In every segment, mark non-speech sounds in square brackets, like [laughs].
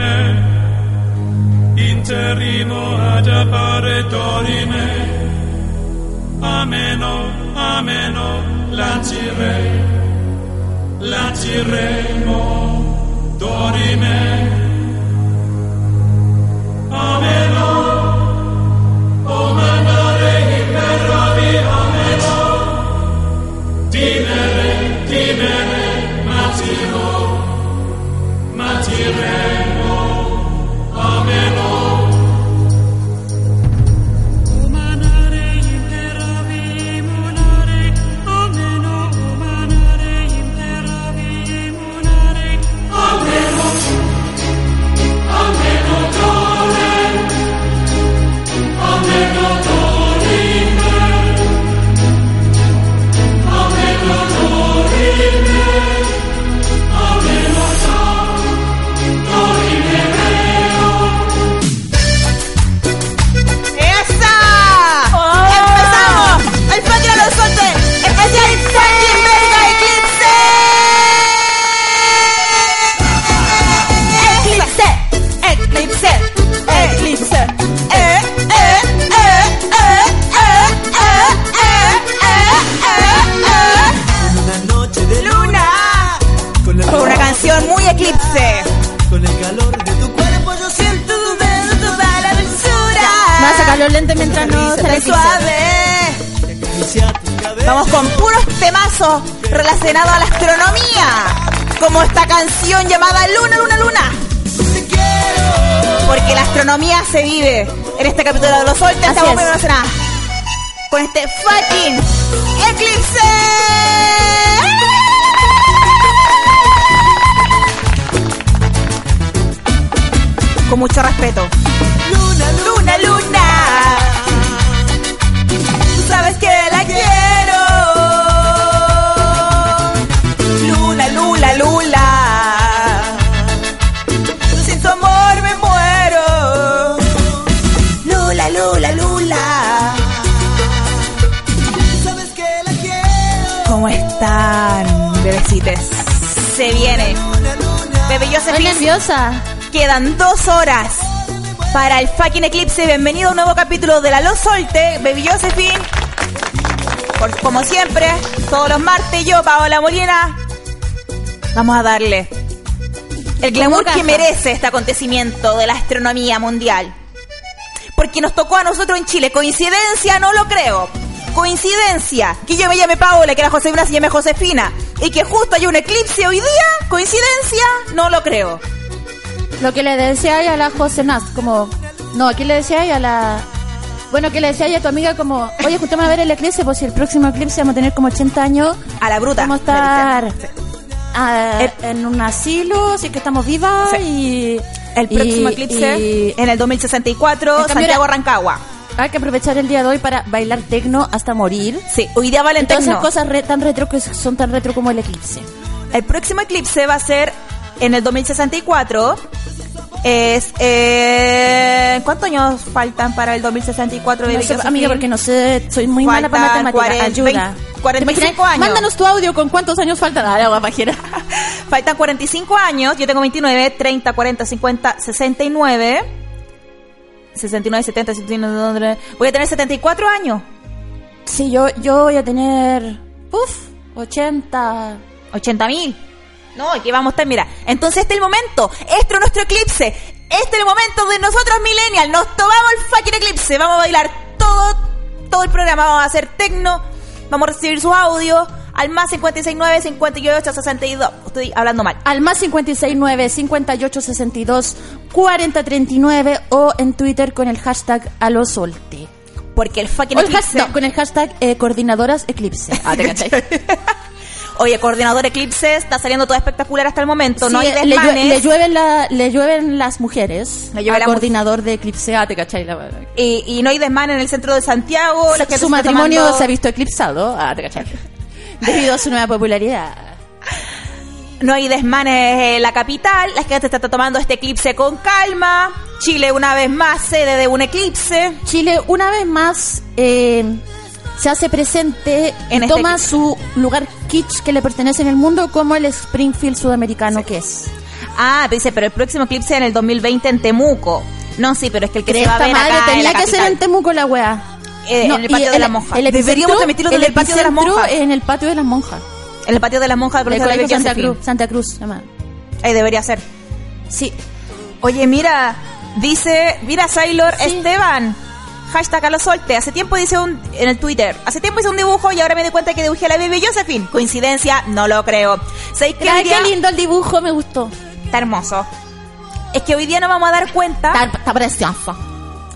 dorime, interrimo ad appare dorime. Ameno, ameno, lancirei, lanciremo, dorime. Eclipse. con el calor de tu cuerpo yo siento tu dedo, Toda la dulzura. Me va a sacar los lentes mientras no se le suave. tu. Vamos con puros temazos relacionados a la astronomía. Como esta canción llamada Luna, Luna, Luna. Porque la astronomía se vive en este capítulo de los soltes. Así Estamos es. muy relacionadas con este fucking eclipse. Con mucho respeto. Luna, Luna, luna. Tú sabes que la quiero. Luna, luna, luna. Sin tu amor me muero. Lula, lula, lula. sabes que la quiero. ¿Cómo están, bebecites? Se viene. Bebé Estoy Josephine, nerviosa. Quedan dos horas para el fucking eclipse. Bienvenido a un nuevo capítulo de La Luz Solte. Baby Josephine. Por- como siempre, todos los martes yo, Paola Molina. Vamos a darle el glamour que merece este acontecimiento de la astronomía mundial. Porque nos tocó a nosotros en Chile. ¿Coincidencia? No lo creo. Coincidencia. Que yo me llame Paola, que la Josefina se llame Josefina. Y que justo hay un eclipse hoy día. ¿Coincidencia? No lo creo. Lo que le decía a la José Nas, como... No, aquí le decía a la... Bueno, que le decía a tu amiga como... Oye, juntemos a ver el eclipse, pues si el próximo eclipse vamos a tener como 80 años. A la bruta. Vamos a estar Sí. El- en un asilo, así que estamos vivas Sí. y... El próximo y- eclipse y en el 2064, En cambio Santiago era- Rancagua. hay que aprovechar el día de hoy para bailar tecno hasta morir. Sí, hoy día valen todas esas cosas re- tan retro que son tan retro como el eclipse. El próximo eclipse va a ser en el 2064. Es. Eh, ¿Cuántos años faltan para el 2064? No Baby sé, Josephine? amiga, porque no sé, soy muy mala para Faltan matemáticas. 40, Ayuda. 20, 45 ¿Te imaginas? años. Mándanos tu audio con cuántos años faltan. Ah, la guapajera. [laughs] Faltan 45 años. Yo tengo 29, 30, 40, 50, 69. 69, 70, 79. Voy a tener 74 años. Sí, yo, yo voy a tener. Uf, 80. 80 mil. No, aquí vamos a estar, mira. Entonces este es el momento. Este es nuestro eclipse. Este es el momento de nosotros millennials. Nos tomamos el fucking eclipse. Vamos a bailar todo, todo el programa. Vamos a hacer tecno. Vamos a recibir sus audios al más 569 58 62. Estoy hablando mal. Al más 569 58 62 40 39 o en Twitter con el hashtag alosolte. Porque el fucking O el eclipse. hashtag- con el hashtag eh, coordinadoras eclipse. Ah, te. [laughs] Oye, coordinador eclipse está saliendo todo espectacular hasta el momento. no hay le, desmanes. le llueven la- le llueven las mujeres Le llueve al la coordinador de Eclipse. Ah, te cachai. La, y, y no hay desmanes en el centro de Santiago. la su matrimonio tomando- se ha visto eclipsado. Ah, te cachai. [laughs] Debido a su nueva popularidad. No hay desmanes en la capital, la gente está tomando este eclipse con calma. Chile una vez más sede de un eclipse. Chile una vez más eh, se hace presente En y este toma su lugar kitsch que le pertenece en el mundo como el Springfield sudamericano que es. Ah, dice, pero el próximo eclipse en el 2020 en Temuco. No, sí, pero es que el que se va a Esta ver madre acá en la que ser en Temuco la weá. Eh, en el patio de las monjas. el Deberíamos transmitirlo desde el patio de las monjas. En el patio de las monjas. En el patio de las monjas del El colegio de colegio Santa. Cruz. Santa Cruz, llama. Ahí debería ser. Sí. Oye, mira, dice, mira, Sailor Sí. Esteban. Hashtag a solte. Hace tiempo hice un, en el Twitter, hace tiempo hice un dibujo y ahora me di cuenta que dibujé a la bebé Josephine. Coincidencia, no lo creo. ¿Sabéis que Ay, día- qué lindo el dibujo, me gustó. Está hermoso. Es que hoy día nos vamos a dar cuenta. Está, está precioso.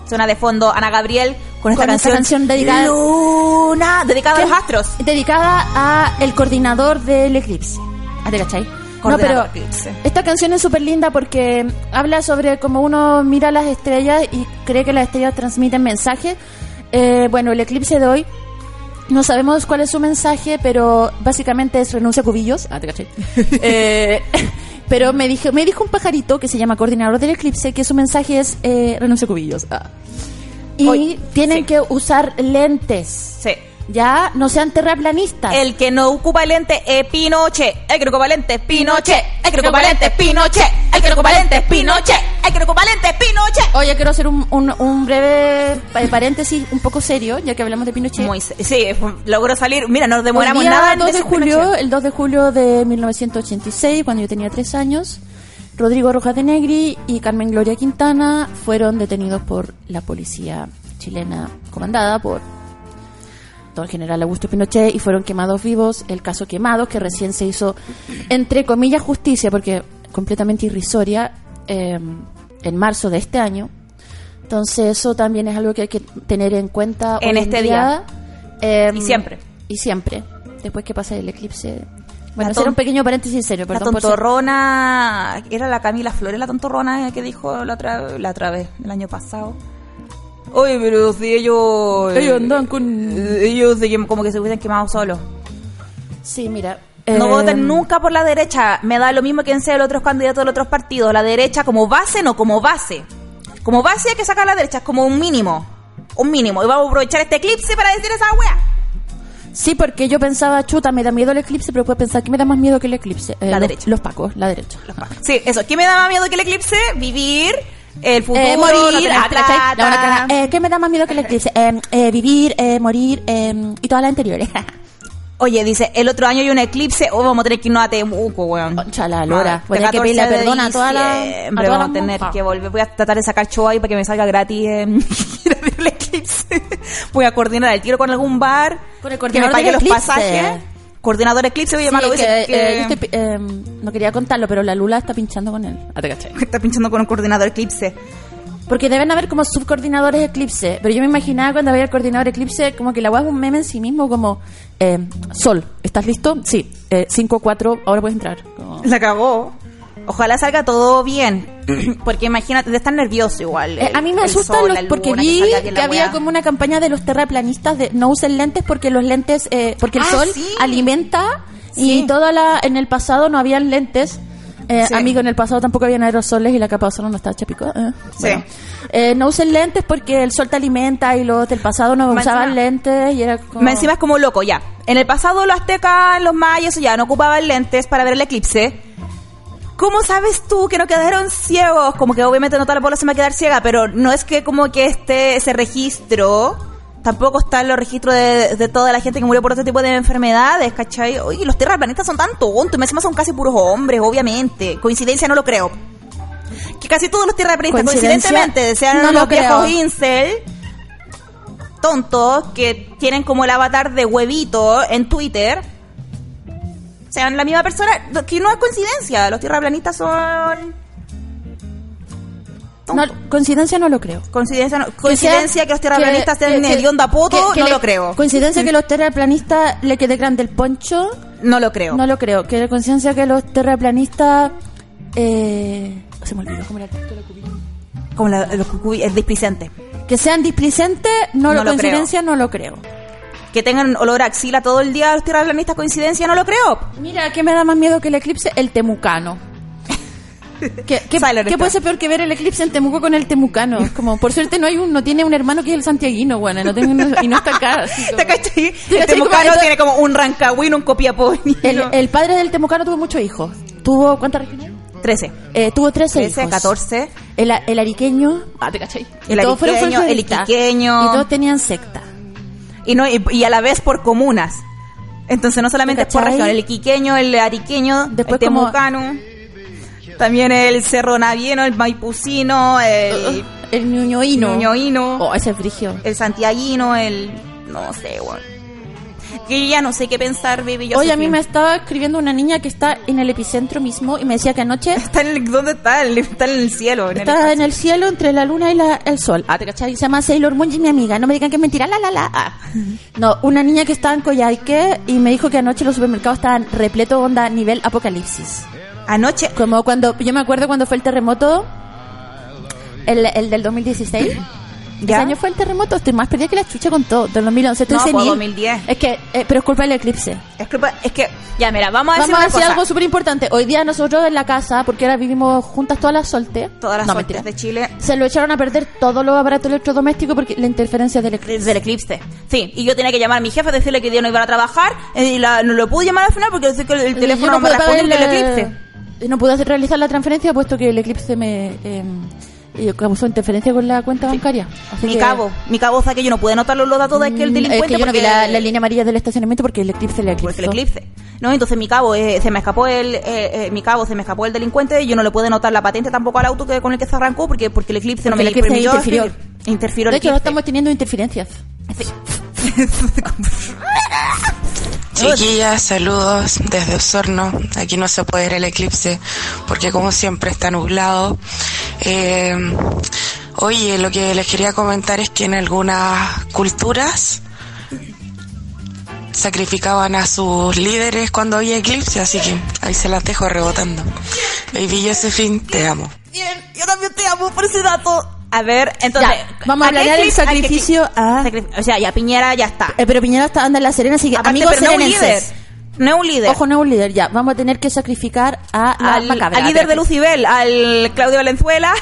Suena de fondo Ana Gabriel con esta Con esta canción. canción dedicada- Luna, dedicada a los astros. Dedicada a el coordinador del eclipse. ¿Ah, te cachai? No, pero esta canción es súper linda porque habla sobre cómo uno mira las estrellas y cree que las estrellas transmiten mensajes. Eh, bueno, el eclipse de hoy, no sabemos cuál es su mensaje, pero básicamente es renuncia a cubillos. Ah, te cachai. [laughs] Eh, [laughs] pero me dijo, me dijo un pajarito que se llama coordinador del eclipse que su mensaje es eh, renuncia a cubillos. Ah. Y tienen sí. que usar lentes. Sí. Ya, no sean terraplanistas. El que no ocupa lente es Pinochet. El que no ocupa lente es Pinochet. El que no ocupa lente es Pinochet. El que no ocupa lente es Pinochet. El que no ocupa lente es Pinochet. Oye, quiero hacer un, un, un breve pa- paréntesis un poco serio, ya que hablamos de Pinochet. Muy, sí, logró salir. Mira, no Hoy demoramos día, nada en 2 de julio, Pinochet. el 2 de julio de 1986, cuando yo tenía 3 años, Rodrigo Rojas de Negri y Carmen Gloria Quintana fueron detenidos por la policía chilena comandada por general Augusto Pinochet y fueron quemados vivos. El caso Quemados, que recién se hizo, entre comillas, justicia, porque completamente irrisoria, eh, en marzo de este año. Entonces eso también es algo que hay que tener en cuenta En hoy este día. Eh, Y siempre. Y siempre. Después que pase el eclipse. Bueno, La hacer un pequeño paréntesis serio, La perdón por ser- tontorrona, era la Camila Flores, la tontorrona que dijo la otra, la otra vez, el año pasado. Oye, pero si ellos... Ellos andan con- eh, Ellos como que se hubiesen quemado solos. Sí, mira. No eh, voten nunca por la derecha. Me da lo mismo quien sea el otro candidato de los otros partidos. La derecha como base, no como base. Como base hay que sacar a la derecha, es como un mínimo. Un mínimo. Y vamos a aprovechar este eclipse para decir esa wea. Sí, porque yo pensaba, chuta, me da miedo el eclipse, pero después pensar, ¿qué me da más miedo que el eclipse? Eh, La los- derecha. Los pacos, la derecha. Sí, eso. ¿Qué me da más miedo que el eclipse? Vivir, el futuro, Eh, no morir, tener ah. La cara. Eh, ¿Qué me da más miedo que el eclipse? Eh, eh, vivir, eh, morir eh, y todas las anteriores. [laughs] Oye, dice, el otro año hay un eclipse, o vamos a tener que irnos a Temuco, weón. Chala, Lora. Voy a que 14 pedirle perdón a la- todas vamos a las tener monjas. que volver. Voy a tratar de sacar show ahí para que me salga gratis [laughs] eh, el eclipse. Voy a coordinar el tiro con algún bar. Con el que me pague los pasajes. Coordinador eclipse, voy a Sí, llamarlo. que, dice que- eh, yo estoy pi- eh, no quería contarlo, pero la Lula está pinchando con él. Ah, te caché. [laughs] Está pinchando con un coordinador eclipse. Porque deben haber como subcoordinadores Eclipse. Pero yo me imaginaba cuando había el coordinador Eclipse, como que la web es un meme en sí mismo, como eh, Sol, ¿estás listo? Sí. 5, 4, ahora puedes entrar. Como- La cagó. Ojalá salga todo bien. [clears throat] Porque imagínate, de estar nervioso igual. Eh, el- a mí me asustan los, luna, porque vi que, había como una campaña de los terraplanistas de no usen lentes porque los lentes, eh, porque el Ah, sol sí. alimenta Sí. y toda la, en el pasado no habían lentes. Eh, Sí. Amigo, en el pasado tampoco habían aerosoles y la capa de ozono no estaba chapico. Eh, bueno. Eh, no usen lentes porque el sol te alimenta y los del pasado no usaban lentes y era como... Encima es como loco, ya. En el pasado los aztecas, los mayas, ya no ocupaban lentes para ver el eclipse. ¿Cómo sabes tú que no quedaron ciegos? Como que obviamente no toda la población va a quedar ciega, pero no es que como que esté ese registro. Tampoco están los registros de, de toda la gente que murió por otro tipo de enfermedades, ¿cachai? Oye, los terraplanistas son tan tontos, más encima son casi puros hombres, obviamente. Coincidencia no lo creo. Que casi todos los terraplanistas, coincidentemente, sean no lo los viejos incel, tontos que tienen como el avatar de huevito en Twitter sean la misma persona, que no es coincidencia, los tierraplanistas son No, coincidencia no lo creo. coincidencia, no- Que coincidencia sea- que, los tierraplanistas que- estén hedionda poto, que- que no le- lo creo. Coincidencia que los terraplanistas le quede grande el poncho, No lo creo. no lo creo. Que la coincidencia que los terraplanistas... Eh, se me olvidó cómo era el texto de la cubilla. Como la- los cucuy- el displicente. Que sean displicentes, no, No lo lo coincidencia, no lo creo. Que tengan olor a axila todo el día los tierraplanistas, coincidencia, no lo creo. Mira, ¿qué me da más miedo que el eclipse? El temucano. ¿Qué, qué- qué puede ser peor que ver el eclipse en Temuco con el temucano? Es Como, por suerte no hay un, no tiene un hermano que es el santiaguino, bueno, no tengo uno- y no está acá. [laughs] como- ¿Te cachai? ¿Te El temucano Como- tiene como un rancagüín, un copiapó. El, el padre del temucano tuvo muchos hijos. Tuvo, ¿cuántas regiones? 13. Eh, tuvo 13, 13, hijos. 14. El, el ariqueño. Ah, te cachai. El ariqueño, el iquiqueño. Y todos tenían secta. Y, no, y, y a la vez por comunas. Entonces no solamente es por región, el iquiqueño, el ariqueño, Después el como- temucano, también el cerro navieno, el maipucino, el El ñuñoíno. ñuñoíno, Oh, ese es frigio. el santiaguino, el... no sé, weón. Que ya no sé qué pensar, baby. Oye, a mí me estaba escribiendo una niña que está en el epicentro mismo y me decía que anoche [laughs] Está en el, ¿Dónde está? El- Está en el cielo. En el está en el cielo entre la luna y la- el sol. Ah, ¿te cachai? Se llama Sailor Moon y mi amiga. No me digan que es mentira. La, la, la. Ah. [laughs] No, una niña que estaba en Coyhaique y me dijo que anoche los supermercados estaban repleto onda nivel apocalipsis. Anoche... Como cuando, yo me acuerdo cuando fue el terremoto, el, el del 2016. [laughs] Ese ¿Ya? año fue el terremoto, estoy más perdida que la chucha con todo, del 2011. Estoy No, pues, senil. 2010. Es que, eh, pero es culpa del eclipse. Es, culpa- es que... Ya, mira, vamos a decir Vamos a una decir cosa. algo súper importante. Hoy día nosotros en la casa, porque ahora vivimos juntas todas las soltes. Todas las no, mentira. de Chile Se lo echaron a perder todos los aparatos electrodomésticos porque la interferencia del eclipse. del eclipse. Sí, y yo tenía que llamar a mi jefe, decirle que día no iban a trabajar, eh, y la- no lo pude llamar al final porque el, el teléfono no me respondía el, eclipse. No pude hacer realizar la transferencia puesto que el eclipse me eh, eh, causó interferencia con la cuenta bancaria. Así Mi que- cabo, mi cabo, o sea que yo no pude anotar los datos de aquel Mm, delincuente Es que yo no vi la, la línea amarilla del estacionamiento porque el eclipse le porque el eclipsó. eclipse. No, entonces mi cabo, eh, se me escapó el, eh, eh, mi cabo, se me escapó el delincuente, yo no le pude anotar la patente tampoco al auto que, con el que se arrancó porque, porque el eclipse no me el eclipse permitió interfirió. escribir. Interfirió De hecho, no estamos teniendo interferencias. [laughs] [laughs] Chiquillas, saludos desde Osorno. Aquí no se puede ver el eclipse porque como siempre está nublado. Eh, oye, lo que les quería comentar es que en algunas culturas sacrificaban a sus líderes cuando había eclipse, así que ahí se las dejo rebotando. Baby Josephine, te amo. Bien, yo también te amo por ese dato. A ver, entonces... Ya, vamos a hablar del sacrificio a- O sea, ya Piñera ya está. Eh, pero Piñera está anda en la Serena, así que Aparte, amigos pero no es un líder. No es un líder. Ojo, no es un líder, ya. Vamos a tener que sacrificar a la al, macabra. al líder de. Lucibel, al Claudio Valenzuela,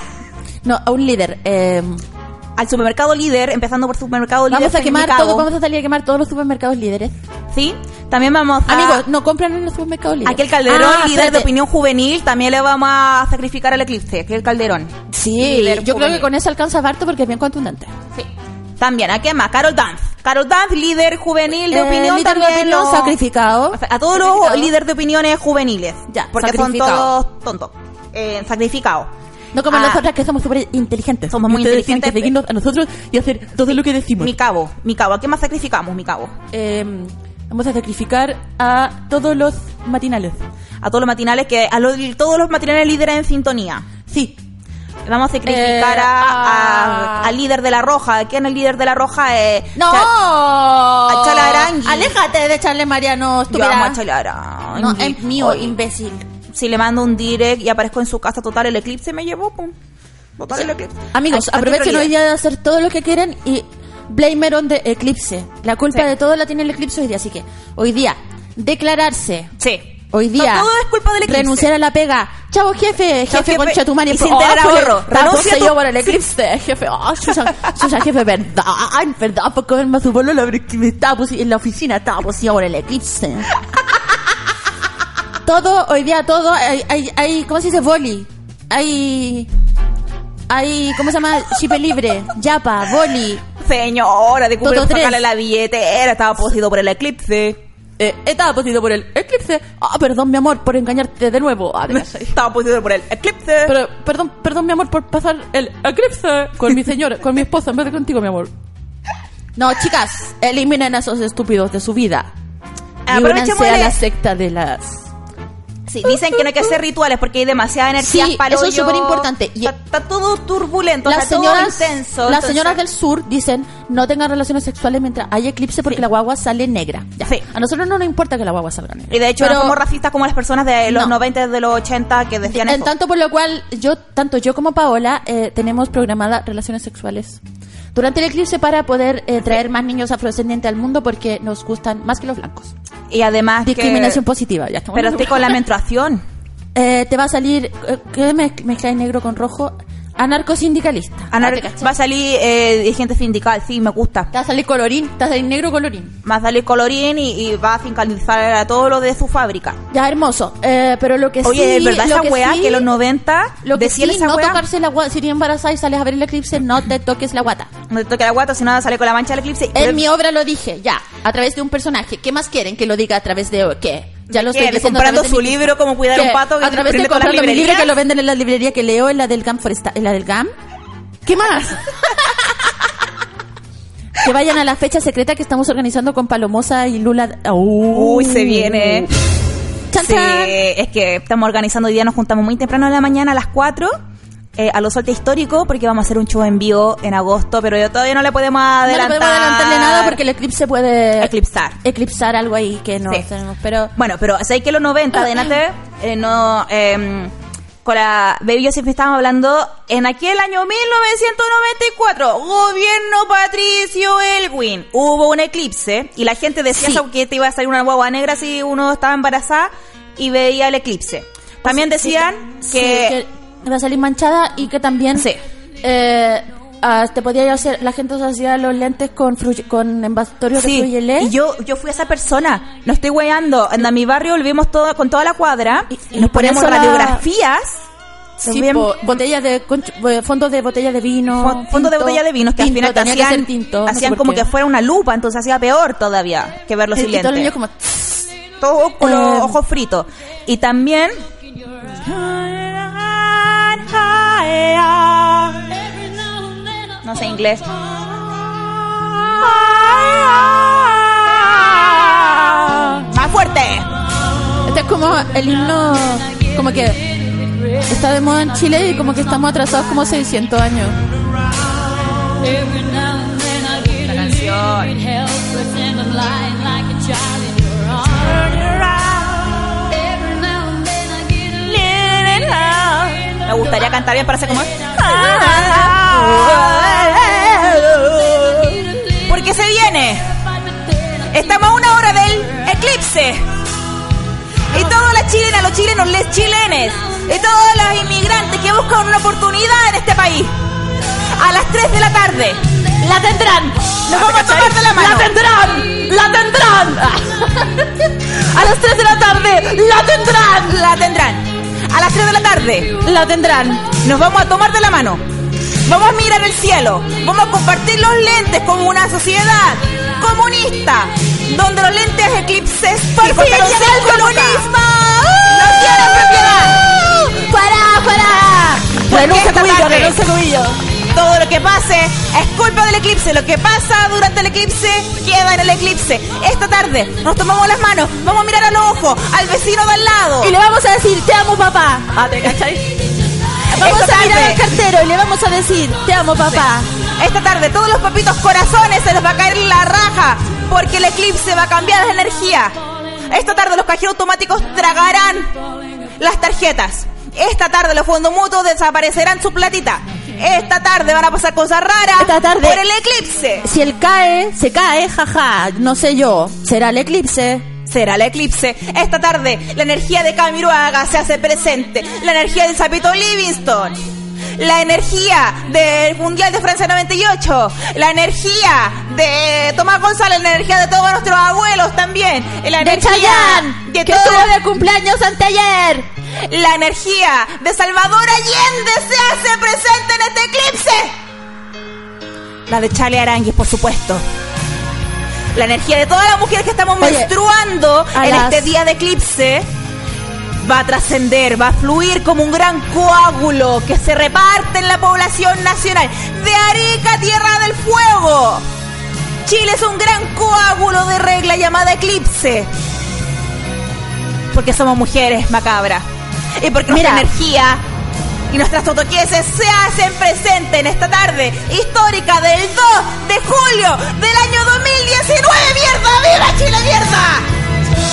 No, a un líder. Eh, al supermercado líder, empezando por supermercado líder. vamos a quemar todo, vamos a salir a quemar todos los supermercados líderes. Sí, también vamos a... Amigos, no compran en los supermercados líderes. Aquel Calderón, Ah, líder de opinión juvenil, también le vamos a sacrificar al eclipse, aquel Calderón. Sí, Líder yo creo que con eso alcanza harto porque es bien contundente. Sí. También, ¿a quién más? Carol Dance. Carol Dance, líder juvenil de Eh, opinión líder de también. opinión lo- sacrificado. O sea, a todos los líderes de opiniones juveniles. Ya, Porque son todos tontos. Eh, sacrificados. No como Ah, nosotras que somos súper inteligentes. Somos muy ustedes tienen inteligentes, que seguirnos a nosotros y hacer todo lo que decimos. Mi cabo, mi cabo. ¿A qué más sacrificamos, mi cabo? Eh, vamos a sacrificar a todos los matinales. A todos los matinales que, a los- todos los matinales líderes en sintonía. Sí. Vamos a sacrificar Eh, a, a- a- al líder de la Roja. ¿Quién es el líder de la Roja? Eh, ¡No! Cha- a Arangui. Aléjate de Charles Mariano, Yo estúpida. amo a Arangui. No, es mío, Oye, imbécil. Si le mando un direct y aparezco en su casa total, el eclipse me llevó, pum. Total el eclipse. Amigos, aprovechen hoy día de hacer todo lo que quieren y blamer on the eclipse. La culpa Sí. de todo la tiene el eclipse hoy día, así que hoy día declararse. Sí. Hoy día No, todo es culpa del eclipse. renunciar a la pega. Chao jefe, jefe, jefe. concha tu madre. Y sin tener ahorro. Renuncia Renuncia yo tú. por el eclipse, jefe. Oh, Susan, Susan, jefe, verdad, verdad, para comerme a su bolola, pero es que me estaba en la oficina, estaba poseído por el eclipse. Todo, hoy día todo, hay, hay, hay ¿cómo se dice? Boli. Hay, hay, ¿cómo se llama? Chipe libre, yapa, boli. Señora, de cumplir sacarle la billetera, estaba poseído por el eclipse. Eh, estaba poseído por el eclipse. Ah, perdón, mi amor, por engañarte de nuevo. Ah. Estaba poseído por el eclipse. Pero, perdón, perdón, mi amor, por pasar el eclipse con mi señora, con mi esposa, en vez de contigo, mi amor. No, chicas, eliminen a esos estúpidos de su vida. Y únanse a la secta de las... Sí, dicen que no hay que hacer rituales porque hay demasiada energía Sí, para eso es superimportante. Y- está, está todo turbulento, Las está señoras, todo intenso. las entonces- señoras del sur dicen no tengan relaciones sexuales mientras hay eclipse porque la guagua sale negra. Ya. Sí. A nosotros no nos importa que la guagua salga negra. Y de hecho Pero- no somos racistas como las personas de los No. 90 de los 80 que decían En eso. tanto por lo cual yo, tanto yo como Paola, eh, tenemos programadas relaciones sexuales durante el eclipse para poder eh, traer más niños afrodescendientes al mundo porque nos gustan más que los blancos. Y además que- Discriminación positiva, ya estamos. Pero estoy con la menstruación. Eh, te va a salir, eh, ¿qué me mezcláis negro con rojo? Anarcosindicalista. Anar- Ah, va a salir eh, dirigente sindical, sí, me gusta. Te va a salir colorín, te va a salir negro colorín. Va a salir colorín y, y va a sindicalizar a todo lo de su fábrica. Ya, hermoso. Eh, pero lo que Oye, sí... ¿es verdad lo esa weá sí- que los 90 Lo que sí, esa no weá? tocarse la guata. Si eres embarazada y sales a ver el eclipse, no te toques la guata. No te toque la guata, si nada sale con la mancha del eclipse. Pero- En mi obra lo dije, ya, a través de un personaje. ¿Qué más quieren que lo diga a través de qué? Ya lo estoy ¿De diciendo. comprando su libro, Cómo cuidar un pato, A través de comprando mi libro que lo venden en la librería que leo, en la del GAM Forestal, en la del GAM. ¿Qué más? que vayan a la fecha secreta que estamos organizando con Palomosa y Lula. Uy, se viene. Chan, Sí, chan. es que estamos organizando hoy día, nos juntamos muy temprano en la mañana a las 4 eh, a los Solte Histórico porque vamos a hacer un show en vivo en agosto, pero yo todavía no le podemos No le adelantar. podemos adelantarle nada porque el eclipse puede Eclipsar. eclipsar algo ahí que no Sí. tenemos. Pero Bueno, pero sé que los 90, adelante, eh, no... eh, con la Baby Joseph estábamos hablando en aquel año 1994, gobierno Patricio Elwin, hubo un eclipse y la gente decía Sí. que te iba a salir una guagua negra si uno estaba embarazada y veía el eclipse. También decían Sí, que, que va a salir manchada y que también Sí. eh, ah, te podía hacer la gente hacía los lentes con con envasatorios de Sí, fruyelé y yo, yo fui esa persona, no estoy weando, en mi barrio volvimos todo, con toda la cuadra Y- y, nos ponemos radiografías. Sí, po, botellas de fondos de botella de vino Fon- fondo de botella de vinos que tinto, al final que hacían, ser tinto, no sé hacían como qué. que fuera una lupa, entonces hacía peor todavía que ver los Y- y todo el silentes. niño como Todo con los Eh, ojos fritos. Y también... No sé inglés. Más fuerte. este es como el himno como que está de moda en Chile y como que estamos atrasados como 600 años La canción. Me gustaría cantar bien para hacer como... Porque se viene. Estamos a una hora del eclipse. Y todas las chilenas, los chilenos, les chilenes. Y todos los inmigrantes que buscan una oportunidad en este país. A las 3 de la tarde. La tendrán. Nos vamos a tomar de la mano. ¡La tendrán! ¡La tendrán! A las 3 de la tarde, ¡la tendrán! La tendrán. A las 3 de la tarde. ¡La tendrán! Nos vamos a tomar de la mano. Vamos a mirar el cielo. Vamos a compartir los lentes como una sociedad comunista. Donde los lentes eclipses ¡Por y fin porque los llega el comunismo! No tienen propiedad. ¡Para, para! Renuncia Cubillo, renuncia Cubillo. Todo lo que pase es culpa del eclipse. Lo que pasa durante el eclipse queda en el eclipse. Esta tarde nos tomamos las manos, vamos a mirar a los ojos al vecino de al lado. Y le vamos a decir, te amo papá. Ah, ¿te cachai? Vamos Esta a mirar al cartero y le vamos a decir, te amo papá. Esta tarde todos los papitos corazones se les va a caer la raja porque el eclipse va a cambiar la energía. Esta tarde los cajeros automáticos tragarán las tarjetas. Esta tarde los fondos mutuos desaparecerán su platita. Esta tarde van a pasar cosas raras Esta tarde- por el eclipse. Si él cae, se cae, jaja, no sé yo, será el eclipse. Será el eclipse. Esta tarde la energía de Camiroaga se hace presente. La energía de Zapito Livingston. La energía del Mundial de Francia 98. La energía de Tomás González. La energía de todos nuestros abuelos también. La De energía Chayanne, de que todo- estuvo de cumpleaños anteayer. La energía de Salvador Allende se hace presente en este eclipse. La de Chale Aranguis, por supuesto. La energía de todas las mujeres que estamos Oye, menstruando en las- este día de eclipse va a trascender, va a fluir como un gran coágulo que se reparte en la población nacional. De Arica, Tierra del Fuego. Chile es un gran coágulo de regla llamada eclipse. Porque somos mujeres, macabra. Y porque Mira. nuestra energía y nuestras totoquieses se hacen presente en esta tarde histórica del 2 de julio del año 2019. ¡Mierda! ¡Viva Chile, mierda!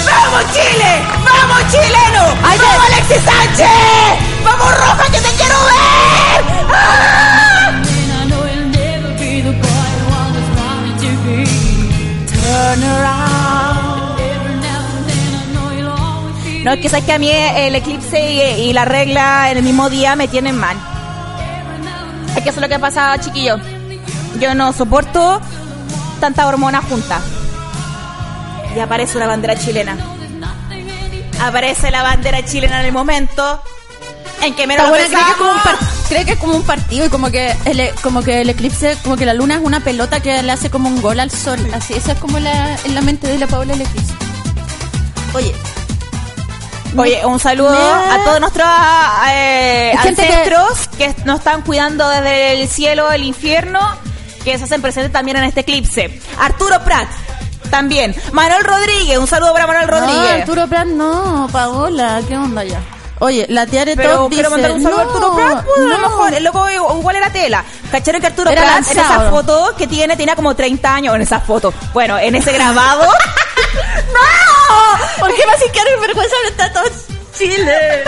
¡Vamos Chile! ¡Vamos chileno! ¡Vamos Alexis Sánchez! ¡Vamos Roja que te quiero ver! ¡Ah! No, es que sabes que a mí el eclipse y, y la regla en el mismo día me tienen mal. Es que eso es lo que pasa, chiquillo. Yo no soporto tanta hormona junta. Y aparece una bandera chilena. Aparece la bandera chilena en el momento en que menos buena, cree que, es como un pensamos. par- cree que es como un partido y como que, el, e- como que el eclipse, como que la luna es una pelota que le hace como un gol al sol. Así, esa es como la, en la mente de la Paola el eclipse. Oye, Oye, un saludo a todos nuestros eh, Gente que- ancestros que... nos están cuidando desde el cielo, el infierno, que se hacen presentes también en este eclipse. Arturo Prat, también. Manuel Rodríguez, un saludo para Manuel no, Rodríguez. Arturo Prat, no, Paola, ¿qué onda ya? Oye, la Tiare Pero Top quiero dice, mandar un saludo a Arturo no, Prat, pues, a lo no. mejor, el loco igual era tela. ¿Cacharon que Arturo Era Prat en lanzado. esa foto que tiene, tenía como 30 años en esa foto? Bueno, en ese grabado. [laughs] ¡No! ¿Por qué me hacen de vergüenza está todo Chile?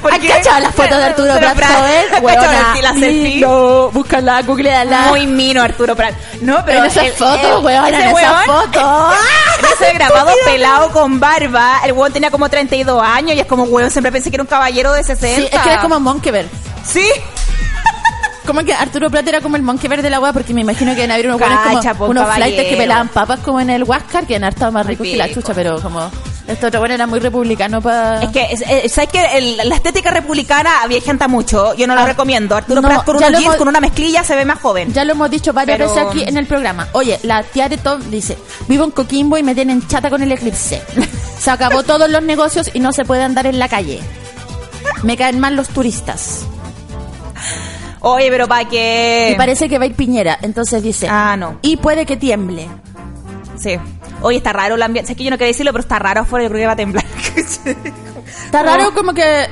¿Por ¿Has cachado las fotos de Arturo Prat, joven? ¿Has cachado la selfie? No, búscala, googleala. Muy mino Arturo Prat. No, pero en esas fotos, weón, [laughs] ese en esas fotos. Ese grabado pelado con barba, el weón tenía como 32 años y es como, weón, siempre pensé que era un caballero de 60. Sí, es que era como Monkeberg. Sí. Como que Arturo Prat era como el Monkeberg de la weá, porque me imagino que en haber unos buenos po, como unos flights que pelaban papas como en el Huáscar, que en estado más ricos que la chucha, pero como este otro bueno era muy republicano para... Es que, es- es- ¿sabes que el- la estética republicana aviejenta mucho? Yo no lo Ah, recomiendo. Arturo no, Prat con unos jeans, una mezclilla, se ve más joven. Ya lo hemos dicho varias Pero- veces aquí en el programa. Oye, la Tiare Top dice, vivo en Coquimbo y me tienen chata con el eclipse. [laughs] Se acabó todos los negocios y no se puede andar en la calle. Me caen mal los turistas. Oye, pero para que... Y parece que va a ir Piñera. Entonces dice, Ah, no. y puede que tiemble. Sí. Oye, está raro el ambiente. Sé que yo no quería decirlo, pero está raro afuera. Yo creo que va a temblar. [laughs] Está raro como que...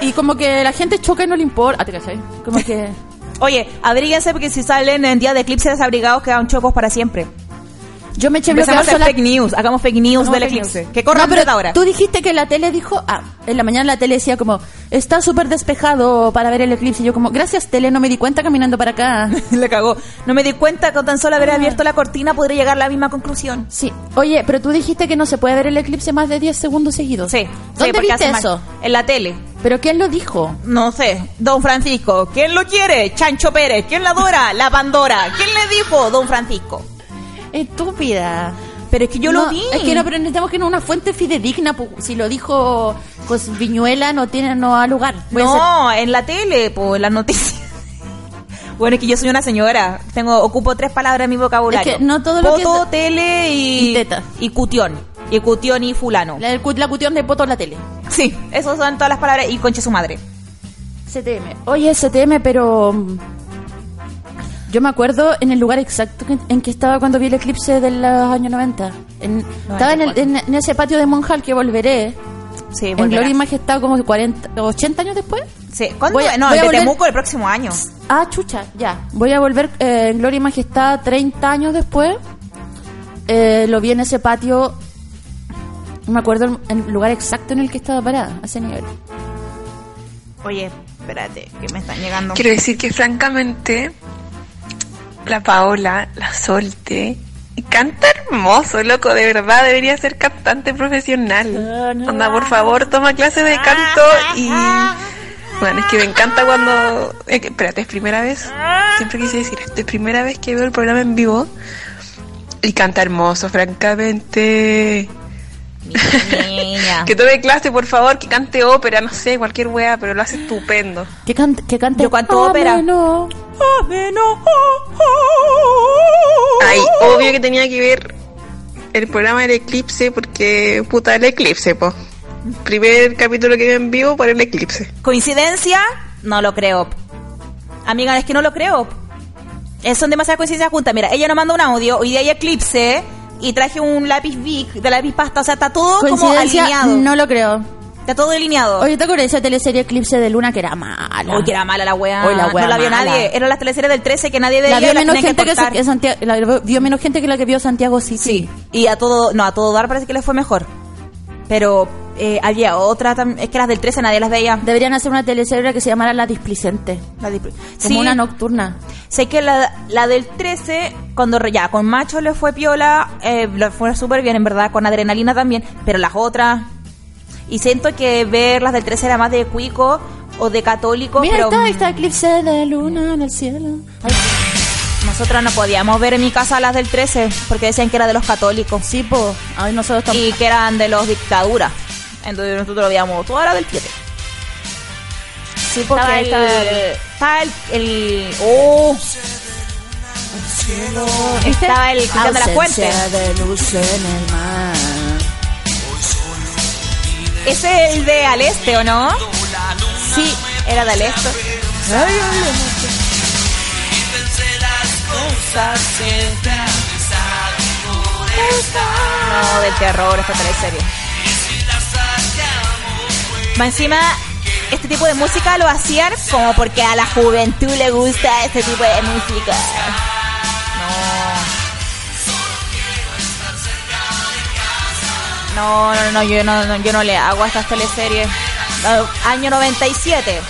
Y como que la gente choca y no le importa. Ah, ¿te cachai? Como que... [laughs] Oye, abríguense porque si salen en día de eclipse desabrigados quedan chocos para siempre. Yo me eché Empecemos a bloquear hacer sola... fake news. Hagamos fake news del eclipse. Que corran No, pero ahora. Tú dijiste que la tele dijo, ah, en la mañana la tele decía como, está súper despejado para ver el eclipse. Y yo como, gracias tele, no me di cuenta caminando para acá. [laughs] Le cagó. No me di cuenta que con tan solo haber abierto la cortina podría llegar a la misma conclusión. Sí. Oye, pero tú dijiste que no se puede ver el eclipse más de 10 segundos seguidos. Sí. sí, ¿Dónde porque viste eso? En la tele. ¿Pero quién lo dijo? No sé. Don Francisco. ¿Quién lo quiere? Chancho Pérez. ¿Quién la adora? La Pandora. ¿Quién le dijo? Don Francisco. Estúpida. Pero es que yo No, lo vi. Es que no, pero necesitamos que no una fuente fidedigna. Si lo dijo pues, Viñuela, no tiene no a lugar. No, en la tele, pues, en las noticias. [laughs] Bueno, es que yo soy una señora. Tengo, ocupo tres palabras en mi vocabulario. Es que no todo lo que Poto, es- tele y... Y teta. Y cutión. Y cutión y fulano. La, la cuestión de voto en la tele. Sí, esas son todas las palabras. Y conche su madre. CTM. Oye, CTM, pero... Yo me acuerdo en el lugar exacto que- en que estaba cuando vi el eclipse de los años 90. En- estaba en, el- en- en ese patio de Monjal que volveré. Sí, en. Gloria y Majestad como 40, 80 años después. Sí. ¿Cuándo? A- no, voy el a de volver- Temuco el próximo año. Ah, chucha, ya. Voy a volver eh, en Gloria y Majestad 30 años después. Eh, lo vi en ese patio. No me acuerdo el, el lugar exacto en el que estaba parada, a ese nivel. Oye, espérate, que me están llegando. Quiero decir que francamente la Paola la solte y canta hermoso, loco, de verdad debería ser cantante profesional. Onda, por favor, toma clase de canto y bueno, es que me encanta cuando espérate, es primera vez. Siempre quise decir esto, es primera vez que veo el programa en vivo y canta hermoso, francamente. Niña. [laughs] Que tome clase, por favor, que cante ópera, no sé, cualquier wea, pero lo hace estupendo. Que, cante que cante. Yo canto ópera. Ameno. Ay, obvio que tenía que ver el programa del eclipse porque puta el eclipse, po. Primer capítulo que veo en vivo por el eclipse. ¿Coincidencia? No lo creo. Amiga, es que no lo creo. Son demasiadas coincidencias juntas. Mira, ella nos manda un audio, hoy día hay eclipse y traje un lápiz Bic de lápiz pasta. O sea, está todo como alineado. no lo creo. Está todo delineado. Oye, ¿te acuerdas de esa teleserie Eclipse de Luna que era mala? Uy, que era mala la wea. Uy, la wea no la vio mala. nadie. Era la teleserie del 13 que nadie veía. La vio menos gente que Santiago, la vio menos gente que la que vio Santiago City. Sí. Y a todo, no, a todo dar parece que les fue mejor. Pero eh, había otra, es que las del 13 nadie las veía. Deberían hacer una teleserie que se llamara La Displicente. La dipl- Como Sí. una nocturna. Sé que la, la del 13, cuando ya con Macho le fue piola, eh, le fue súper bien, en verdad, con adrenalina también, pero las otras. Y siento que ver las del 13 era más de cuico, o de católico, Mira, pero está, está eclipse de luna en el cielo. Ay, nosotros no podíamos ver en mi casa las del 13 porque decían que era de los católicos sí. Ay, nosotros y que eran de los dictaduras. Entonces nosotros lo veíamos toda la del 7. Sí, porque Estaba el, está... estaba el, el- oh, estaba el Cristian de la Fuente. Ausencia de luz en el mar. Ese es el de Al Este, ¿o no? Sí, era de Al Este. No, del terror esta teleserie. Más encima, este tipo de música lo hacían como porque a la juventud le gusta este tipo de música. No. No, no, no, yo no, no, yo no le hago a estas teleseries. Año 97.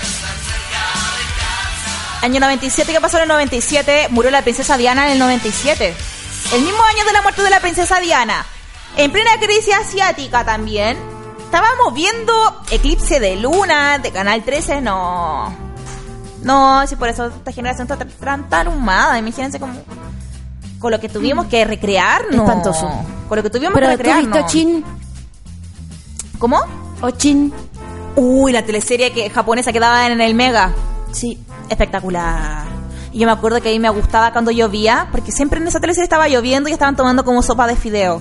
Año 97, ¿qué pasó en el 97? Murió la princesa Diana en el 97. El mismo año de la muerte de la princesa Diana. En plena crisis asiática también. Estábamos viendo Eclipse de Luna de Canal 13. No. No, si por eso esta generación está tan, tan humada. Imagínense como... Con lo que tuvimos que recrearnos. Espantoso. Con lo que tuvimos Pero que recrearnos. viste Ochin, ¿Cómo? Ochin, Uy, la teleserie que, japonesa que daba en el Mega. sí. Espectacular. Y yo me acuerdo que a mí me gustaba cuando llovía, porque siempre en esa teleserie estaba lloviendo y estaban tomando como sopa de fideo.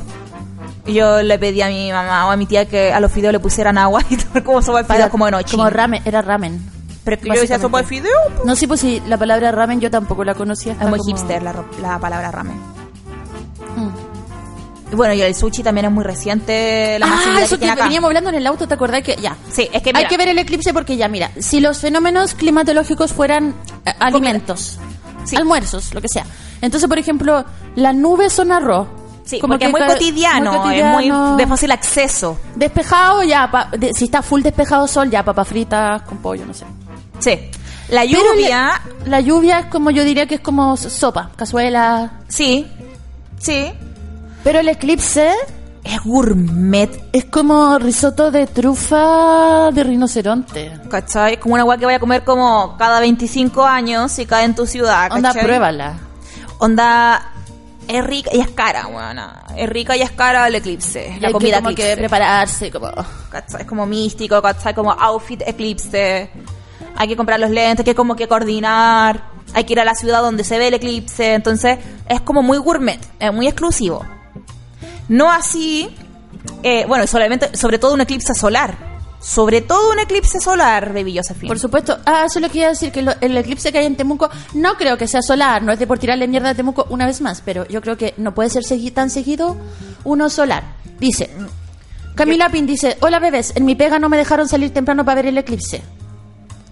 Yo le pedí a mi mamá o a mi tía que a los fideos le pusieran agua y [laughs] tomar como sopa de fideo como de noche. Como ramen, era ramen. Pero yo decía sopa de básicamente. fideo. pues. No sé, pues si la palabra ramen yo tampoco la conocía. Es muy como- hipster la, la palabra ramen. Mm. Bueno, y el sushi también es muy reciente. La Ah, eso que que veníamos hablando en el auto, ¿te acordás que ya? Sí, es que Hay mira, que ver el eclipse porque ya, mira, si los fenómenos climatológicos fueran eh, alimentos, Sí. almuerzos, lo que sea. Entonces, por ejemplo, las nubes son arroz. Sí, Como que es muy cotidiano, muy es cotidiano. muy de fácil acceso. Despejado, ya, pa- de- si está full despejado sol, ya, papas fritas con pollo, no sé. Sí. La lluvia, la lluvia es como, yo diría que es como sopa, cazuela. sí, sí, Pero el eclipse es gourmet, es como risotto de trufa de rinoceronte. ¿cachai? Es como una agua que vaya a comer como cada 25 años y cae en tu ciudad, Onda, pruébala. Onda, es rica y es cara, buena. Es rica y es cara el eclipse, la comida que, como que eclipse. prepararse, como... ¿cachai? Es como místico, ¿cachai? Como outfit eclipse. Hay que comprar los lentes, hay que como que coordinar. Hay que ir a la ciudad donde se ve el eclipse. Entonces, es como muy gourmet, es muy exclusivo. No así, eh, bueno, solamente, sobre todo un eclipse solar. Sobre todo un eclipse solar, Baby Josephine. Por supuesto. Ah, eso es lo que iba a decir, que lo- el eclipse que hay en Temuco no creo que sea solar, no es de por tirarle mierda a Temuco una vez más, pero yo creo que no puede ser segui- tan seguido uno solar. Dice, Camila Pin dice, hola bebés, en mi pega no me dejaron salir temprano para ver el eclipse.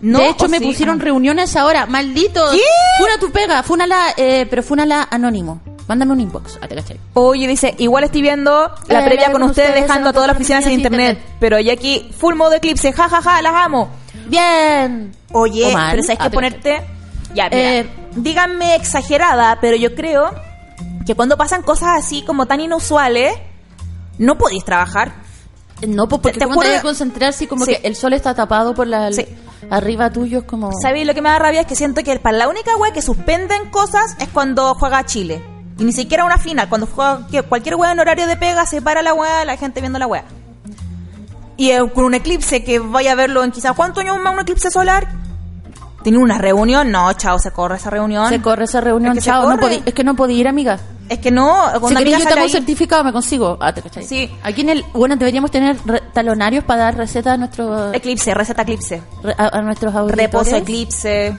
No, de hecho, ¿o me sí? pusieron reuniones ahora, malditos. ¿Qué? Funa tu pega, fúnala, eh, pero fúnala anónimo. Mándame un inbox. Ah, te cachai. Oye, dice, igual estoy viendo la Eh, previa la con ustedes ustedes, dejando a todas las oficinas en internet. Pero ya aquí, full modo eclipse, ja, ja, ja, las amo. Bien. Oye, O mal. pero sabes Ah, que te ponerte. Ya, mira. Eh, díganme exagerada, pero yo creo que cuando pasan cosas así como tan inusuales, no podéis trabajar. No, pues porque Te- te cuando juro- hay que concentrarse y como Sí. que el sol está tapado por la... Sí. Arriba tuyo es como... ¿Sabéis lo que me da rabia? Es que siento que para la única wea que suspenden cosas es cuando juega Chile. Y ni siquiera una final. Cuando juega cualquier wea en horario de pega, se para la wea, la gente viendo la wea. Y con un eclipse que vaya a verlo en quizás cuántos años más un eclipse solar. Tiene una reunión, no, chao, se corre esa reunión. Se corre esa reunión, Es que se chao. No podí- es que no podía ir, amiga. Es que no, cuando Si querés, yo tengo un certificado, me consigo. Ah, te cachai. Sí. Aquí en el... Bueno, deberíamos tener talonarios para dar recetas a, nuestros Eclipse, receta eclipse. re- a, a nuestros auditores. Reposo eclipse.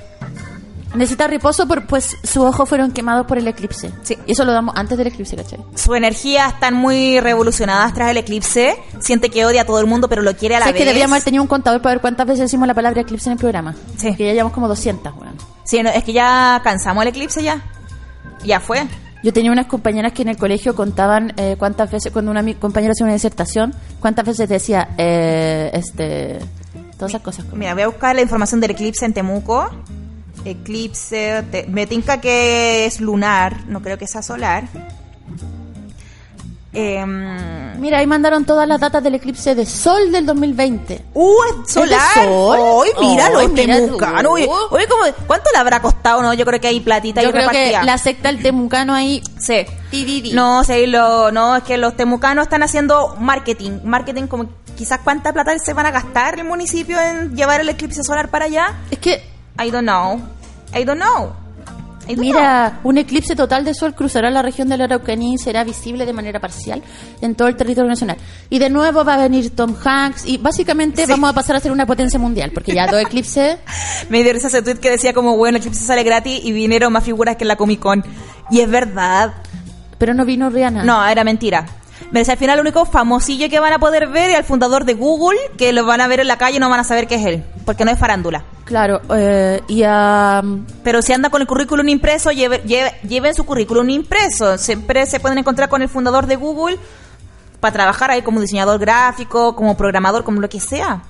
Necesita reposo, por, pues sus ojos fueron quemados por el eclipse. Sí. Y eso lo damos antes del eclipse, ¿cachai? Su energía están muy revolucionadas tras el eclipse. Siente que odia a todo el mundo, pero lo quiere a la ¿Sabes vez. que deberíamos haber tenido un contador para ver cuántas veces decimos la palabra eclipse en el programa? Sí. Que ya llevamos como 200, weón. Sí, no, es que ya cansamos el eclipse ya. Ya fue. Yo tenía unas compañeras que en el colegio contaban eh, cuántas veces, cuando una mi- compañera hacía una disertación, cuántas veces decía, eh, este, todas esas cosas. como- Mira, voy a buscar la información del eclipse en Temuco. Eclipse, te- me tinca que es lunar, no creo que sea solar. Em, Mira, ahí mandaron todas las datas del eclipse de sol del 2020. Uh, es solar. ¿Es sol? Míralo, Ay, este mira tú. mucano. Uy, uy, ¿cómo- ¿cuánto le habrá costado? No, yo creo que hay platita Yo y creo que repartida. la secta del temucano ahí... Sí. Tiriri. No, sí, lo, no, es que los temucanos están haciendo marketing. Marketing como quizás cuánta plata se van a gastar el municipio en llevar el eclipse solar para allá. Es que, I don't know. I don't know. I don't mira, un eclipse total de sol cruzará la región de la Araucanía y será visible de manera parcial en todo el territorio nacional. Y de nuevo va a venir Tom Hanks y básicamente Sí. vamos a pasar a ser una potencia mundial, porque ya dos eclipses... [laughs] Me dio risa ese tweet que decía como, bueno, el eclipse sale gratis y vinieron más figuras que en la Comic Con. Y es verdad. Pero no vino Rihanna. No, era mentira. Al final, el único famosillo que van a poder ver es al fundador de Google, que lo van a ver en la calle y no van a saber que es él, porque no es farándula. Claro, eh, y a... Pero si anda con el currículum impreso, lleve- lleve- lleven su currículum impreso. Siempre se pueden encontrar con el fundador de Google para trabajar ahí como diseñador gráfico, como programador, como lo que sea.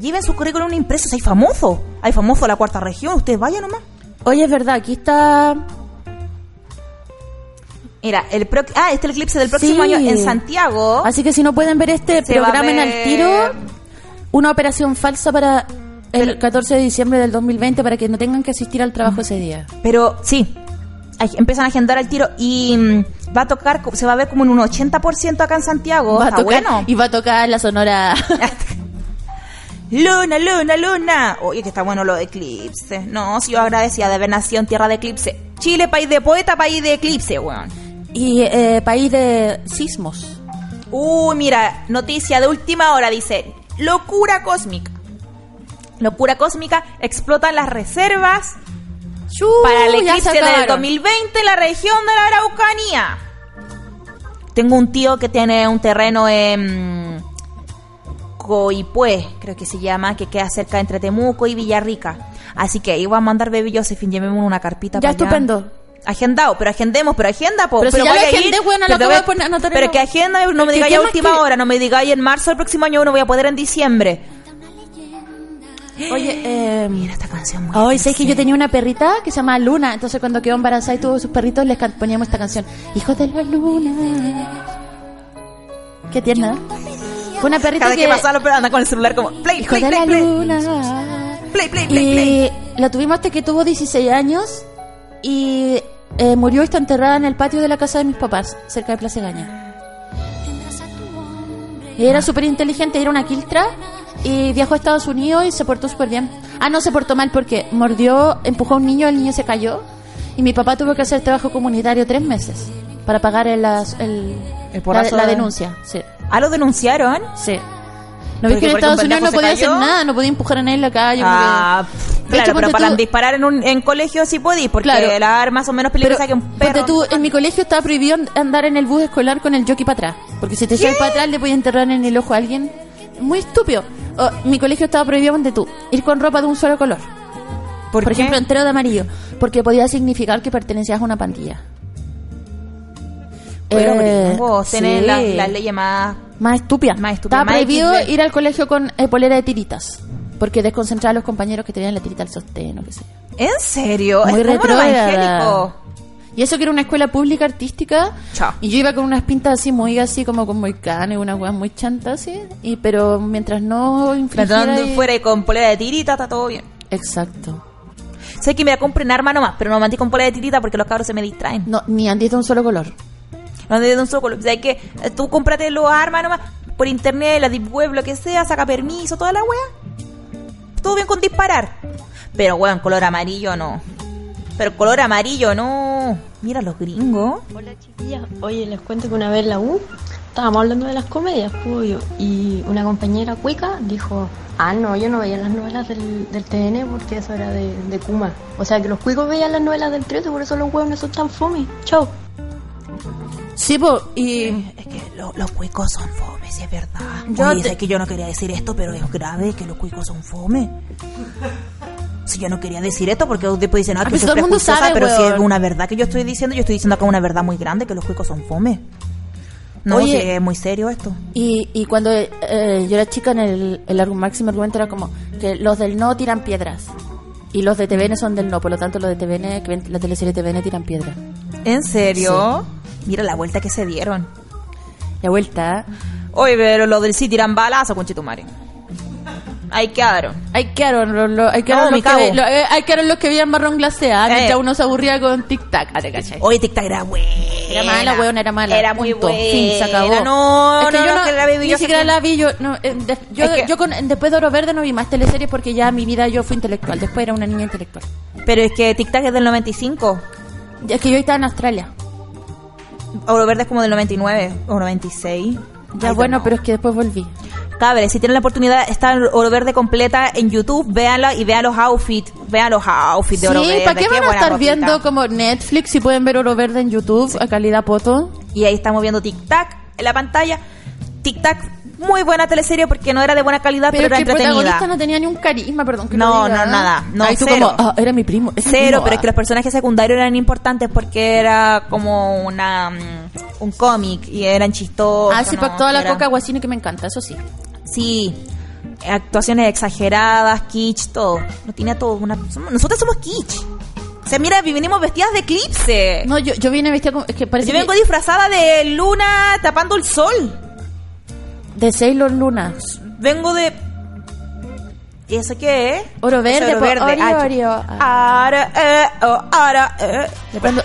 Lleven su currículum impreso, hay famoso. Hay famoso de la cuarta región, ustedes vayan nomás. Oye, es verdad, aquí está... Mira, el pro- ah, este es el eclipse del próximo Sí. año en Santiago. Así que si no pueden ver este, programen ver- al tiro una operación falsa para el 14 de diciembre del 2020 para que no tengan que asistir al trabajo ese día. Pero sí, empiezan a agendar al tiro y mm, va a tocar, se va a ver como en un 80% acá en Santiago. va a Está tocar, bueno. Y va a tocar la sonora. [laughs] Luna, luna, luna. Oye, que está bueno lo de eclipse. No, si yo agradecía de haber nacido en tierra de eclipse. Chile, país de poeta, país de eclipse, weón. Y eh, país de sismos. Uy, mira, noticia de última hora, dice, locura cósmica. Locura cósmica, explotan las reservas para el Uh, eclipse del acabaron. 2020 en la región de la Araucanía. Tengo un tío que tiene un terreno en Coipue, creo que se llama, que queda cerca entre Temuco y Villarrica. Así que iba a mandar Baby Josephine, llevemos una carpita Ya, para allá. Agendado, pero agendemos, pero agenda, po. Pero si ya voy lo a ir, agendé, pero lo te acabo voy a- poner- Pero que agenda, no me ¿Qué- digáis qué a más última que- hora, no me digáis en marzo del próximo año, no voy a poder en diciembre. Oye, eh, Mira esta canción muy Hoy sé que yo tenía una perrita que se llama Luna, entonces cuando quedó embarazada y tuvo sus perritos les poníamos esta canción, Hijos de la Luna. Qué tierna. Fue una perrita Cada que, que pasaba, pero anda con el celular como play, Hijos play, de la play, play. Luna. Play, play, play, play. Y la tuvimos hasta que tuvo 16 años y eh, murió y está enterrada en el patio de la casa de mis papás, cerca de Plaza Gaña. Y era súper inteligente, era una quiltra y viajó a Estados Unidos y se portó súper bien. Ah, no, se portó mal porque mordió, empujó a un niño, el niño se cayó y mi papá tuvo que hacer trabajo comunitario tres meses para pagar el, las- el- El la, la de- denuncia. Sí, Ah, lo denunciaron. sí. ¿No ves que en Estados un Unidos no podía hacer nada, no podía empujar a nadie en la calle? Ah, porque- De claro, hecho, pero para tú- disparar en un en colegio sí podís, porque Claro. la arma son menos peligrosas que un perro. tú, en mi colegio estaba prohibido andar en el bus escolar con el jockey para atrás. Porque si te echas para atrás le podía enterrar en el ojo a alguien. Muy estúpido. O, mi colegio estaba prohibido, ponte tú, ir con ropa de un solo color. ¿Por, ejemplo, entero de amarillo. Porque podía significar que pertenecías a una pandilla. Pero Eh, gringos, tenés sí. las las leyes más... Más estúpida. Más estúpida, Estaba más prohibido ir al colegio con eh, polera de tiritas. Porque desconcentraba a los compañeros que tenían la tirita al sostén o qué sé yo. ¿En serio? Muy retrógrada. Y eso que era una escuela pública artística. Chao. Y yo iba con unas pintas así muy así como con moicano y unas weas muy chantas así. Y, pero mientras no infringiera... Y- fuera y con polera de tirita, está todo bien. Exacto. Sé que me compren arma nomás, pero no me andé con polera de tirita porque los cabros se me distraen. No, ni andes de un solo color. No de un solo. O sea, que eh, tú cómprate los armas nomás por internet, la deep web, lo que sea, saca permiso, toda la wea. Todo bien con disparar. Pero weón, color amarillo no. Pero color amarillo no. Mira los gringos. Hola chiquillas, oye les cuento que una vez la U estábamos hablando de las comedias, pues, y una compañera cuica dijo, ah no, yo no veía las novelas del, del TN porque eso era de, de Kuma. O sea que los cuicos veían las novelas del 13, por eso los huevos son tan fome. Chau. Sí, po, y... Es que lo- los cuicos son fome, si es verdad. Yo te- sé que yo no quería decir esto, pero es grave que los cuicos son fome. Si yo no quería decir esto, porque después dicen, ah, Ah, pues sos todo el mundo prejuiciosa, sabe, pero si es weón. una verdad que yo estoy diciendo, yo estoy diciendo acá una verdad muy grande, que los cuicos son fome. No, Oye. es muy serio esto. Y, y cuando eh, yo era chica, en el, el argu- máximo argumento era como que los del no tiran piedras. Y los de TVN son del no, por lo tanto los de TVN, que ven la teleserie TVN tiran piedras. ¿En serio? Mira la vuelta que se dieron. De vuelta. Oye, pero los del sí tiran balazo, conchetumare. Ahí quedaron. Hay que los, los- hay que No, los que, lo- eh, que los que veían marrón glaseada Eh. mientras uno se aburría con tic tac. Ah. Oye, Tic Tac era buena. Era mala, weón, era mala. Era muy buena. Fin, se acabó. No, Es que no, yo no, que la vi, ni yo siquiera sé la vi. Yo, no, eh, de- yo, Es que- yo con, después de Oro Verde no vi más teleseries porque ya mi vida yo fui intelectual. Después era una niña intelectual. Pero es que Tic Tac es del 95. Ya Es que yo estaba en Australia. Oro Verde es como del 99 o 96. Ya Ay, bueno, no. pero es que después volví. Cabres, si tienen la oportunidad, está Oro Verde completa en YouTube, véanla y vean los outfits. Vean los outfits de Sí, Oro Verde. ¿para qué van a estar viendo como Netflix si pueden ver Oro Verde en YouTube a calidad poto? Y ahí estamos viendo Tic Tac en la pantalla. Tic Tac, muy buena teleserie porque no era de buena calidad, pero, Pero, era el protagonista no tenía ni un carisma, perdón. Que No, diga, no, nada. No, cero. como, ah, era mi primo. Cero, primo, pero es que los personajes secundarios eran importantes porque era como una mm, un cómic y eran chistosos. Ah, sí, ¿no? pues toda la Eran- coca guasini que me encanta, eso sí. Sí, actuaciones exageradas, kitsch, todo. No tiene todo. Una, nosotros somos kitsch. O sea, mira, venimos vestidas de eclipse. No, yo, yo vine vestida como. Es que parece Yo vengo que- disfrazada de luna tapando el sol. De Sailor Luna. Vengo de... ¿Y eso qué es? Oro verde, Eso po, es Oreo, Ah, Oreo. Ara, eh, oh, ara, eh. De pronto-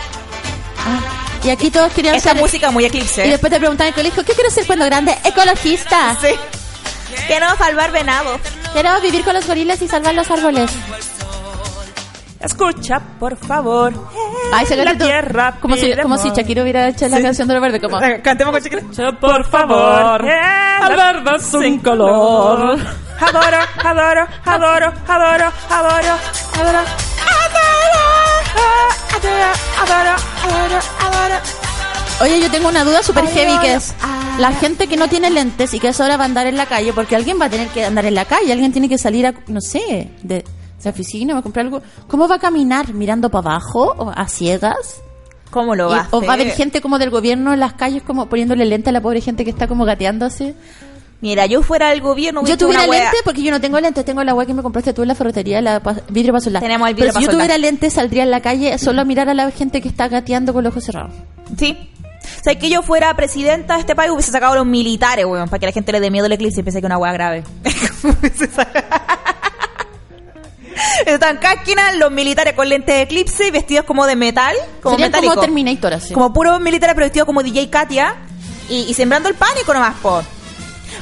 Ah, Y aquí todos querían Esa ser. música muy eclipse. Y después te preguntan en el colegio, ¿qué quieres ser cuando grande? Ecologista. Sí. Quiero salvar venados. Quiero vivir con los gorilas y salvar los árboles. Escucha, por favor. Ay, se la tierra. Como si, como si Shakira hubiera hecho la Sí. canción de Oro Verde, como. Cantemos con Shakira. Por favor, el verde es un color. Adoro, adoro, adoro, adoro, adoro, adoro. Adoro, adoro, adoro, adoro. Oye, yo tengo una duda super heavy que es la gente que no tiene lentes y que es hora va a andar en la calle, porque alguien va a tener que andar en la calle, alguien tiene que salir a, no sé, de esa oficina, va a comprar algo. ¿Cómo va a caminar? ¿Mirando para abajo o a ciegas? ¿Cómo lo Y- va a ¿O va a haber hacer? gente como del gobierno en las calles como poniéndole lente a la pobre gente que está como gateándose? Mira, yo fuera del gobierno. Yo tuviera una wea- lente porque yo no tengo lentes, tengo la wea que me compraste tú en la ferretería, la pa- vidrio para soldar. Tenemos el vidrio Pero si yo tuviera lentes saldría en la calle solo a mirar a la gente que está gateando con los ojos cerrados. Sí. O sea, que yo fuera presidenta de este país hubiese sacado a los militares, weón, para que la gente le dé miedo al eclipse y piense que es una weá grave. [laughs] Están casquinas los militares con lentes de eclipse y vestidos como de metal, como Serían metálico. como Terminator así. Como puros militares pero vestidos como DJ Katia y, y sembrando el pánico nomás, po.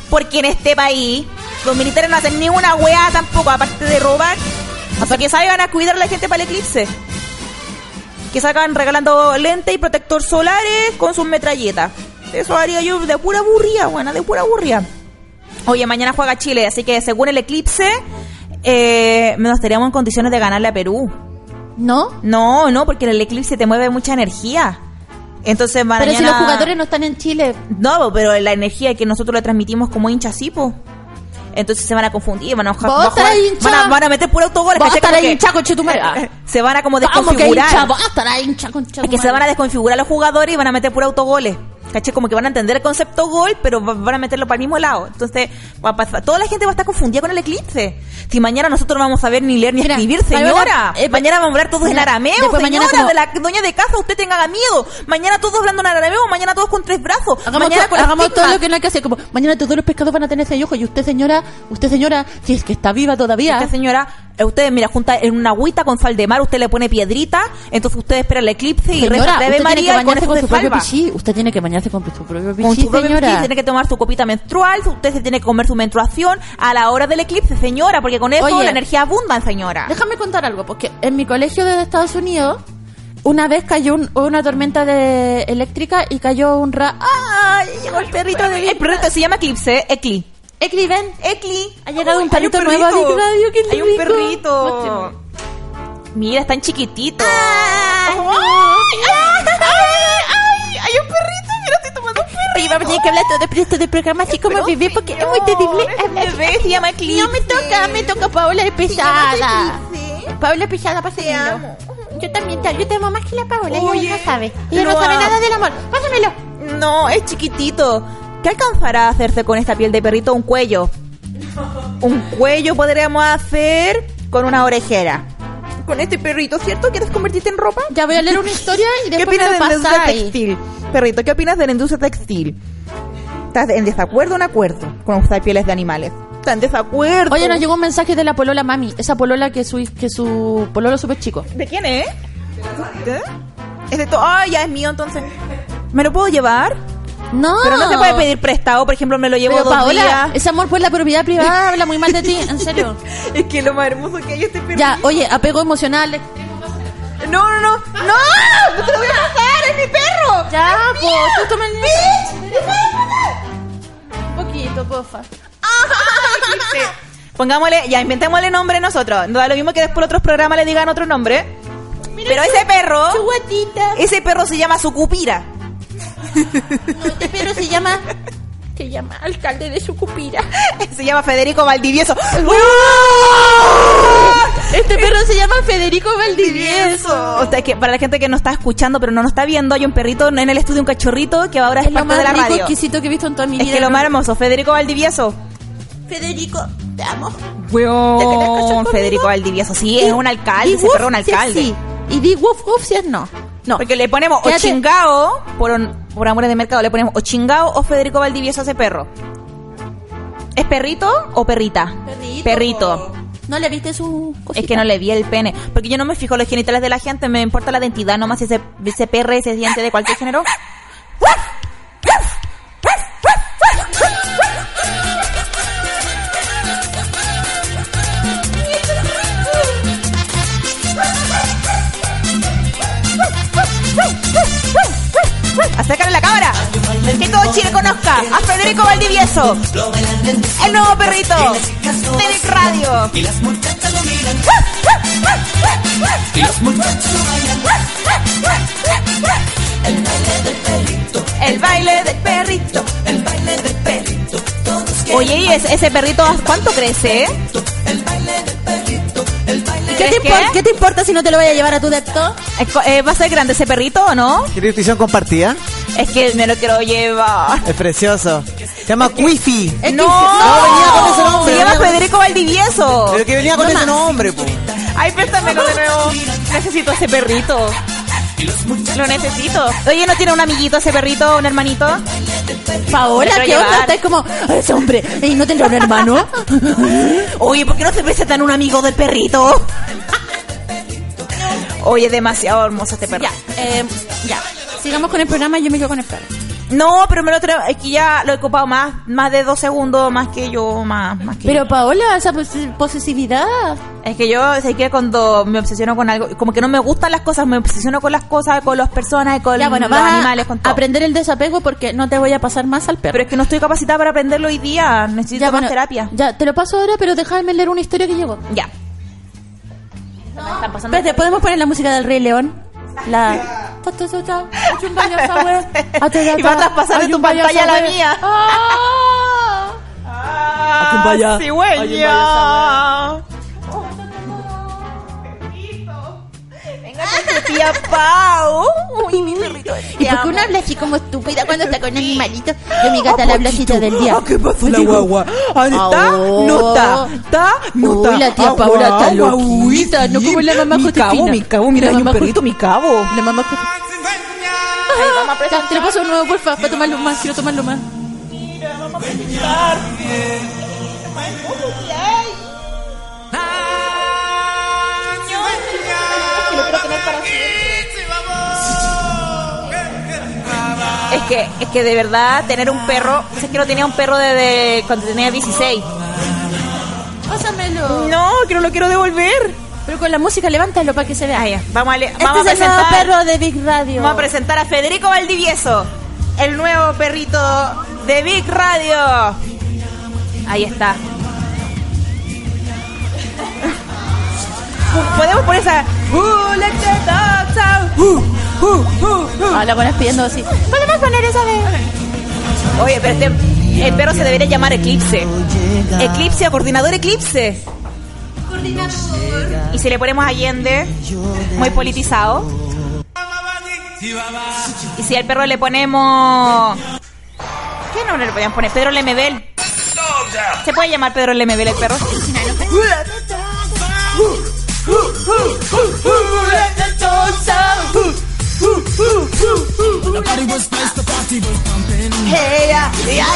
Porque en este país los militares no hacen ni una weá tampoco, aparte de robar. Hasta que salgan a cuidar a la gente para el eclipse. Que salgan regalando lentes y protector solares con sus metralletas. Eso haría yo de pura burría, buena, de pura burría. Oye, mañana juega Chile, así que según el eclipse, eh, no estaríamos en condiciones de ganarle a Perú. ¿No? No, no, porque el eclipse te mueve mucha energía. Entonces mañana... Pero si los jugadores no están en Chile, No, pero la energía que nosotros le transmitimos como hinchas, sí, po. Entonces se van a confundir, van a, van a, jugar- hincha. van a, van a meter puro autogoles. que- hincha. [laughs] Se van a como Vamos que desconfigurar. hincha, estarás hincha Es que se van a desconfigurar los jugadores y van a meter puro autogoles. ¿Caché? Como que van a entender el concepto gol, pero va- van a meterlo para el mismo lado. Entonces, va a pasar- toda la gente va a estar confundida con el eclipse. Si mañana nosotros no vamos a ver ni leer ni Mira, escribir, señora. eh, mañana vamos a hablar todos en arameo, señora. mañana como- De la dueña de casa, usted tenga miedo. Mañana todos hablando en arameo, mañana todos con tres brazos. Hagamos, mañana con todo lo que no hay que hacer. Como mañana todos los pescados van a tener seis ojos y usted, señora, usted, señora, si es que está viva todavía. Usted, señora, eh, usted, mira, junta en una agüita con faldemar, usted le pone piedrita, entonces usted espera el eclipse y reza Señora, que María y con con su propio salva. pichí. Usted tiene que bañarse con su propio pichí, Con su propio señora. pichí, tiene que tomar su copita menstrual, usted se tiene que comer su menstruación a la hora del eclipse, señora, porque con eso Oye. la energía abunda, señora. Déjame contar algo, porque en mi colegio de Estados Unidos, una vez cayó un- una tormenta de eléctrica y cayó un ra... ¡Ay! Llegó el perrito de El perrito se llama eclipse, Ecli. Ecli, ven. Ecli. Ha llegado un perrito nuevo a Big Radio, qué Hay un perrito. Mira, están chiquititos. Ay, no. Oye, vamos a tener que hablar todo de esto del programa así como bebé porque es muy terrible. Es bebé, se llama. No me toca, me toca Paola es pesada. Paola es pesada, pásamelo. Yo también yo te amo más que la Paola, ella no sabe. Ella no sabe nada del amor. Pásamelo. No, es chiquitito. ¿Qué alcanzará a hacerse con esta piel de perrito? Un cuello. Un cuello podríamos hacer con una orejera. Con este perrito, ¿cierto? ¿Quieres convertirte en ropa? Ya voy a leer una historia y ¿Qué después opinas me de la industria pasáis. textil? Perrito, ¿qué opinas de la industria textil? ¿Estás en desacuerdo o en acuerdo con usar pieles de animales? Está en desacuerdo. Oye, nos llegó un mensaje de la polola mami. Esa polola que su, que su pololo súper chico. ¿De quién es? ¿Qué? Es de todo. Ay, ya es mío entonces. ¿Me lo puedo llevar? No. Pero no se puede pedir prestado, por ejemplo, me lo llevo Pero dos Paola, días. ese amor por la propiedad privada [laughs] habla muy mal de ti, en serio. Es que lo más hermoso que hay este perro. Ya, oye, apego emocional. No, no, no. ¡No! ¡No te lo voy a bajar! ¡Es mi perro! Ya, po, tú toma el Un poquito, porfa. Pongámosle, ya inventémosle nombre nosotros. No da lo mismo que después otros programas le digan otro nombre. Pero ese perro, Su guatita. ese perro se llama Sucupira. Este perro se llama. Se llama alcalde de Sucupira. [laughs] Se llama Federico Valdivieso. Este perro se llama Federico Valdivieso. O sea, que para la gente que no está escuchando pero no nos está viendo, hay un perrito en el estudio, un cachorrito que ahora es, Es lo parte más de la rico, radio. exquisito que he visto en toda mi Es vida. que lo más hermoso, Federico Valdivieso. Federico, te amo. Weón, Federico Valdivieso, sí, es un alcalde, ese perro es un alcalde. Sí, y di woof woof si es no. No. Porque le ponemos o chingao, por, un- por amores de mercado, le ponemos o chingao o Federico Valdivieso ese perro. ¿Es perrito o perrita? Perrito. ¿No le viste su cosita? Es que no le vi el pene. Porque yo no me fijo en los genitales de la gente, me importa la identidad, nomás si ese, ese perro ese diente de cualquier género. Acércale la cámara. Que todo Chile conozca a Federico Valdivieso. El nuevo perrito. de Radio. Y las muchachas lo miran. Y los muchachos lo bailan. El baile del perrito. El baile del perrito. Todos quieren Oye, ¿y ese, ese perrito cuánto crece? el baile del perrito. El baile ¿Qué te, ¿Qué? impor- ¿Qué te importa si no te lo vaya a llevar a tu depto? Eh, ¿Va a ser grande ese perrito o no? ¿Quieres nutrición compartida? Es que me lo quiero llevar. Es precioso. Se llama que- no, no, venía con ese nombre, Se llama Federico Valdivieso. Pero que venía con ese nombre, po. Ay, préstamelo de nuevo. Necesito ese perrito. Lo necesito. Oye, ¿no tiene un amiguito ese perrito, un hermanito? Paola, ¿qué onda? Estás como, ese hombre, ¿y no tendrá un hermano? Oye, ¿por qué no se presentan un amigo del perrito? Oye, demasiado hermoso este perro. ya, eh, ya. Sigamos con el programa y yo me quedo con el perro. No, pero me lo traigo, es que ya lo he ocupado más, más de dos segundos, más que yo, más, más que Pero yo. Paola, esa pos- posesividad. Es que yo sé que cuando me obsesiono con algo, como que no me gustan las cosas, me obsesiono con las cosas, con las personas, con Ya, bueno, los vas animales, con todo. aprender el desapego porque no te voy a pasar más al perro. Pero es que no estoy capacitada para aprenderlo hoy día, necesito ya, más bueno, terapia. Ya, te lo paso ahora, pero déjame leer una historia que llegó. Ya. Espérate, ¿podemos poner la música del Rey León? La... Ta, ta, ta, ta, achumbaya, sabe, a te, [laughs] ta, Y va a traspasar de tu pantalla a la mía. ¡Ah! Acompaya. cigüeña. Venga, tía Pau. Uy, mi perrito. ¿Y por qué uno habla así como estúpida cuando está con animalitos? Yo mi gata la habla así todo el día. Ah, ¿Qué pasó la guagua? Ah, ¿Está? Oh. No está. ¿Está? No Uy, está. la tía Ah, Paula está loquita, no como la mamá Mi Josefina. cabo, mi cabo, mira, hay un mamá perrito, mi cabo. La mamá Josefina. Te lo paso de nuevo, porfa, para tomarlo más, quiero tomarlo más. Es que, es que de verdad tener un perro, es que no tenía un perro desde cuando tenía 16. Pásamelo. No, que no lo quiero devolver. Pero con la música, levántalo para que se vea. Ah, ya. Vamos a, Este vamos a es el nuevo presentar. perro de Big Radio. Vamos a presentar a Federico Valdivieso, el nuevo perrito de Big Radio. Ahí está. Podemos poner esa. Who let the dogs out? Ah, la buena pidiendo así. ¿Podemos poner esa de...? Oye, pero este, el perro se debería llamar Eclipse. Eclipse o coordinador Eclipse. Y si le ponemos Allende, muy politizado. Y si al perro le ponemos. ¿Qué nombre le podían poner? Pedro Lemebel. ¿Se puede llamar Pedro Lemebel el perro?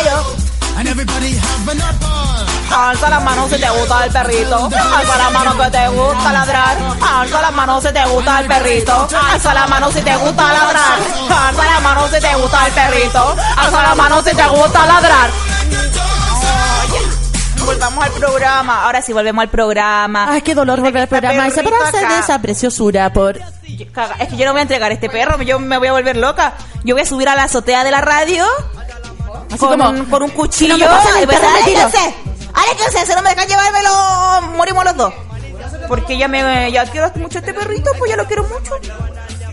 Yo. Alza las manos si te gusta el perrito. Alza las manos que te gusta ladrar. Alza las manos si te gusta el perrito. Alza las manos si te gusta ladrar. Alza las manos si te gusta el perrito. Alza las manos si te gusta ladrar. Volvamos al programa. Ahora sí, volvemos al programa. Ay, qué dolor volver al programa. Y separarse de esa preciosura por... Es que yo no voy a entregar este perro, yo me voy a volver loca. Yo voy a subir a la azotea de la radio Así con, como... con un cuchillo. Si no me perro, no me dejan llevármelo, morimos los dos. Porque ya me ya quiero mucho a este perrito, pues ya lo quiero mucho.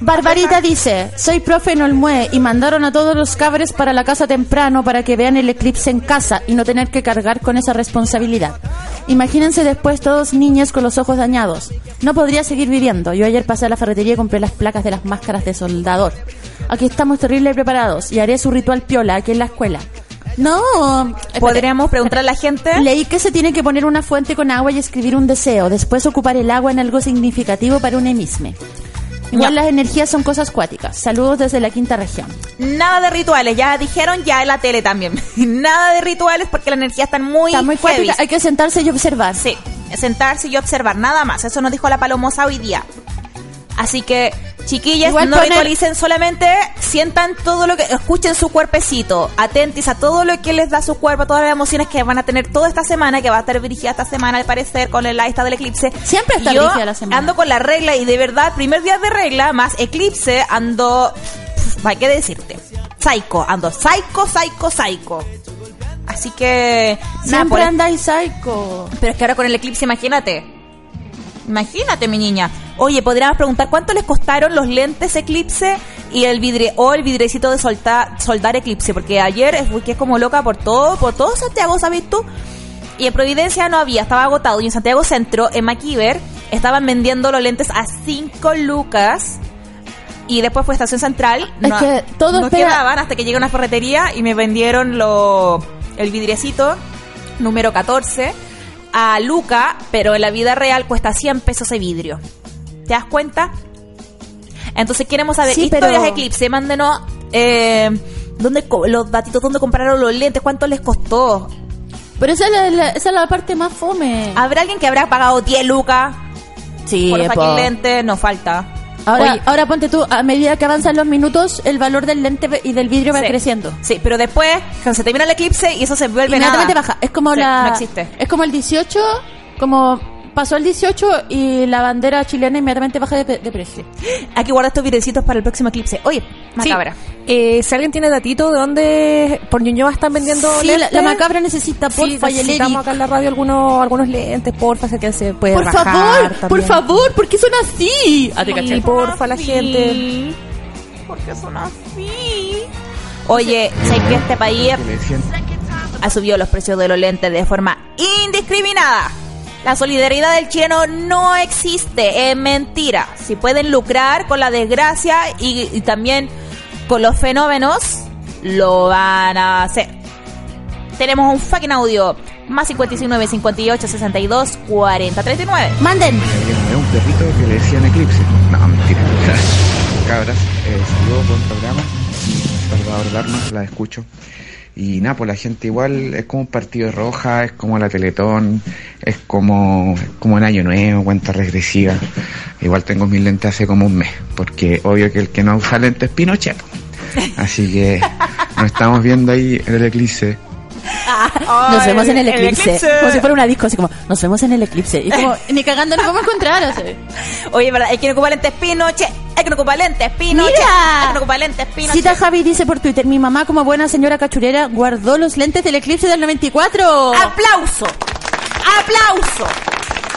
Barbarita dice, soy profe en Olmue y mandaron a todos los cabres para la casa temprano para que vean el eclipse en casa y no tener que cargar con esa responsabilidad. Imagínense después todos niños con los ojos dañados. No podría seguir viviendo. Yo ayer pasé a la ferretería y compré las placas de las máscaras de soldador. Aquí estamos terrible preparados y haré su ritual piola aquí en la escuela. No, espérate. Podríamos preguntar a la gente. Leí que se tiene que poner una fuente con agua y escribir un deseo, después ocupar el agua en algo significativo para un emisme. Igual las energías son cosas cuáticas. Saludos desde la quinta región. Nada de rituales, ya dijeron ya en la tele también. [laughs] Nada de rituales porque la energía está muy, Está muy cuática, hay que sentarse y observar. Sí, sentarse y observar, nada más. Eso nos dijo la palomosa hoy día. Así que, chiquillas, Igual no poner- ritualicen solamente, sientan todo lo que, escuchen su cuerpecito, atentis a todo lo que les da su cuerpo, todas las emociones que van a tener toda esta semana, que va a estar dirigida esta semana al parecer con el esta del eclipse. Siempre está Yo dirigida la semana. Ando con la regla y de verdad, primer día de regla, más eclipse, ando, hay que decirte, psycho, ando psycho, psycho, psycho. Así que, nada, Siempre por- andáis psycho. pero es que ahora con el eclipse, imagínate. Imagínate, mi niña. Oye, podríamos preguntar cuánto les costaron los lentes eclipse y el vidre o el vidrecito de soltar, soldar eclipse, porque ayer es que es como loca por todo, por todo Santiago, ¿sabes tú? Y en Providencia no había, estaba agotado. Y en Santiago Centro, en MacIver, estaban vendiendo los lentes a 5 lucas. Y después fue Estación Central. Es no, que todo no espera- quedaban hasta que llegué a una ferretería y me vendieron lo, el vidriecito número 14 a Luca, pero en la vida real cuesta 100 pesos ese vidrio. ¿Te das cuenta? Entonces queremos saber Sí, historias pero- Eclipse. Mándenos eh, dónde co- los datitos, dónde compraron los lentes, cuánto les costó. Pero esa es la, la- esa es la parte más fome. ¿Habrá alguien que habrá pagado 10 lucas sí, por los lentes? Nos falta. Ahora, Oye, ahora ponte tú, a medida que avanzan los minutos, el valor del lente y del vidrio va sí. creciendo. Sí, pero después cuando se termina el eclipse y eso se vuelve Inmediatamente nada. baja. Es como Sí, la. No existe. Es como el 18, como pasó el 18 y la bandera chilena inmediatamente baja de, de precio. [gasps] Hay que guardar estos videcitos para el próximo eclipse. Oye, macabra. Eh, si alguien tiene datito de dónde por Ñuñoa están vendiendo Sí, la, lentes. la macabra necesita, Sí, porfa, y el necesitamos acá en la radio algunos, algunos lentes, porfa, sé que se puede Por rajar favor, por favor, ¿por qué son así? Ah. Sí, porfa, la gente. ¿Por qué son así? Oye, sé que este país ha subido los precios de los lentes de forma indiscriminada. La solidaridad del chileno no existe, es mentira. Si pueden lucrar con la desgracia y, y también con los fenómenos, lo van a hacer. Tenemos un fucking audio. Más 59 58 62 40 39. Manden. Un perrito que le decían eclipse. No, mentira. [laughs] Cabras, eh, saludos, buen programa. Salvador Darmas, la escucho. Y nada, pues la gente igual es como un partido de roja, es como la Teletón, es como, es como en Año Nuevo, cuenta regresiva. Igual tengo mis lentes hace como un mes, porque obvio que el que no usa lentes es Pinochet. Así que nos estamos viendo ahí en el eclipse. Nos vemos en el el eclipse. Como si fuera una disco, así como, nos vemos en el eclipse. Y como, [laughs] ni cagando nos vamos a encontrar. o sea. Oye, ¿verdad? Hay que no ocupar lentes Pinochet. Hay que no ocupar lentes Pinochet. Mira. Hay que no ocupar lentes Pinochet. Cita Javi dice por Twitter, mi mamá como buena señora cachurera guardó los lentes del eclipse del 94. ¡Aplauso! ¡Aplauso!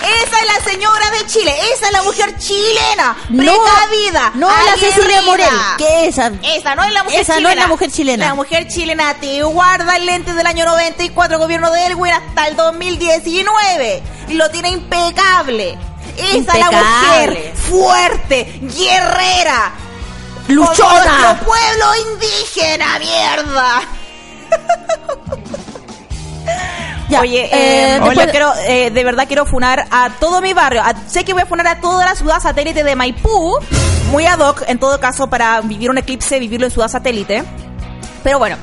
Esa es la señora de Chile. Esa es la mujer chilena. Precavida. no la Cecilia. Morel, que esa. Esa no es la mujer Esa chilena. no es la mujer chilena. La mujer chilena te guarda el lente del año 94, gobierno de Elwin, hasta el 2019. Y lo tiene impecable. Esa es la mujer fuerte, guerrera. Luchona. Nuestro pueblo indígena, mierda. Ya, Oye, eh, eh, después quiero, eh, de verdad quiero funar a todo mi barrio. A- sé que voy a funar a toda la ciudad satélite de Maipú, muy ad hoc, en todo caso, para vivir un eclipse, vivirlo en ciudad satélite. Pero bueno,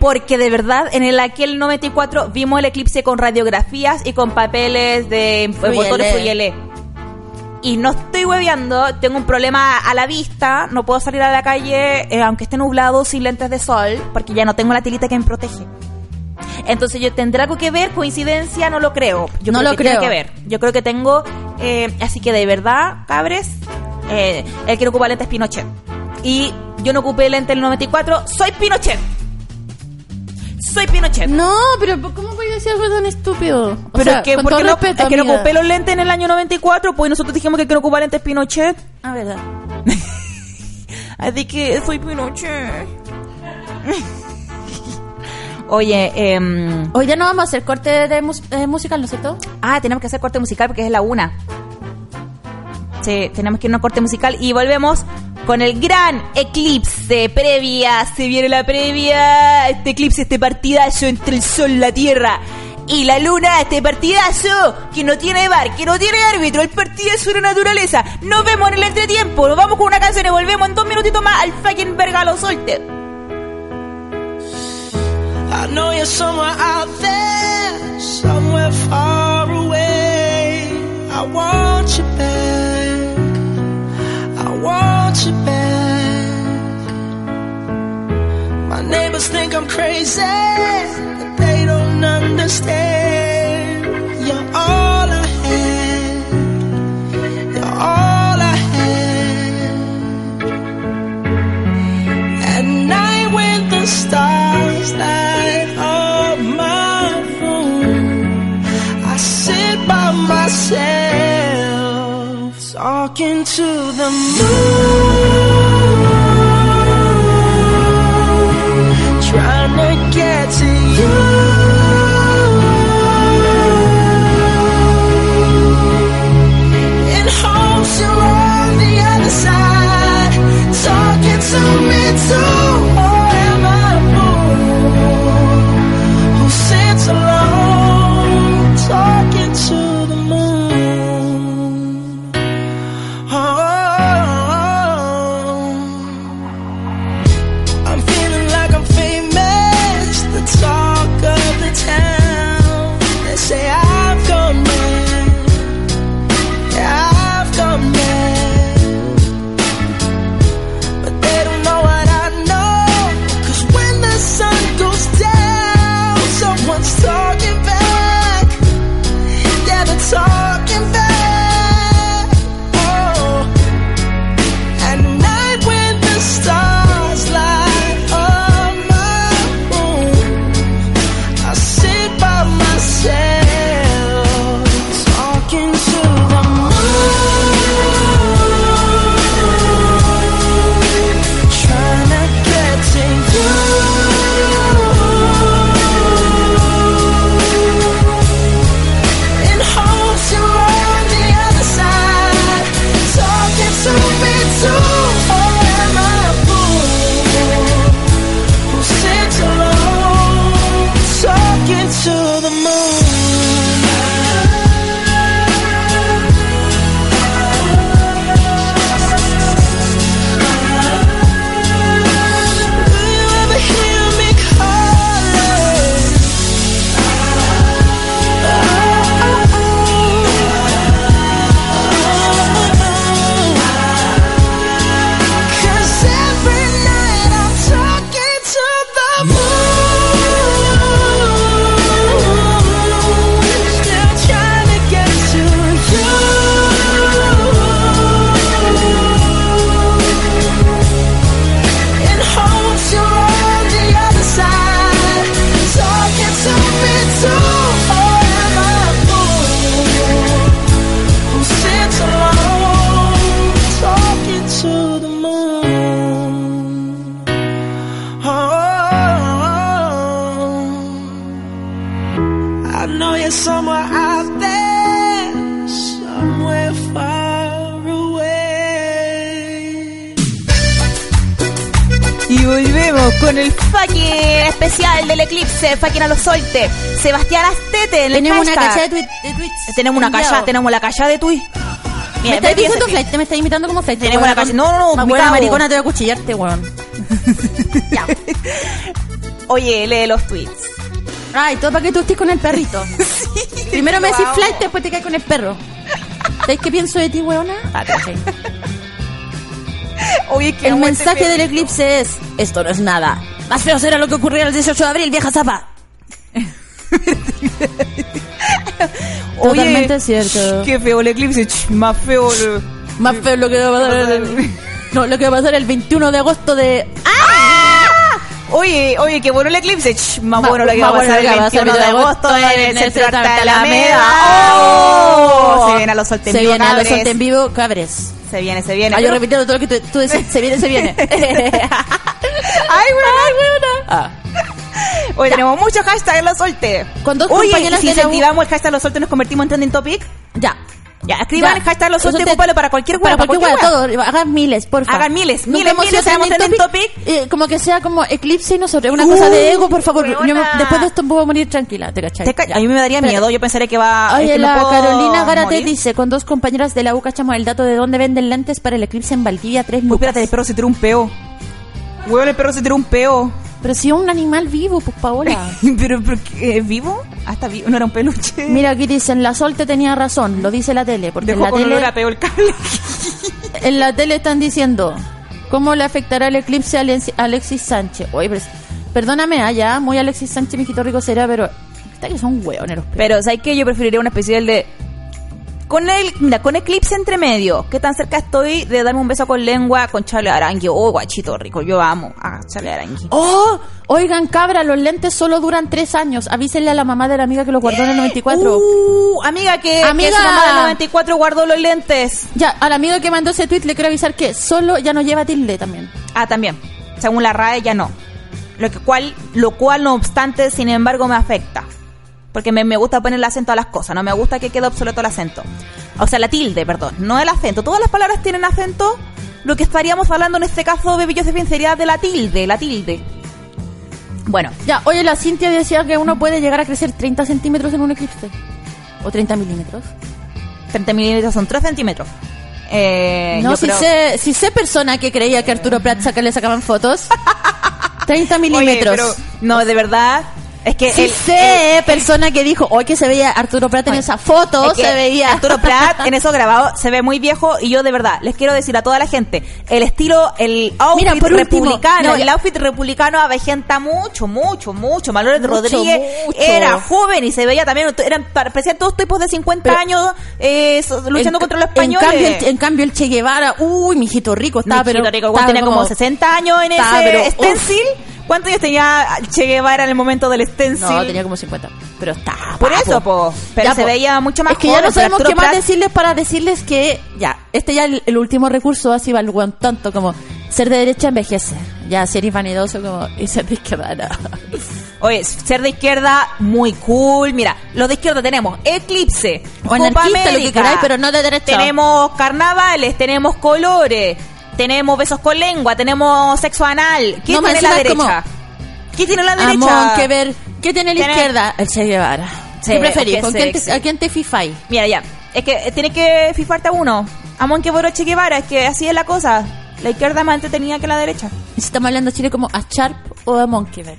porque de verdad en el aquel 94 vimos el eclipse con radiografías y con papeles de Fruyelé. botores Fruyelé. Y no estoy hueveando, tengo un problema a la vista, no puedo salir a la calle eh, aunque esté nublado sin lentes de sol, porque ya no tengo la tilita que me protege. Entonces yo tendrá algo que ver, coincidencia, no lo creo. Yo No creo lo que tiene creo. que ver. Yo creo que tengo, eh, así que de verdad, cabres, eh, él quiere ocupar lentes Pinochet. Y yo no ocupé lente en el 94, soy Pinochet. Soy Pinochet. No, pero ¿cómo voy a decir algo tan estúpido? O Pero sea, es que, porque no, respeto, es que no ocupé los lentes en el año 94, pues nosotros dijimos que quiero ocupar lentes Pinochet. Ah, verdad. [laughs] Así que soy Pinochet. [laughs] Oye, eh, Hoy ya no vamos a hacer corte de mus- eh, musical, ¿no es cierto? Ah, tenemos que hacer corte musical porque es la una. Sí, tenemos que irnos a corte musical y volvemos con el gran eclipse previa. Se viene la previa. Este eclipse, este partidazo entre el sol, la tierra y la luna. Este partidazo que no tiene bar, que no tiene árbitro. El partidazo de la naturaleza. Nos vemos en el entretiempo. Nos vamos con una canción y volvemos en dos minutitos más al fucking Vergalo Solte. I know you're somewhere out there, somewhere far away. I want you back. I want you back. My neighbors think I'm crazy, but they don't understand. You're all I had. You're all I had. At night when the stars talking to the moon, Tenemos una cacha de, tweet, de tweets. Tenemos una calla, tenemos la calla de tweet. Me estás diciendo flight, me estás imitando como flight. Tenemos una calle- no, no, no, cabo. maricona, te voy a cuchillarte, weón. [laughs] ya. Oye, lee los tweets. Ay, todo para que tú estés con el perrito. [laughs] Primero me decís flight, después te caes con el perro. ¿Sabes qué pienso de ti, weona? Ah. [laughs] Oye, El mensaje del eclipse es: Esto no es nada. Más feo será lo que ocurrió el 18 de abril, vieja zapa. Oye, Totalmente cierto. Qué feo el eclipse, más feo. el- Más feo lo que va a pasar el... No, lo que va a pasar el 21 de agosto de... Oye, oye, qué bueno el eclipse. ch, más Ma- bueno lo que va a pasar lo el que va a pasar 21 de agosto en el centro de Alameda. ¡Oh! ¡Oh! Se viene a los soltes en Se vivo, viene a los soltes en vivo, cabres. Se viene, se viene. Ah, yo repitiendo todo lo que tú, tú decías. Se viene, se viene. [laughs] Hoy tenemos muchos hashtags en los soltes. Con dos Oye, compañeras si de la U- incentivamos el hashtag los soltes nos convertimos en trending topic. Ya. Ya, escriban Ya. el hashtag los soltes, Los soltes- ocúpalo para cualquier Para hueá. cualquier hueá, todo. Hagan miles, por favor. Hagan miles, miles, miles, seamos trending. Eh, como que sea como eclipse y no sobre una cosa de ego, por favor. Yo me- Weona. después de esto puedo morir tranquila, ¿te cachai? Te ca- Ya. A mí me daría Espérate. miedo, yo pensaría que va... es Oye, que no la puedo Carolina Garate morir. dice, con dos compañeras de la U cachamos el dato de dónde venden lentes para el eclipse en Valdivia, tres Uy, lucas. espérate, el perro se tiró un peo. Huevo, el perro se tiró un peo. Pero si es un animal vivo, pues Paola. [laughs] pero, pero ¿qué? ¿es vivo? Ah, está vivo, no era un peluche. Mira, aquí dicen, la Solte tenía razón, lo dice la tele, porque en la, con olor tele, peo el cable. en la tele están diciendo, ¿cómo le afectará el eclipse a Alex- Alexis Sánchez? Oye, pero, perdóname, allá, muy Alexis Sánchez, mijito rico será, pero está que son hueoneros. Pero, ¿sabes qué? Yo preferiría una especial de... Con el, mira, con eclipse entre medio. ¿Qué tan cerca estoy de darme un beso con lengua con Charlie Arangui? Oh, guachito rico. Yo amo a Charlie Arangui. ¡Oh! Oigan, cabra, los lentes solo duran tres años. Avísenle a la mamá de la amiga que los guardó en el 94. Uh, amiga que, Amiga. que su mamá del 94 guardó los lentes. Ya, a la amiga que mandó ese tweet le quiero avisar que solo ya no lleva tilde también. Ah, también. Según la RAE ya no. Lo, que cual, lo cual, no obstante, sin embargo, me afecta. Porque me, me gusta poner el acento a las cosas, no me gusta que quede obsoleto el acento. O sea, la tilde, perdón, no el acento. Todas las palabras tienen acento. Lo que estaríamos hablando en este caso, Baby Josephine, sería de la tilde, la tilde. Bueno, Ya, oye, la Cintia decía que uno puede llegar a crecer 30 centímetros en un eclipse. O 30 milímetros. 30 milímetros son 3 centímetros. Eh, no, yo si, creo- sé, si sé persona que creía que Arturo Prat saca- le sacaban fotos. [laughs] 30 Oye, milímetros. pero, no, de verdad. Es que Sí el- sé persona que dijo, hoy que se veía Arturo Prat en esa foto, Es que se veía... Arturo Prat en eso grabado se ve muy viejo y yo de verdad les quiero decir a toda la gente el estilo el outfit Mira, republicano no, el outfit republicano avejenta mucho mucho mucho. Malores Mucho, Rodríguez mucho. era joven y se veía también eran parecían todos tipos de 50 Pero- años eh, luchando En- contra los En españoles cambio, el, en cambio, el Che Guevara, uy, mijito rico, estaba, Mijito pero... rico, estaba tenía como, 60 años en estaba, ese pero, stencil ¿cuántos años tenía Che Guevara en el momento del stencil? No, tenía como 50. Pero está. por eso po pero Ya, se po. veía mucho más Es que ya joven, no pero sabemos Arturo qué más Prat- decirles para decirles que, ya, este ya el, el último recurso así va el weón tanto como ser de derecha envejece. Ya, ser vanidoso como y ser de izquierda, no. Oye, ser de izquierda, muy cool. Mira, los de izquierda tenemos Eclipse, O Copa anarquista, lo que América, queráis, pero no de derecha. Tenemos carnavales, tenemos colores, tenemos besos con lengua, tenemos sexo anal. ¿Quién No, más tiene la derecha? ¿Quién tiene la derecha? Amón, que ver. ¿Qué tiene la izquierda? El Che Guevara. Sí, ¿Qué preferís? qué ¿Con quién te. ¿A quién te fifáis? Mira, ya. Es que tiene que fifarte a uno. Amón que Boroche Guevara, es que así es la cosa. La izquierda más entretenida que la derecha. Y si estamos hablando de Chile como a Sharp o a Monkever.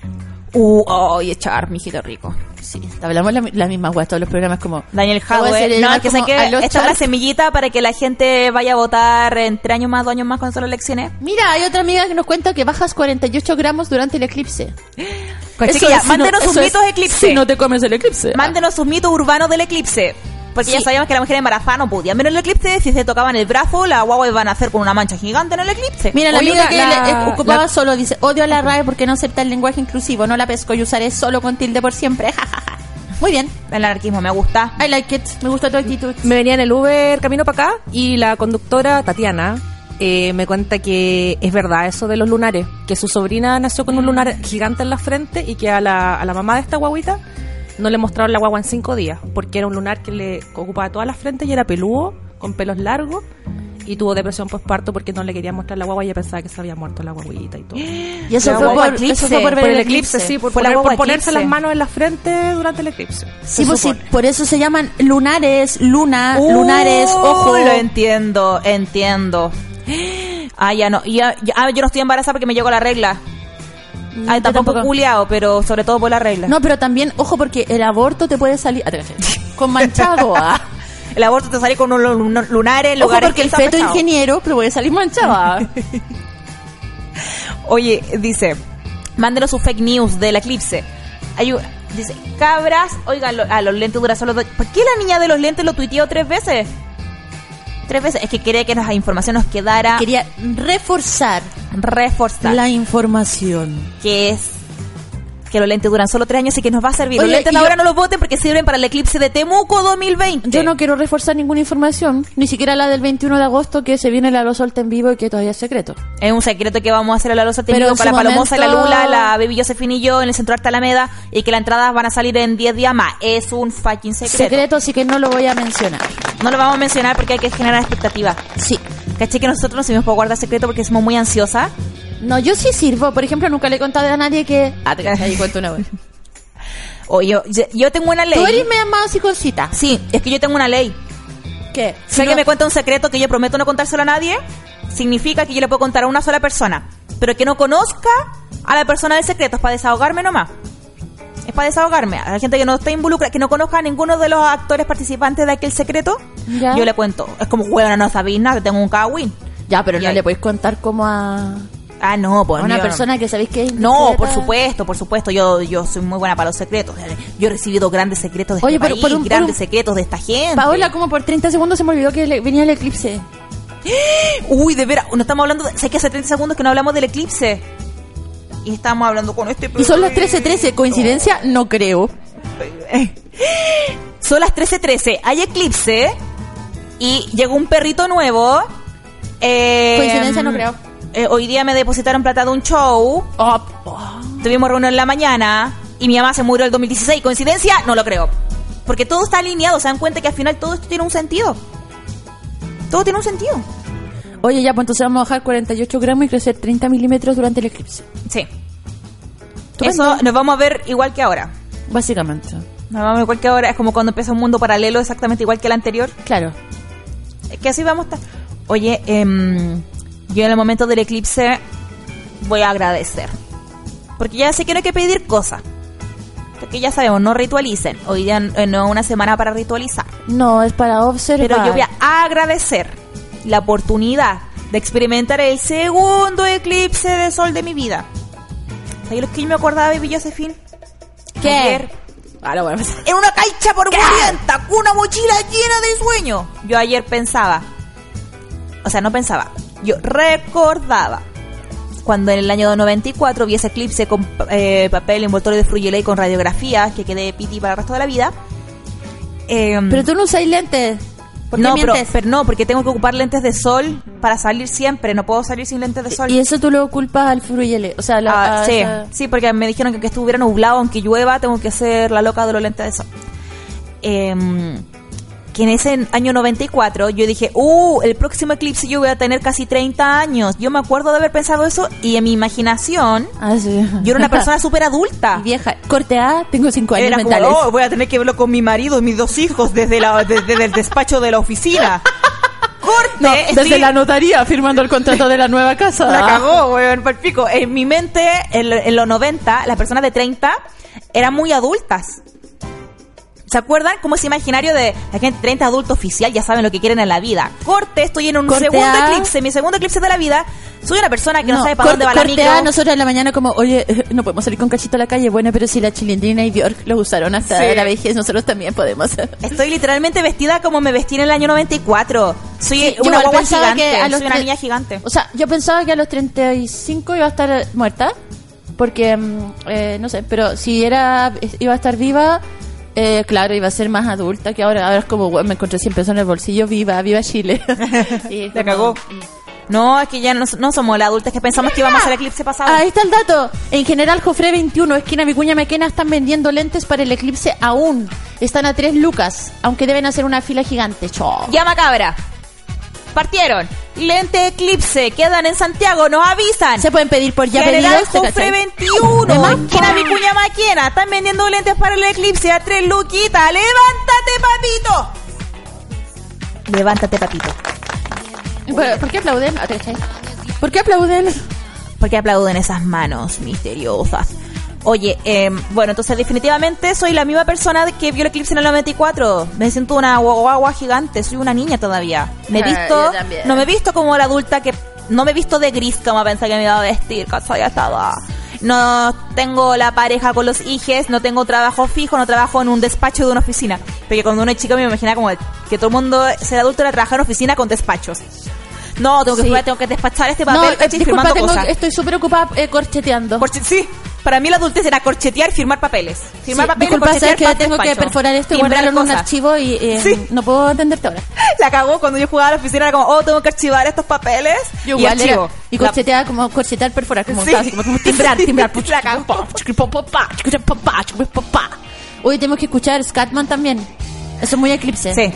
Uh, oh, y echar, mijito rico. Sí, hablamos la, la misma weá, todos los programas como... Daniel Howard. No, es que los esta es la semillita para que la gente vaya a votar en tres años más, dos años más cuando son las elecciones. Mira, hay otra amiga que nos cuenta que bajas 48 gramos durante el eclipse. Pues, Eso chiquilla, es, si mándenos no- sus mitos es, eclipse. Si no te comes el eclipse. Mándenos sus mitos urbanos del eclipse. Porque ya Sí. sabíamos que la mujer embarazada no podía ver el eclipse. Si se tocaban el brazo, la guagua iban a hacer con una mancha gigante en el eclipse. Mira, la la- que la- le- ocupaba la- solo dice, odio a la RAE porque no acepta el lenguaje inclusivo, no la pesco y usaré solo con tilde por siempre. [laughs] jajaja. Muy bien, El anarquismo me gusta. I like it, me gusta tu actitud. Me venía en el Uber camino para acá y la conductora Tatiana eh, me cuenta que es verdad eso de los lunares, que su sobrina nació con un lunar gigante en la frente y que a la, a la mamá de esta guaguita no le mostraron la guagua en cinco días, porque era un lunar que le ocupaba toda la frente y era peludo, con pelos largos. Y tuvo depresión postparto porque no le quería mostrar la guagua y ella pensaba que se había muerto la guaguita y todo. [gasps] Y eso fue, guagua por, eclipse, eso fue por ver Por el el eclipse, sí, por, poner- por ponerse eclipse. las manos en la frente durante el eclipse. Sí, pues sí, por eso se llaman lunares, luna, Uh, lunares, ojo. Lo entiendo, entiendo. [gasps] Ah, ya no. Ya, ya- ah, yo no estoy embarazada porque me llegó la regla. Ay, Yo tampoco tampoco. pero sobre todo por la regla. No, pero también, ojo, porque el aborto te puede salir. Ah. [laughs] Con manchado, ah. [laughs] El aborto te sale con unos lun- lunares Ojo, porque que el feto ingeniero te puede salir manchado. ah. [laughs] Oye, dice, mándenos su fake news del eclipse. Hay un- dice, cabras, oigan, lo- a los lentes dura solo dos. ¿Por qué la niña de los lentes lo tuiteó tres veces? Tres veces. Es que quería que la información nos quedara Quería reforzar reforzada. la información. Que es que los lentes duran solo tres años y que nos va a servir. Oye, los lentes yo- ahora no los voten porque sirven para el eclipse de Temuco 2020. Yo no quiero reforzar ninguna información, ni siquiera la del 21 de agosto que se viene la Luz Solta en vivo y que todavía es secreto. Es un secreto que vamos a hacer a la técnico en con la su Palomosa, la momento- Lula, la Baby Josephine y yo en el Centro Arte Alameda y que las entradas van a salir en 10 días más. Es un fucking secreto. Secreto, así que no lo voy a mencionar. No lo vamos a mencionar porque hay que generar expectativa. Sí. Caché que nosotros no se nos puede guardar secreto porque somos muy ansiosas. No, yo sí sirvo. Por ejemplo, nunca le he contado a nadie que... Ah, te ahí [laughs] cuento una vez. O yo, yo, yo tengo una ley. Tú eres media más psicosita. Sí, es que yo tengo una ley. ¿Qué? Si alguien no- me cuenta un secreto que yo prometo no contárselo a nadie, significa que yo le puedo contar a una sola persona. Pero que no conozca a la persona del secreto, es para desahogarme nomás. Es para desahogarme. A la gente que no está involucrada, que no conozca a ninguno de los actores participantes de aquel secreto, Ya. yo le cuento. Es como, bueno, no sabéis nada, tengo un kawin. Ya, pero no le podéis contar como a, Ah, no, pues a una yo persona que sabéis que es No, por supuesto, por supuesto. Yo, yo soy muy buena para los secretos. Yo he recibido grandes secretos de Oye, este pero país, por un- por grandes un- secretos de esta gente. Paola, como por 30 segundos se me olvidó que le- venía el eclipse. [gasps] Uy, de veras, no estamos hablando. De, sé que hace 30 segundos que no hablamos del eclipse. Y estamos hablando con este. Y son las 13.13. ¿Coincidencia? No creo. [laughs] Son las 13:13. Hay eclipse. Y llegó un perrito nuevo. Eh, Coincidencia, no creo. eh, hoy día me depositaron plata de un show. Oh, oh. Tuvimos reunión en la mañana. Y mi mamá se murió el 2016. ¿Coincidencia? No lo creo. Porque todo está alineado. Se dan cuenta que al final todo esto tiene un sentido. Todo tiene un sentido. Oye, ya, pues entonces vamos a bajar 48 gramos y crecer 30 milímetros durante el eclipse. Sí. Eso nos vamos a ver igual que ahora. Básicamente. Nos vamos a ver igual que ahora. Es como cuando empieza un mundo paralelo exactamente igual que el anterior. Claro. Es que así vamos a estar. Oye, em, yo en el momento del eclipse voy a agradecer. Porque ya sé que no hay que pedir cosas. Porque ya sabemos, no ritualicen. Hoy día eh, no es una semana para ritualizar. No, es para observar. Pero yo voy a agradecer la oportunidad de experimentar el segundo eclipse de sol de mi vida. ¿Sabes lo que yo me acordaba de Baby Josephine? ¿Qué? Ayer, Ah, en una caixa por con una mochila llena de sueño. Yo ayer pensaba, o sea, no pensaba, yo recordaba cuando en el año 94 vi ese eclipse con eh, papel envoltorio de Fruyeley con radiografías que quedé piti para el resto de la vida. Em, Pero tú no usas lentes. ¿Por qué no, pero, pero no, porque tengo que ocupar lentes de sol para salir siempre. No puedo salir sin lentes de sol. Y eso tú lo culpas al fruyele. O sea, la, Ah, a sí, sí, porque me dijeron que estuviera nublado, aunque llueva, tengo que ser la loca de los lentes de sol. Em, que en ese año 94 yo dije, uh, el próximo eclipse yo voy a tener casi 30 años. Yo me acuerdo de haber pensado eso y en mi imaginación Ah, sí. yo era una [laughs] persona súper adulta. Vieja. Corte A, tengo 5 años Era como, mentales. "Oh, voy a tener que verlo con mi marido y mis dos hijos desde, la, desde el despacho de la oficina. [laughs] Corte, No, desde sí. la notaría firmando el contrato de la nueva casa. La cagó, weón, por pico. En mi mente, en, en los 90, las personas de 30 eran muy adultas. ¿Se acuerdan? Como ese imaginario de la gente 30 adulto oficial, ya saben lo que quieren en la vida. Corte, estoy en un Corte segundo A. eclipse, mi segundo eclipse de la vida. Soy una persona que no, sabe para corte, dónde va la corte micro. A, nosotros en la mañana como, oye, [laughs] no podemos salir con cachito a la calle. Bueno, pero si la chilindrina y Bjork lo usaron hasta Sí. la vejez, nosotros también podemos. Estoy literalmente vestida como me vestí en el año 94. Soy Sí, una guagua gigante. a los Soy una niña gigante. O sea, yo pensaba que a los 35 iba a estar muerta. Porque, mm, eh, no sé, pero si era iba a estar viva, eh, claro, iba a ser más adulta que ahora. Ahora es como, "Bueno, me encontré 100 pesos en el bolsillo, viva, viva Chile. [laughs] [laughs] Y como- cagó. No, es que ya no, no somos las adultas que pensamos que íbamos a hacer el eclipse pasado. Ahí está el dato. En general, Jofre 21, esquina Vicuña Mequena, están vendiendo lentes para el eclipse aún. Están a 3 lucas, aunque deben hacer una fila gigante. Chao. Llama cabra. Partieron. Lente eclipse. Quedan en Santiago. Nos avisan. Se pueden pedir por ya General pedidos. ¿te Jofre cachai? 21. De más, Esquina Vicuña Maquena. Están vendiendo lentes para el eclipse a tres luquitas. ¡Levántate, papito! Levántate, papito. ¿Por, por qué aplauden? Ah. ¿Por qué aplauden? ¿Por qué aplauden esas manos misteriosas? Oye, eh, bueno, entonces definitivamente soy la misma persona que vio el eclipse en el 94. Me siento una guagua gigante, soy una niña todavía. Me he Ah, visto, no me he visto como la adulta que no me he visto de gris como pensé que me iba a vestir. Ya estaba. No tengo la pareja con los hijes, no tengo trabajo fijo, no trabajo en un despacho de una oficina. Porque cuando uno es chica me imaginaba como que todo el mundo, ser adulto era trabajar en oficina con despachos. No, tengo que, Sí. tengo que despachar este No, papel, eh, ¿cachai? disculpa, firmando tengo- cosas. estoy súper ocupada eh, corcheteando. Corche- sí, para mí la adultez era corchetear, firmar papeles. Firmar Sí, papeles, disculpa, corchetear que tengo que perforar esto y guardarlo en un archivo y eh, Sí. no puedo atenderte ahora. [laughs] La cagó cuando yo jugaba a la oficina, era como, oh, tengo que archivar estos papeles. Yo y igual era- archivo. y La- corchetear como corchetear perforar como, Sí. como, como timbrar [laughs] timbrar La cagó. Hoy tenemos que escuchar Scatman también eso es muy eclipse Sí.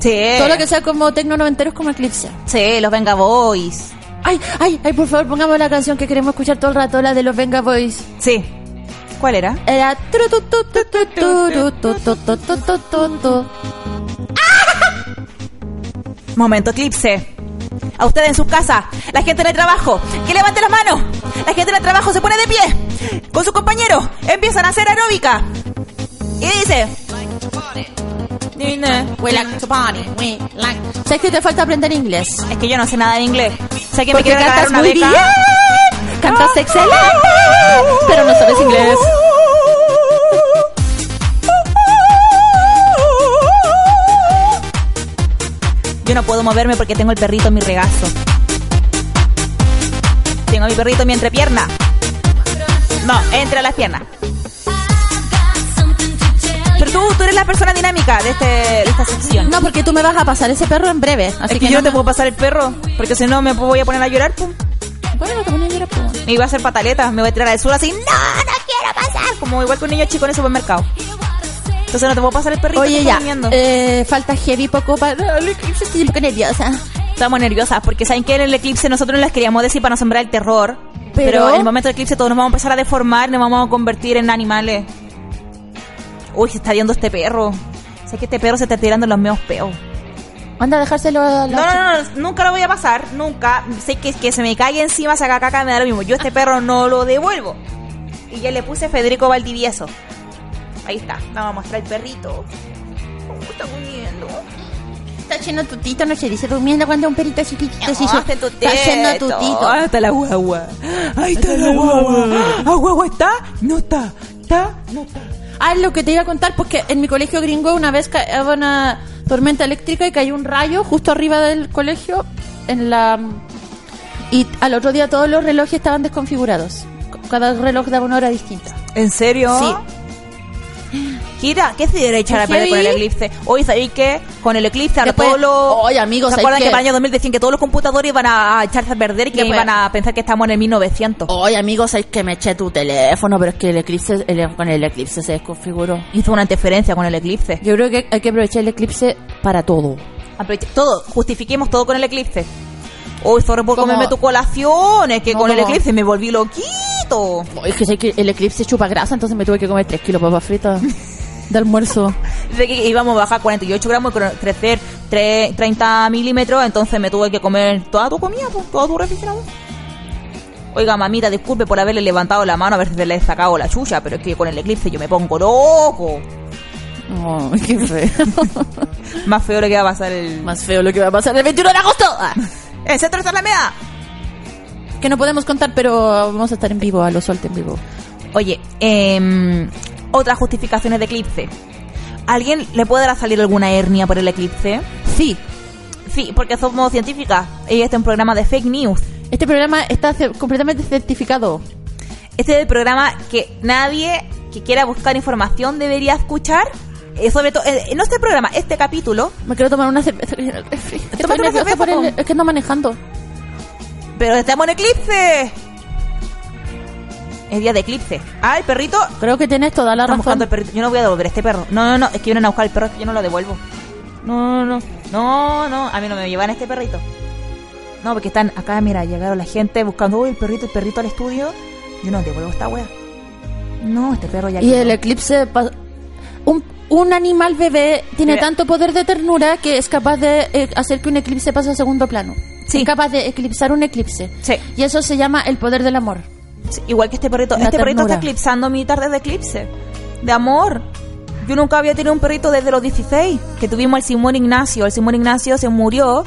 Sí. todo lo que sea como tecno noventero es como eclipse Sí, los Venga Boys. Ay, ay, ay, por favor, pongamos la canción que queremos escuchar todo el rato, la de los Venga Boys. Sí. ¿Cuál era? Era. Momento eclipse. A usted en su casa, la gente en el trabajo, que levante las manos. La gente en el trabajo se pone de pie con su compañero, empiezan a hacer aeróbica y dice. We like to party, we like- ¿Sabes que te falta aprender inglés? Es que yo no sé nada de inglés. Sé que me quiero cantas una muy beca. bien, cantas excelente, pero no sabes inglés. Yo no puedo moverme porque tengo el perrito en mi regazo. Tengo a mi perrito en mi entrepierna. No, entre las piernas. Tú, tú eres la persona dinámica de, este, de esta sección. No, porque tú me vas a pasar ese perro en breve, así es que, que yo no te me- puedo pasar el perro, porque si no me voy a poner a llorar, pum. Bueno, no te ponía a llorar, pues. Me iba a hacer pataleta, me voy a tirar al suelo así, no, no quiero pasar. Como igual que un niño chico en el supermercado. Entonces no te puedo pasar el perrito Oye, ya, eh, falta heavy poco para el eclipse, estoy un poco nerviosa. Estamos nerviosas porque saben que en el eclipse nosotros les queríamos decir para no sembrar el terror. Pero, Pero- en el momento del eclipse todos nos vamos a empezar a deformar, nos vamos a convertir en animales. Uy, se está viendo este perro. Sé que este perro se está tirando los meos peos. Anda a dejárselo a la... No, no, no, no, nunca lo voy a pasar, nunca. Sé que, que se me caiga encima, saca caca, me da lo mismo. Yo este perro no lo devuelvo. Y ya le puse Federico Valdivieso. Ahí está, vamos a mostrar el perrito. ¿Cómo está comiendo? Está haciendo tutito, no se dice durmiendo cuando un perito chiquitito así No, está en tu Está haciendo tutito. Ah, está la guagua. Ahí está la guagua. ¿Ah, guagua está? No está. ¿Está? No está. Ah, lo que te iba a contar, porque en mi colegio gringo una vez hubo una tormenta eléctrica y cayó un rayo justo arriba del colegio en la y al otro día todos los relojes estaban desconfigurados. Cada reloj daba una hora distinta. ¿En serio? Sí. ¿Qué se debe echar a ¿Es perder con el eclipse? Hoy sabéis que con el eclipse Después- todos los... Oye, amigos, ¿Se ¿sabéis acuerdan que para el año 2000 decían que todos los computadores iban a echarse a perder y que iban a pensar que estamos en el 1900? Oye, amigos, hay que me eché tu teléfono, pero es que el eclipse, el- con el eclipse se desconfiguró. Hizo una interferencia con el eclipse. Yo creo que hay que aprovechar el eclipse para todo. Aproveche- todo, justifiquemos todo con el eclipse. Hoy sorry por Como- comerme tu colación, es que No, con el como- eclipse me volví loquito. Es que el eclipse chupa grasa, entonces me tuve que comer 3 kilos de papas fritas [laughs] de almuerzo. Dice que íbamos a bajar 48 gramos y cre- crecer tre- 30 milímetros, entonces me tuve que comer toda tu comida, todo tu refrigerador. Oiga, mamita, disculpe por haberle levantado la mano a ver si le he sacado la chucha, pero es que con el eclipse yo me pongo loco. Qué feo. [laughs] Más feo lo que va a pasar el... Más feo lo que va a pasar el 21 de agosto. Ah. [laughs] ¡El centro de Alameda! Que no podemos contar, pero vamos a estar en vivo, a lo suelto en vivo. Oye, em, otras justificaciones de eclipse. ¿Alguien le puede dar a salir alguna hernia por el eclipse? Sí, Sí, porque somos científicas y este es un programa de fake news. este programa está completamente certificado. Este es el programa que nadie que quiera buscar información debería escuchar. Eh, sobre todo, eh, no este programa, este capítulo, Me quiero tomar una cerveza. Estoy nerviosa cerveza, por el-. Es que ando manejando. pero estamos en eclipse. Es día de eclipse. Ah, el perrito. Creo que tienes toda la Están razón. el perrito. Yo no voy a devolver este perro. No, no, no. Es que vienen a buscar el perro, es que yo no lo devuelvo. No, no, no. No, no. A mí no me llevan este perrito. No, porque están acá, mira, llegaron la gente buscando, uy, el perrito, el perrito al estudio. Yo no devuelvo esta wea. No, este perro ya. Y el eclipse... Un, un animal bebé tiene Mira. tanto poder de ternura que es capaz de eh, hacer que un eclipse pase a segundo plano. Sí. Es capaz de eclipsar un eclipse. Sí. Y eso se llama el poder del amor. Igual que este perrito. Este perrito está eclipsando mi tarde de eclipse. De amor. Yo nunca había tenido un perrito desde los 16. Que tuvimos el Simón Ignacio. El Simón Ignacio se murió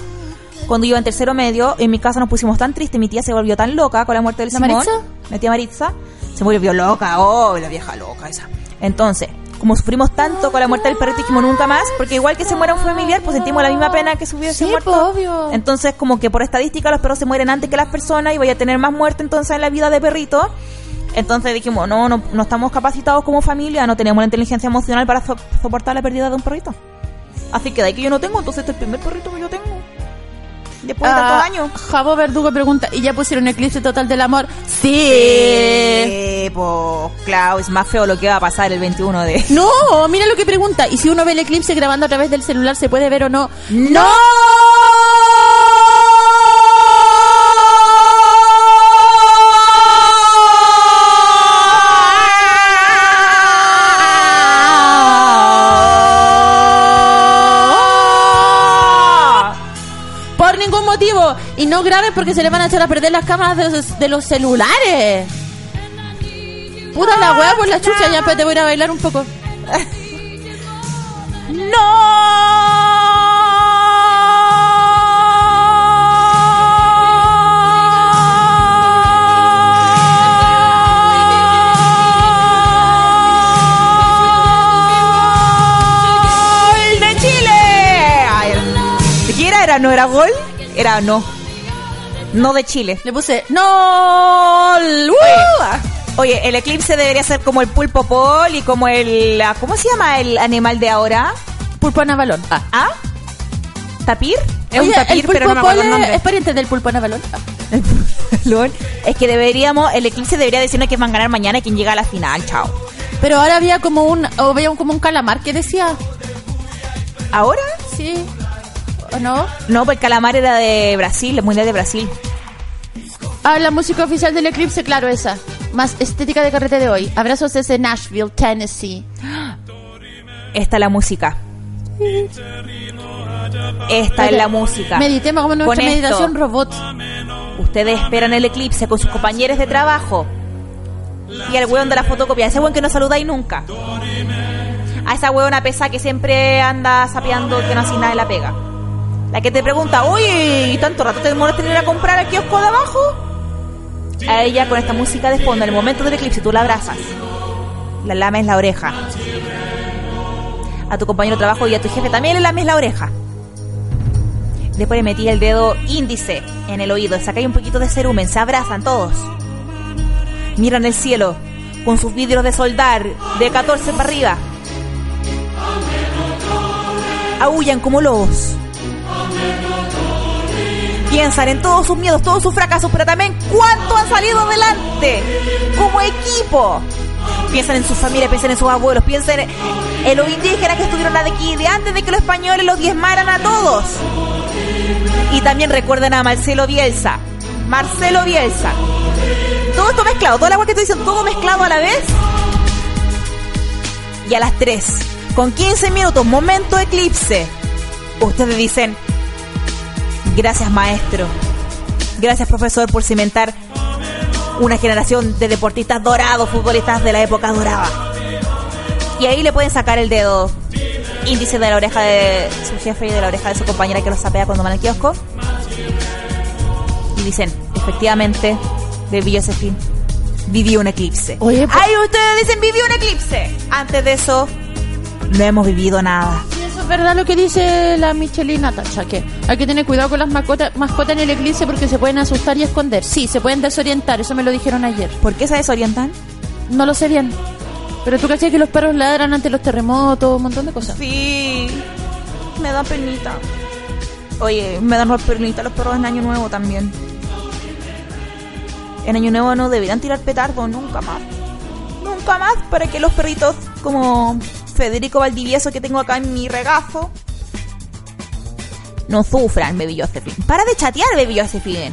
cuando yo iba en tercero medio. En mi casa nos pusimos tan tristes. Mi tía se volvió tan loca con la muerte del ¿La Simón. Maritza? Mi tía Maritza. Se volvió loca. Oh, la vieja loca esa. Entonces, como sufrimos tanto con la muerte del perrito, dijimos nunca más. Porque igual que se muera un familiar, pues sentimos la misma pena que si hubiese Sí, muerto. pues, obvio. Entonces, como que por estadística los perros se mueren antes que las personas y vaya a tener más muerte entonces en la vida de perrito. Entonces dijimos, no, no, no estamos capacitados como familia, no tenemos la inteligencia emocional para so- soportar la pérdida de un perrito. Así que de ahí que yo no tengo, entonces este es el primer perrito que yo tengo. Después de tantos Ah, años. Javo Verdugo pregunta, ¿y ya pusieron eclipse total del amor? Sí. Eh, pues, claro, es más feo lo que va a pasar el 21 de... No, [laughs] mira lo que pregunta. ¿Y si uno ve el eclipse grabando a través del celular, se puede ver o no? ¡No! Y no graben porque se le van a echar a perder las cámaras de los, celulares. Puta la hueá por la chucha, ya pues te voy a bailar un poco. [laughs] ¡Gol de Chile! Ay, ¿De quién era? ¿Era? ¿No era gol? Era no. No de Chile. Le puse, ¡No! ¡Uh! Oye, el eclipse debería ser como el pulpo pol y como el... la- ¿Cómo se llama el animal de ahora? Pulpo anabalón. Ah. ¿Ah? ¿Tapir? Es un tapir, el pero no me acuerdo el nombre. es pariente del pulpo anabalón. [laughs] Ah. Es que deberíamos... El eclipse debería decirnos que van a ganar mañana y quién llega a la final. Chao. Pero ahora había como un, o había como un calamar que decía, ¿Ahora? sí, ¿o no? No, pues el calamar era de Brasil, el mundial de Brasil. Ah, la música oficial del eclipse, claro, esa. Más estética de carrete de hoy. Abrazos desde Nashville, Tennessee. Esta es la música. Esta es la música. Meditemos como nuestra Con esto, meditación robot. Ustedes esperan el eclipse con sus compañeros de trabajo. Y al weón de la fotocopia, ese weón que no saludáis nunca. A esa weona pesa que siempre anda sapeando que no hace nada de la pega. La que te pregunta, oye, ¿y tanto rato te demoras en ir a comprar al kiosco de abajo? A ella con esta música de fondo, en el momento del eclipse, tú la abrazas. La lames la oreja. A tu compañero de trabajo y a tu jefe también le lames la oreja. Después le metí el dedo índice en el oído, sacáis un poquito de cerumen, se abrazan todos. Miran el cielo con sus vidrios de soldar de 14 para arriba. Aullan como lobos. Piensan en todos sus miedos, todos sus fracasos, pero también cuánto han salido adelante como equipo. Piensan en sus familias, piensan en sus abuelos, piensan en, los indígenas que estuvieron aquí de antes de que los españoles los diezmaran a todos. Y también recuerdan a Marcelo Bielsa. Marcelo Bielsa. Todo esto mezclado, toda la agua que estoy diciendo, todo mezclado a la vez. Y a las 3, con 15 minutos, momento eclipse. Ustedes dicen, gracias maestro. Gracias profesor por cimentar una generación de deportistas dorados, futbolistas de la época dorada. Y ahí le pueden sacar el dedo índice de la oreja de su jefe y de la oreja de su compañera que los sapea cuando van al kiosco. Y dicen, efectivamente, Baby Josephine vivió un eclipse. Oye, pues- ¡Ay, ustedes dicen vivió un eclipse! Antes de eso, no hemos vivido nada. Es verdad lo que dice la Michelina Tacha, que hay que tener cuidado con las mascotas, mascotas en el eclipse porque se pueden asustar y esconder. Sí, se pueden desorientar, eso me lo dijeron ayer. ¿Por qué se desorientan? No lo sé bien. Pero tú caché que los perros ladran ante los terremotos, un montón de cosas. Sí, me da penita. Oye, me dan más penita los perros en Año Nuevo también. En Año Nuevo no deberían tirar petardos nunca más. Nunca más para que los perritos como Federico Valdivieso que tengo acá en mi regazo no sufran, Baby Josephine. Para de chatear, Baby Josephine.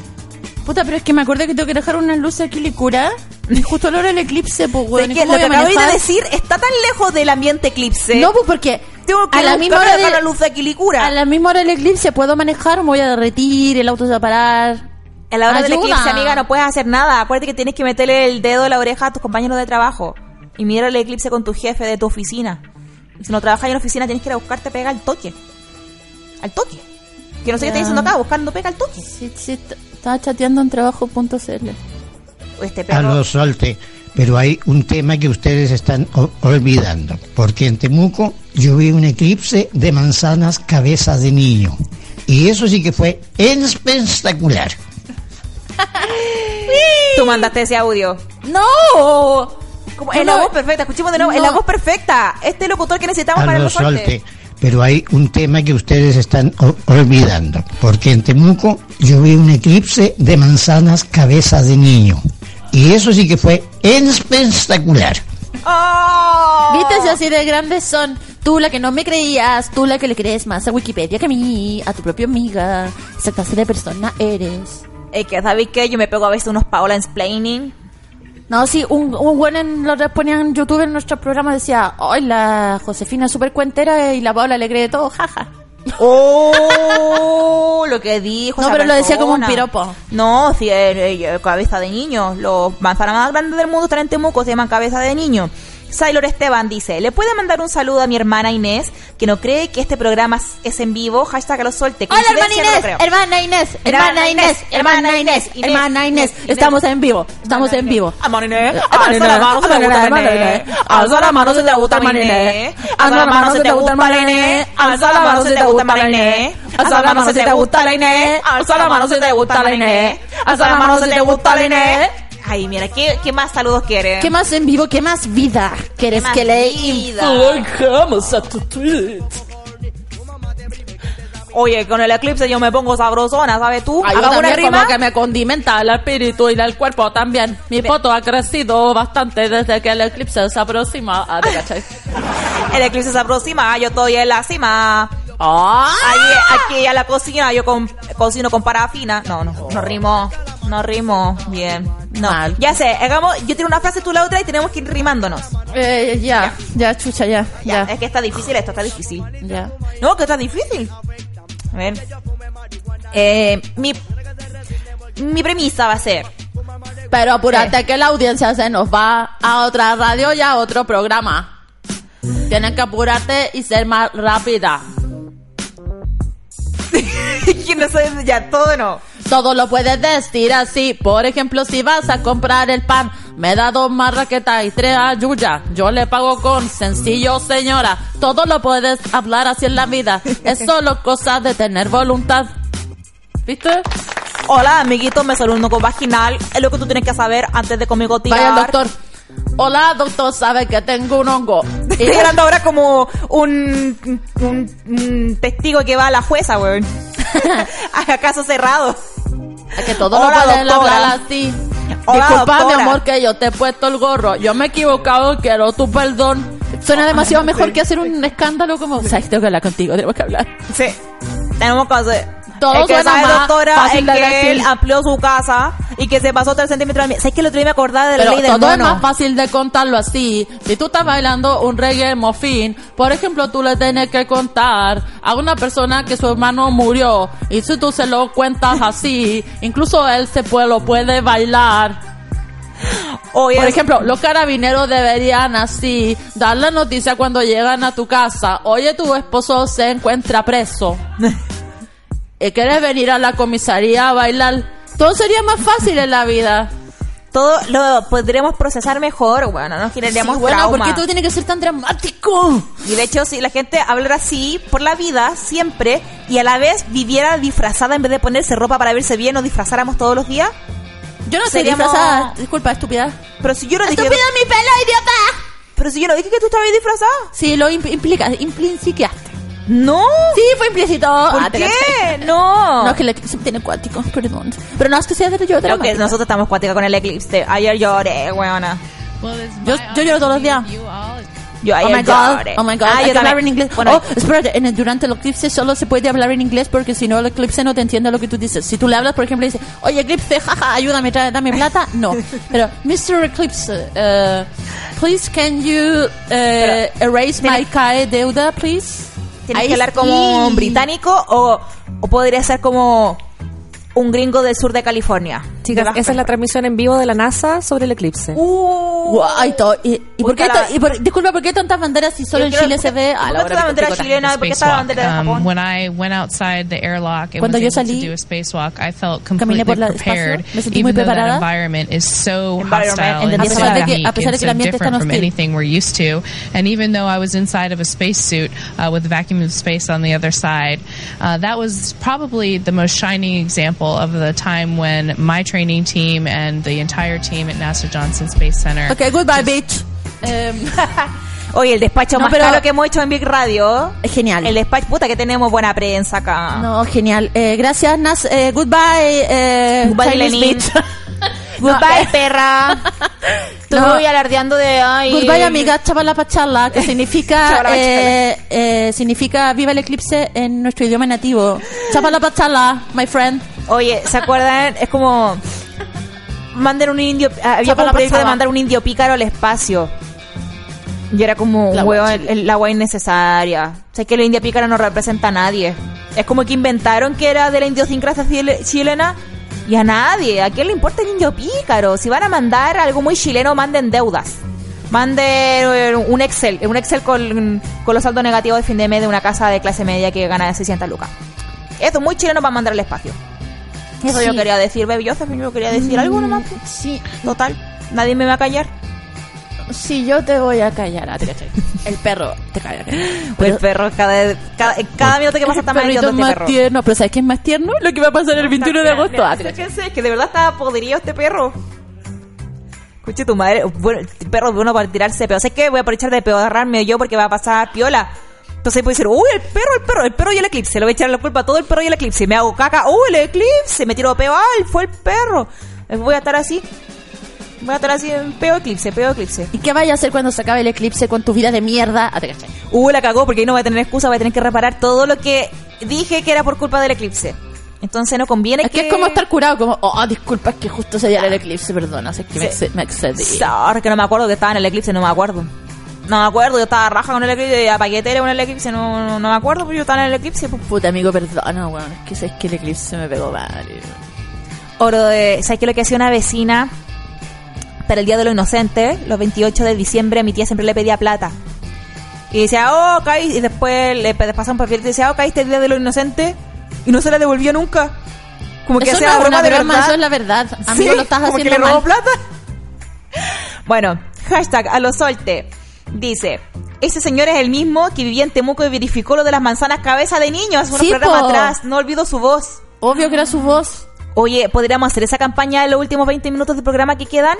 Puta, pero es que me acuerdo que tengo que dejar unas luces aquí licura Y justo a la hora del eclipse, pues, weón. ¿y que lo que a acabáis de decir está tan lejos del ambiente eclipse. No, pues porque Tengo que a la misma hora acá la de, luz de Quilicura. a la misma hora del eclipse puedo manejar, me voy a derretir, el auto se va a parar. A la hora del eclipse, amiga, no puedes hacer nada. Acuérdate que tienes que meterle el dedo en la oreja a tus compañeros de trabajo. Y mirar el eclipse con tu jefe de tu oficina. Y si no trabajas en la oficina, tienes que ir a buscarte pega al toque. Al toque. Que no sé qué Ya. está diciendo acá, buscando pega al toque. Sí, sí, estaba chateando en trabajo.cl. Este perro. Carlos Solte, pero hay un tema que ustedes están olvidando, porque en Temuco yo vi un eclipse de manzanas cabeza de niño. Y eso sí que fue espectacular. [laughs] Tú mandaste ese audio. ¡No! Como, es la voz perfecta, escuchemos de nuevo. Es No. la voz perfecta. Este locutor que necesitamos para los Carlos sorteos. Solte, pero hay un tema que ustedes están olvidando, porque en Temuco yo vi un eclipse de manzanas cabeza de niño. Y eso sí que fue espectacular. ¡Oh! ¿Viste así de grandes son? Tú la que no me creías, tú la que le crees más a Wikipedia que a mí, a tu propia amiga. Esa clase de persona eres. Es que, ¿sabéis qué? Yo me pego a veces unos Paola explaining. No, sí, un, un buen en ponía en YouTube en nuestro programa decía, ay, la Josefina es súper cuentera y la Paola le cree todo, [laughs] jaja. ¡Oh! lo que dijo. No, esa pero lo decía como un piropo. No, sí, eh, eh, cabeza de niño. Los manzanas más grandes del mundo están en Temuco, se llaman cabeza de niño. Sailor Esteban dice, ¿le puede mandar un saludo a mi hermana Inés, que no cree que este programa es en vivo? Hashtag a lo suelte. Hola, hermana no Inés, creo. hermana Inés, hermana Inés, hermana Inés, hermana Inés. Estamos en vivo, estamos en vivo. Hermana Inés, Hermana alza la mano si te Inés, gusta hermana Inés. Alza la mano si te gusta el Inés. Alza la mano si te gusta el Inés. Alza la mano si te gusta el Inés. Alza la mano si te gusta la Inés. Alza la mano si te gusta la Inés. Alza la mano si te gusta la Inés. Ay, mira, ¿qué, qué más saludos quieres? ¿Qué más en vivo? ¿Qué más vida quieres más que le? Vamos a tu tweet. Oye, con el eclipse yo me pongo sabrosona, ¿sabes tú? Ay, yo Hagamos una también rima. como que me condimenta el espíritu y el cuerpo también. Mi foto ha crecido bastante desde que el eclipse se aproxima. Ah, ¿te cachai? [laughs] El eclipse se aproxima, yo estoy en la cima. Ah, Aquí, aquí a la cocina yo con, cocino con parafina. No, no, no rimo. No rimo. Bien. No. Mal. Ya sé, hagamos, yo tengo una frase, tú la otra y tenemos que ir rimándonos. Eh, ya, ya, chucha, ya, Ya, ya, es que está difícil esto, está difícil. ya. No, que está difícil. A ver. Eh, mi, mi premisa va a ser. Pero apúrate que la audiencia se nos va a otra radio y a otro programa. Tienes que apurarte y ser más rápida. [laughs] [laughs] que no sé, ya todo no. Todo lo puedes decir así. Por ejemplo, si vas a comprar el pan, me da dos marraquetas y tres ayuyas. Yo le pago con sencillo, señora. Todo lo puedes hablar así en la vida. [laughs] Es solo cosa de tener voluntad. ¿Viste? Hola, amiguito, me salió un hongo vaginal. Es lo que tú tienes que saber antes de conmigo tirar. Vaya doctor. Hola, doctor, sabe que tengo un hongo. [laughs] Estoy hablando ahora como un, un, un testigo que va a la jueza, weón. [laughs] a caso cerrado. Es que todo Hola, lo pueden hablar así. Hola, Disculpa, mi amor, que yo te he puesto el gorro. Yo me he equivocado, quiero tu perdón. Suena demasiado mejor que hacer un escándalo como... O sea, tengo que hablar contigo, tenemos que hablar. Sí. Tenemos que hacer. Todo el que suena sabe, más doctora, fácil es de que decir. él amplió su casa y que se pasó 3 centímetros. ¿Sabes que el otro día me acordaba de la Pero ley del todo es mono? más fácil de contarlo así. Si tú estás bailando un reggae mofín, por ejemplo, tú le tienes que contar a una persona que su hermano murió. Y si tú se lo cuentas así, [laughs] incluso él se puede, lo puede bailar. Oye, Por ejemplo, los carabineros deberían así dar la noticia cuando llegan a tu casa. Oye, tu esposo se encuentra preso. [laughs] ¿Y quieres venir a la comisaría a bailar? Todo sería más fácil en la vida. todo lo podríamos procesar mejor, bueno, no generaríamos Sí, bueno, trauma. ¿por qué todo tiene que ser tan dramático? Y de hecho, si la gente hablara así por la vida, siempre, y a la vez viviera disfrazada en vez de ponerse ropa para verse bien, nos disfrazáramos todos los días. Yo no Seríamos- disfrazada. Disculpa, estúpida. Pero si yo no dije... ¡Estúpida mi pelo, idiota! Pero si yo no dije que tú estabas disfrazada. Sí, lo impl- implica, impliciaste. No. Sí, fue implícito. ¿Por Ah, qué? No. No, es que el eclipse tiene cuático, perdón. Pero no es que sea de yo Creo que nosotros estamos cuática con el eclipse. Ayer lloré, weona. Yo, yo lloro todos los días. Yo oh ayer my god, lloré. oh my god, Ah, hay yo que hablar en inglés. Bueno, oh, espérate, en el- durante el eclipse solo se puede hablar en inglés porque si no el eclipse no te entiende lo que tú dices. Si tú le hablas, por ejemplo, y dices, oye eclipse, jaja, ayúdame, trae- dame plata, no. Pero, Mr. Eclipse, uh, please can you uh, erase my CAE deuda, please? ¿Tienes Ahí que hablar como sí. británico o, o podría ser como un gringo del sur de California? Chicas, esa es la transmisión en vivo de la NASA sobre el eclipse. Uh, Guay, to- ¿Y, y por qué cara. to- y por- disculpa, ¿por qué tantas banderas si solo en Chile se ve? ¿por A qué la está hora la bandera chilena? ¿Por qué está la bandera de Um, Japón? when I went outside the airlock and Cuando was yo salí, to do a spacewalk, I felt completely por la prepared, espacio, me sentí muy preparada. environment is so hostile and so unique a pesar de and que el ambiente es tan different from hostil. anything we're used to. And even though I was inside of a spacesuit uh, with the vacuum of space on the other side, uh, that was probably the most shining example of the time when my training team and the entire team at NASA Johnson Space Center Ok, goodbye, bitch. Em, [laughs] Oye, el despacho No, más pero- caro que hemos hecho en Big Radio. es genial. El despacho, puta, que tenemos buena prensa acá. No, genial. Eh, gracias, Nas. Eh, goodbye, eh, Goodbye, Chinese Lenin. bitch. [laughs] Goodbye, perra. [laughs] Estoy No. alardeando de. Ay, Goodbye, amiga, chavala pachala, que significa, eh, eh, significa viva el eclipse en nuestro idioma nativo. Chavala pachala, my friend. Oye, ¿se acuerdan? Es como. Manden un indio. ah, Había como la un proyecto de mandar un indio pícaro al espacio. Y era como, La wea el, wea innecesaria. O sea, que la india pícara no representa a nadie. Es como que inventaron que era de la idiosincrasia chile- chilena. Y a nadie. ¿A quién le importa el indio pícaro? Si van a mandar algo muy chileno, manden deudas. Manden eh, un Excel. Un Excel con, con los saldos negativos de fin de mes de una casa de clase media que gana 600 lucas. Esto es muy chileno para mandar al espacio. Eso yo quería decir, Baby Joseph, yo quería decir algo nomás. Sí, Total, nadie me va a callar. sí, yo te voy a callar. ah, caché. [laughs] El perro te calla. el perro, cada, cada, cada minuto que pasa está más este más perro. tierno. Pero ¿sabes qué es más tierno? Lo que va a pasar el 21 de agosto. Ah, es que de verdad estaba podrido este perro. Escuche tu madre, bueno, el perro es bueno para tirarse peo. ¿Sabes qué? Voy a aprovechar de peorrarme yo porque va a pasar piola. Entonces puede decir, uy, el perro, el perro, el perro y el eclipse. Le voy a echar la culpa a todo el perro y el eclipse. Me hago caca, uy, el eclipse. Me tiro peo, ay, fue el perro. Voy a estar así. Voy a estar así en peo eclipse, peo eclipse. ¿Y qué vaya a hacer cuando se acabe el eclipse con tu vida de mierda? Ah, te caché. Uh, la cagó porque ahí no voy a tener excusa, voy a tener que reparar todo lo que dije que era por culpa del eclipse. Entonces no conviene Es que es como estar curado, como, oh, disculpa, es que justo se dio el eclipse, perdona, es que me, Sí. me excedí. Ahora que no me acuerdo que estaba en el eclipse, no me acuerdo. No me acuerdo, yo estaba raja con el eclipse, apagué tele con el eclipse, no, no, no me acuerdo, pero yo estaba en el eclipse. pues. Puta amigo, perdona, weón, es que sabes que el eclipse me pegó mal. Oro de, ¿sabes qué lo que hacía una vecina para el Día de los Inocentes? Los 28 de diciembre mi tía siempre le pedía plata. Y decía, oh, caí, y después le pasaba un papel y decía, oh, caíste el Día de los Inocentes, y no se la devolvió nunca. Como que Eso hacía no broma de broma, verdad. eso es la verdad. Amigo, Sí, lo estás como haciendo que le robó mal. plata. [laughs] Bueno, hashtag a lo solte. Dice, ese señor es el mismo que vivía en Temuco y verificó lo de las manzanas cabeza de niños hace unos Sí, programas po. atrás. No olvido su voz. Obvio que era su voz. Oye, ¿podríamos hacer esa campaña en los últimos 20 minutos del programa que quedan?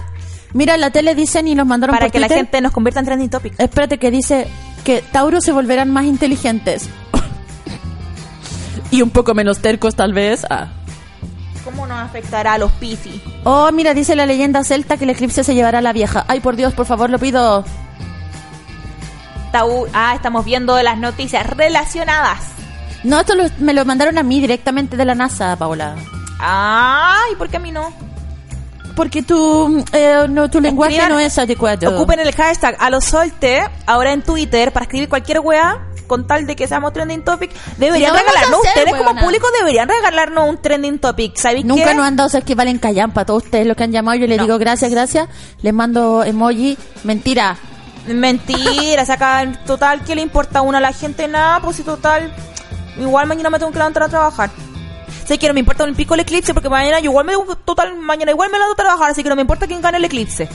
Mira, en la tele dicen y nos mandaron Para por que la gente nos convierta en trending topic. Espérate, que dice que Tauro se volverán más inteligentes. [laughs] y un poco menos tercos, tal vez. Ah. ¿Cómo nos afectará a los Piscis? Oh, mira, dice la leyenda celta que el eclipse se llevará a la vieja. Ay, por Dios, por favor, lo pido. Ah, estamos viendo las noticias relacionadas. No, esto lo- me lo mandaron a mí directamente de la NASA, Paola. Ay, ¿por qué a mí no? Porque tu, eh, no, tu lenguaje Escriban- no es adecuado. Ocupen el hashtag a los solte ahora en Twitter para escribir cualquier weá con tal de que seamos trending topic. Deberían vamos a regalarnos, hacer, ustedes como público deberían regalarnos un trending topic. ¿Sabéis Nunca qué? nos han dado ser que valen callampa. Todos ustedes los que han llamado, yo les digo gracias, gracias. Les mando emoji. Mentira. Mentira, saca total, ¿qué le importa a uno a la gente? Nada, pues si total, igual mañana me tengo que levantar a trabajar. Sé que no me importa un pico el eclipse porque mañana yo igual me total mañana igual me levanto a trabajar, así que no me importa quién gane el eclipse.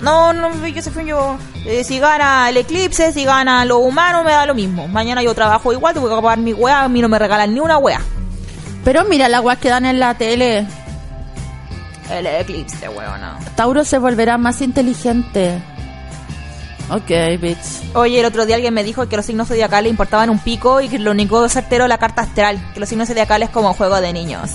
No, no, yo se fue yo. eh, si gana el eclipse, si gana lo humano, me da lo mismo. Mañana yo trabajo igual, tengo que pagar mi wea, a mí no me regalan ni una wea. Pero mira las guas que dan en la tele. El eclipse, weona. Tauro se volverá más inteligente. Ok, bitch. Oye, el otro día alguien me dijo que los signos zodiacales importaban un pico y que lo único certero es la carta astral, que los signos zodiacales como juego de niños.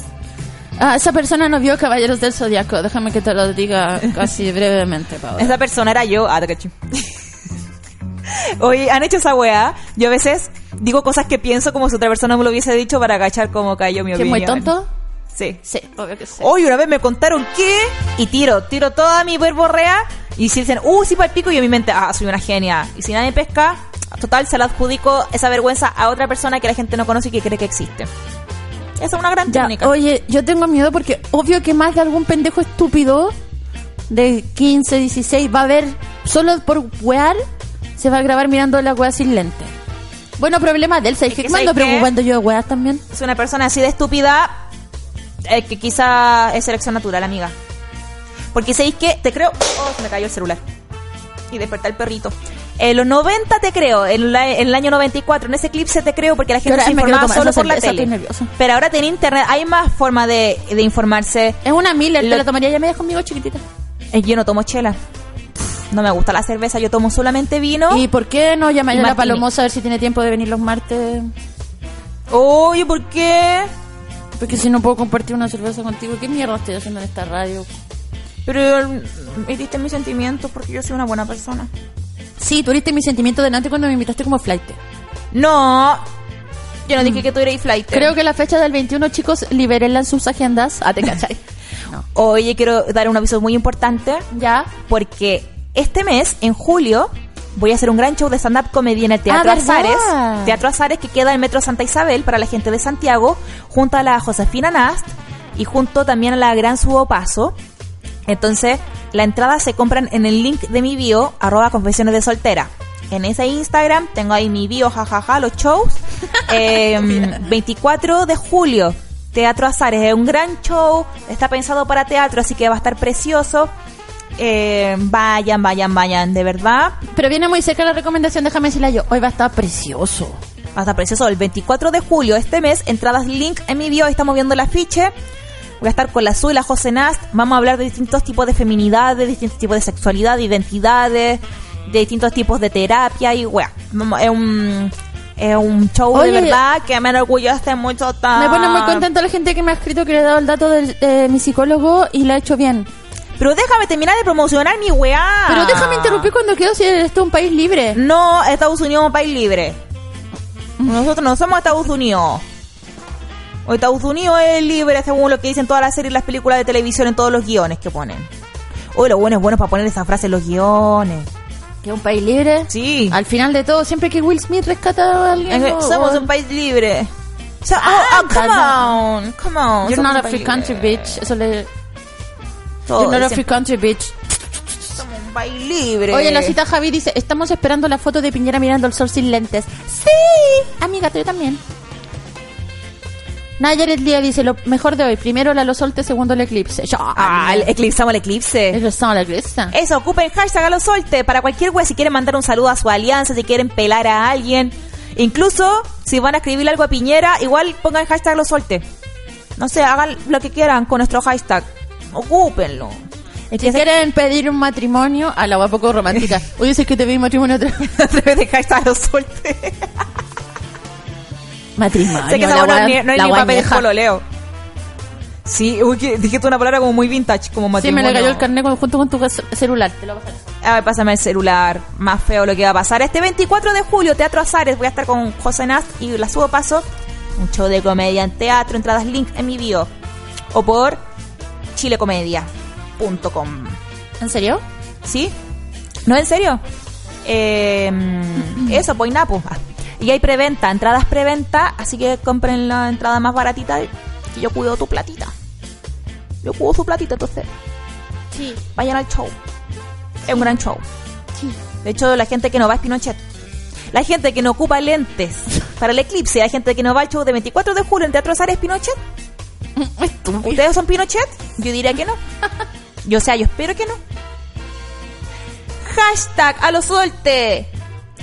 Ah, esa persona no vio Caballeros del Zodiaco. Déjame que te lo diga casi brevemente, Paola. Esa persona era yo. Ah, te. [laughs] Oye, ¿han hecho esa weá? Yo a veces digo cosas que pienso como si otra persona me lo hubiese dicho para agachar cómo cayó mi ¿Que es opinión. muy tonto? Sí. Sí, obvio que sí. Hoy una vez me contaron que y tiro, tiro toda mi verborrea y si dicen, uh, sí, pico y en mi mente, ah, soy una genia. Y si nadie pesca, total, se la adjudico esa vergüenza a otra persona que la gente no conoce y que cree que existe. Esa es una gran Ya, técnica. oye, yo tengo miedo porque obvio que más de algún pendejo estúpido de 15, 16 va a ver, solo por wear, se va a grabar mirando la wea sin lente. Bueno, problema de él, ¿sabes Es que? Me ando preocupando yo de weas también. Es una persona así de estúpida eh, que quizá es selección natural, amiga. Porque sabéis que te creo. Oh, se me cayó el celular. Y despertar el perrito. En los 90 te creo, en, la- en el año 94, en ese eclipse te creo porque la gente se informaba solo por la tele. Pero ahora tiene internet, hay más forma de, de informarse. Es una Miller, Lo- ¿te la tomaría ya media conmigo chiquitita? Yo no tomo chela. No me gusta la cerveza, yo tomo solamente vino. ¿Y por qué no llamáis a la. Palomosa a ver si tiene tiempo de venir los martes? Oye, ¿por qué? Porque si no puedo compartir una cerveza contigo, ¿qué mierda estoy haciendo en esta radio? Pero mm, heriste mis sentimientos porque yo soy una buena persona. Sí, tú heriste mi sentimiento delante cuando me invitaste como flight. No, yo no dije que tú eres flight. Creo que la fecha del 21, chicos, libérenla en sus agendas. Ah, te cachai. [laughs] Oye, quiero dar un aviso muy importante. Ya. Porque este mes, en julio, voy a hacer un gran show de stand-up comedy en el Teatro Ah, ¿verdad? Azares. Teatro Azares que queda en Metro Santa Isabel para la gente de Santiago, junto a la Josefina Nast y junto también a la Gran Subo Paso. Entonces, la entrada se compran en el link de mi bio, arroba confesiones de soltera. En ese Instagram tengo ahí mi bio, jajaja, los shows. [laughs] Eh, 24 de julio, Teatro Azares. Es un gran show, está pensado para teatro, así que va a estar precioso. Eh, vayan, vayan, vayan, de verdad. Pero viene muy cerca la recomendación, déjame decirla yo. Hoy va a estar precioso. Va a estar precioso el 24 de julio este mes. Entradas link en mi bio, estamos viendo el afiche. Voy a estar con la Su y la José Nast. Vamos a hablar de distintos tipos de feminidad, de distintos tipos de sexualidad, de identidades, de distintos tipos de terapia y wea. Vamos- Es un, es un show Oye, de verdad que me enorgullece mucho. Me pone muy contento la gente que me ha escrito que le he dado el dato de eh, mi psicólogo y lo ha hecho bien. Pero déjame terminar de promocionar mi weá. Pero déjame interrumpir cuando quiero si esto es un país libre. No, Estados Unidos es un país libre. Nosotros no somos Estados Unidos. O Estados Unidos es libre según lo que dicen todas las series y las películas de televisión en todos los guiones que ponen. Uy, lo bueno es bueno para poner esa frase en los guiones. ¿Que es un país libre? Sí. Al final de todo, siempre que Will Smith rescata a alguien. Es somos un país libre. So- oh, Ah, oh, come on, come on. You're not a free country, bitch. Eso le... Todo You're not a dicen, free country, bitch. Somos un país libre. Oye, la cita Javi dice, estamos esperando la foto de Piñera mirando el sol sin lentes. Sí, amiga, tú también. Nayaret Lía dice, lo mejor de hoy, primero la lo solte, segundo el eclipse. Ya, Ah, el- eclipsamos el eclipse. Eclipsamos el eclipse. Eso, ocupen hashtag a lo solte para cualquier wea. Si quieren mandar un saludo a su alianza, si quieren pelar a alguien. Incluso, si van a escribir algo a Piñera, igual pongan hashtag a lo solte. No sé, hagan lo que quieran con nuestro hashtag. Ocúpenlo. Es que quieren pedir un matrimonio, a la poco romántica. [laughs] Oye, sé que te pedí matrimonio otra de hashtag a lo solte. Matrimonio. sé que esa la no, es la ni papel guañeja. pololeo. Sí, uy, que dijiste una palabra como muy vintage, como Sí, matrimonio. me le cayó el carnet junto con tu ce- celular. Te lo voy a pasar. A ver, pásame el celular. Más feo lo que va a pasar. Este 24 de julio, Teatro Azares. Voy a estar con José Nast y la subo paso. Un show de comedia en teatro. Entradas link en mi bio. O por chilecomedia.com. ¿En serio? ¿Sí? ¿No, en serio? Eh, [laughs] eso, pues Napo. Y hay preventa, entradas preventa. Así que compren la entrada más baratita. Y yo cuido tu platita. Yo cuido su platita, entonces. Sí. Vayan al show. Es un gran show. Sí. De hecho, la gente que no va es Pinochet. La gente que no ocupa lentes para el eclipse, hay gente que no va al show de 24 de julio en Teatro Azares es Pinochet. ¿Ustedes son Pinochet? Yo diría que no. Yo o sea, yo espero que no. Hashtag a lo solte.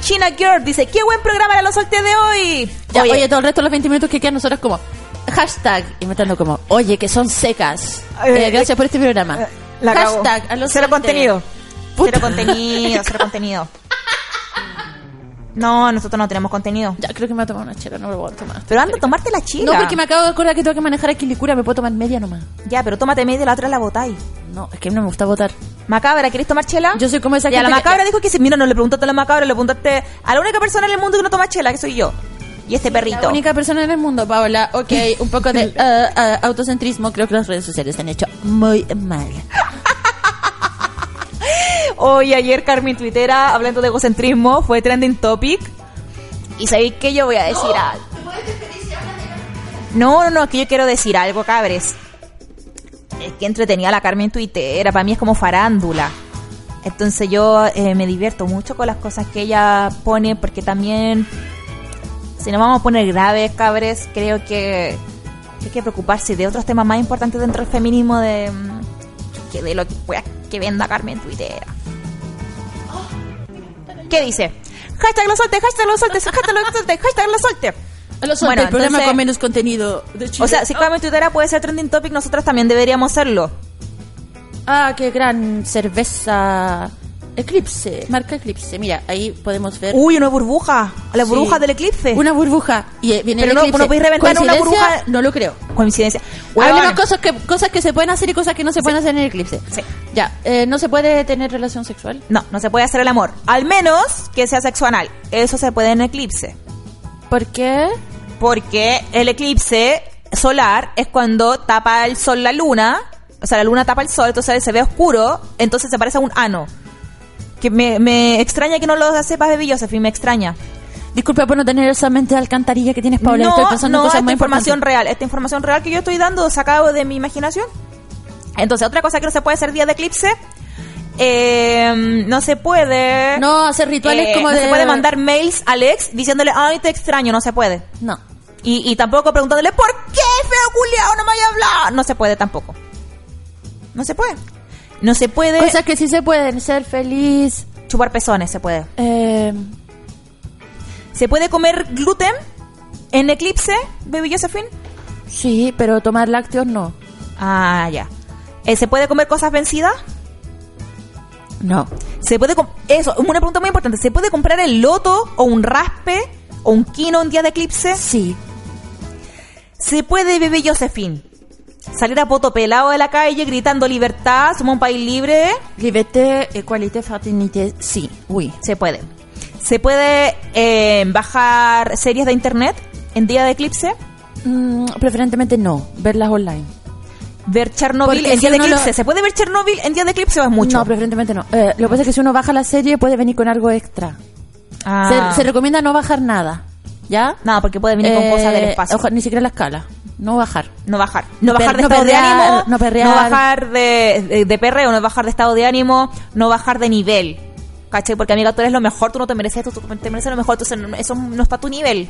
China Girl dice, qué buen programa a lo solte de hoy. Ya, oye, Oye, todo el resto de los 20 minutos que quedan nosotros como hashtag inventando como oye que son secas Eh, Eh, gracias por este programa la cago. hashtag a los cero solte. contenido. Cero contenido, cero contenido. [laughs] No, nosotros no tenemos contenido. ya creo que me voy a tomar una chela no me voy a tomar Pero anda a tomarte la chila. no porque me acabo de acordar que tengo que manejar a Quilicura me puedo tomar media nomás Ya, pero tómate media y la otra la botáis. no es que no me gusta votar Macabra, ¿querés tomar chela? Yo soy como esa Ya, la que- macabra dijo que sí. Mira, no le preguntaste a la macabra, le preguntaste a la única persona en el mundo que no toma chela, que soy yo. Y este perrito. La única persona en el mundo, Paola. Ok, un poco de [laughs] eh, eh, autocentrismo. Creo que las redes sociales han hecho muy mal. [laughs] Hoy, ayer, Carmen Twittera, hablando de egocentrismo, fue trending topic. Y sabéis que yo voy a decir algo. No, no, no, es que yo quiero decir algo, cabres. Es que entretenía la Carmen Twittera, para mí es como farándula. Entonces yo eh, me divierto mucho con las cosas que ella pone, porque también, si nos vamos a poner graves, cabres, creo que hay que preocuparse de otros temas más importantes dentro del feminismo de mm, que de lo que, wea que venda Carmen Twittera. ¿Qué dice? Hashtag lo solte, hashtag lo solte, hashtag lo solte, hashtag lo solte, [laughs] Bueno, el programa entonces- con menos contenido de Chile. O sea, si Carmen Twittera puede ser trending topic, nosotras también deberíamos serlo. Ah, qué gran cerveza. Eclipse, marca Eclipse. Mira, ahí podemos ver. Uy, una burbuja. La Sí. burbuja del eclipse. Una burbuja. Y eh, viene Pero el no- eclipse. no podéis reventar una burbuja. No lo creo. Coincidencia. Hablemos Huevón. cosas que, cosas que se pueden hacer y cosas que no se pueden hacer en el eclipse. Sí. Ya, eh, no se puede tener relación sexual. No, no se puede hacer el amor. Al menos que sea sexo anal. Eso se puede en eclipse. ¿Por qué? Porque el eclipse solar es cuando tapa el sol la luna. O sea, la luna tapa el sol, entonces se ve oscuro. Entonces se parece a un ano. Que me, me extraña que no lo sepas, Baby Josephine, me extraña. Disculpa por no tener esa mente de alcantarilla que tienes, Paola. no, Estoy pensando no, cosas esta muy información real. Esta información real que yo estoy dando sacado de mi imaginación. Entonces, otra cosa que no se puede hacer día de eclipse. eh, no se puede. No, hacer rituales eh, como no de... se puede mandar mails al ex diciéndole, ay, te extraño. No se puede. No. Y, y tampoco preguntándole, ¿por qué, feo culiao, no me vaya a hablar? No se puede tampoco. No se puede. No se puede. Cosas que sí se pueden. Ser feliz. Chupar pezones se puede. Eh, ¿Se puede comer gluten en eclipse, Baby Josephine? sí, pero tomar lácteos no. Ah, ya. Eh, ¿Se puede comer cosas vencidas? No. Se puede eso, una pregunta muy importante, ¿se puede comprar el loto o un raspe o un quino en día de eclipse? Sí. Se puede, bebé Josephine, salir a poto pelado de la calle gritando libertad, somos un país libre. Liberté, igualité, fraternité. Sí. Uy. Se puede. Se puede eh, bajar series de internet en día de eclipse, Mm, preferentemente no. Verlas online. ver Chernobyl Porque en si día de lo- eclipse. ¿Se puede ver Chernobyl en día de eclipse o es mucho? No, preferentemente no. Eh, lo que pasa es que si uno baja la serie puede venir con algo extra. Ah. Se, se recomienda no bajar nada. ¿Ya? Nada, porque puede venir con Eh, cosas del espacio. ojo, ni siquiera la escala. No bajar. No bajar. No bajar de no estado de ánimo. no perrear. no bajar de, de, de perreo, no bajar de estado de ánimo. No bajar de nivel. ¿Cachai? Porque amiga, tú eres lo mejor, tú no te mereces, tú, tú te mereces lo mejor. Entonces, eso no está a tu nivel.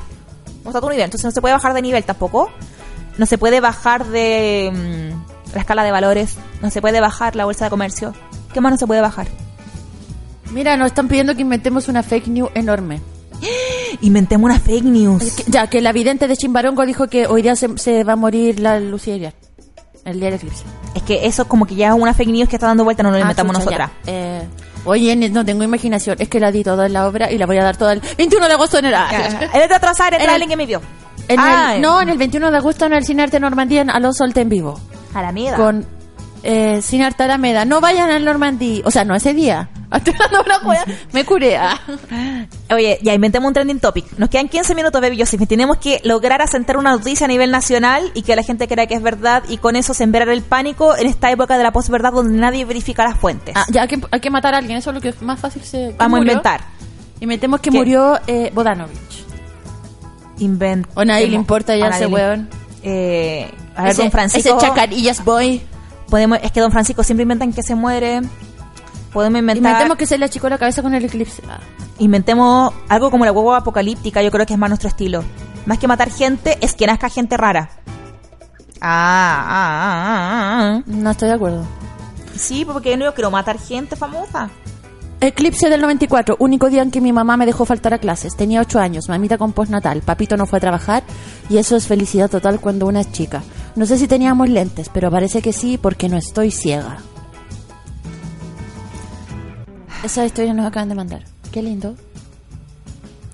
No está a tu nivel. Entonces, no se puede bajar de nivel tampoco. No se puede bajar de mm, la escala de valores. No se puede bajar la bolsa de comercio. ¿Qué más no se puede bajar? Mira, nos están pidiendo que inventemos una fake news enorme. [gasps] [gasps] Inventemos una fake news. Ya, que la vidente de Chimbarongo dijo que hoy día se, se va a morir la Lucía Iriar. El día del eclipse. Es que eso es como que ya es una fake news que está dando vuelta, no lo Ah, inventamos chucha, nosotras. Eh, oye, no tengo imaginación. Es que la di toda en la obra y la voy a dar toda el 21 de agosto en el... [laughs] El de atrasar, En alguien que me vio. en Ah, el- no, en el 21 de agosto en el Cine Arte Normandía en Alonso Alte en vivo. A la mierda. Con eh, Cine Arte Alameda. No vayan al Normandí. O sea, no ese día. [laughs] Me curé. [laughs] Oye, ya inventemos un trending topic. Nos quedan 15 minutos, Baby Joseph. Tenemos que lograr asentar una noticia a nivel nacional y que la gente crea que es verdad y con eso sembrar el pánico en esta época de la posverdad donde nadie verifica las fuentes. Ah, ya hay que, hay que matar a alguien. Eso es lo que es más fácil se. Vamos a murió. inventar. Inventemos que ¿Qué? murió eh, Bodanovich. Invent. O nadie le importa ya A ese weón. Eh, a ver, ese, don Francisco. ese chacarillas boy. Podemos, es que don Francisco siempre inventan que se muere. Podemos inventar. Inventemos que se le achicó la cabeza con el eclipse. Ah. Inventemos algo como la huevo apocalíptica. Yo creo que es más nuestro estilo. Más que matar gente, es que nazca gente rara. Ah, ah, ah, ah, ah. No estoy de acuerdo. Sí, porque yo quiero matar gente famosa. Eclipse del 94, único día en que mi mamá me dejó faltar a clases. Tenía 8 años, mamita con postnatal, papito no fue a trabajar y eso es felicidad total cuando una es chica. No sé si teníamos lentes, pero parece que sí porque no estoy ciega. Esa historia nos acaban de mandar. Qué lindo.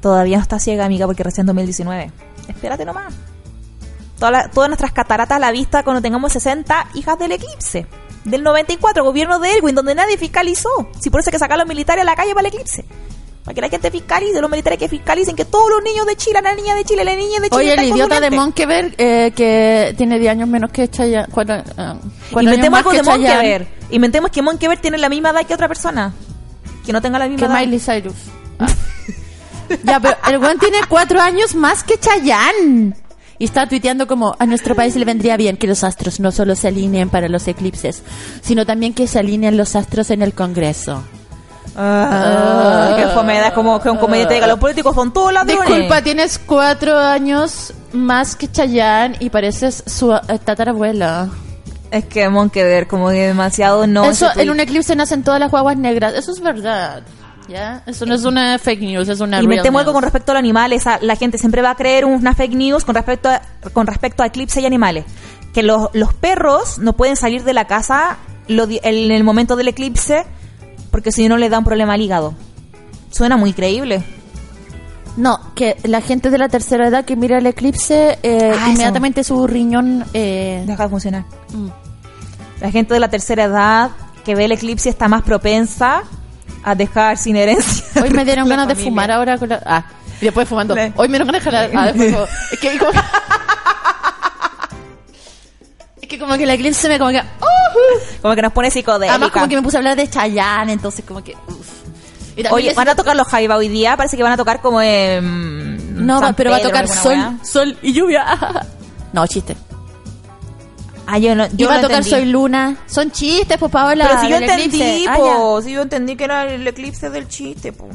Todavía no está ciega, amiga, porque recién 2019. Espérate nomás. Toda la- todas nuestras cataratas a la vista cuando tengamos 60 hijas del eclipse. del 94, gobierno de Elwin, donde nadie fiscalizó. Si por eso hay que sacar a los militares a la calle para el eclipse. Para que la gente fiscalice, los militares que fiscalicen que todos los niños de Chile, las niñas de Chile, las niñas de Chile. Oye, el idiota de. Monkeberg, eh, que tiene 10 años menos que Chayanne. Cuatro, años Inventemos algo que de Monkeberg. Inventemos que Monkeberg tiene la misma edad que otra persona. Que no tenga la misma Que edad. Miley Cyrus. Ah. [laughs] ya, pero el weón tiene 4 años más que Chayanne. Y está tuiteando como a nuestro país le vendría bien que los astros no solo se alineen para los eclipses, sino también que se alineen los astros en el Congreso. Ah, qué fome, es como que un comediante diga, los políticos son todos ladrones. Disculpa, tienes cuatro años más que Chayanne y pareces su eh, tatarabuela. Es que Monkeberg, como que demasiado no. Eso, en un eclipse nacen todas las guaguas negras. Eso es verdad. ¿Ya? Eso no es una fake news, es una real Inventemos algo news. con respecto a los animales. La gente siempre va a creer una fake news con respecto a, con respecto a eclipse y animales. Que los, los perros no pueden salir de la casa lo en el momento del eclipse porque si no les da un problema al hígado. Suena muy creíble. No, que la gente de la tercera edad que mira el eclipse, eh, Ah, eso. inmediatamente su riñón... Eh, Deja de funcionar. mm. La gente de la tercera edad que ve el eclipse está más propensa a dejar sin herencia. [laughs] Hoy me dieron ganas de familia. fumar ahora con la... Ah, y después fumando. Le- Hoy me dieron ganas de jalar... Ah, después [laughs] Es que como... [laughs] es que como que el eclipse me como que... ¡uh! Como que nos pone psicodélica. Además como que me puse a hablar de Chayanne, entonces como que... uf. Oye, van a tocar los Jaiba hoy día. Parece que van a tocar como en. No, San pero va a tocar sol, sol y lluvia. no, chiste. Ah, yo no. Yo va a tocar entendí. Soy Luna. Son chistes, pues Paola. Pero si yo entendí, eclipse. Ah, po. Si yo entendí que era el eclipse del chiste, po.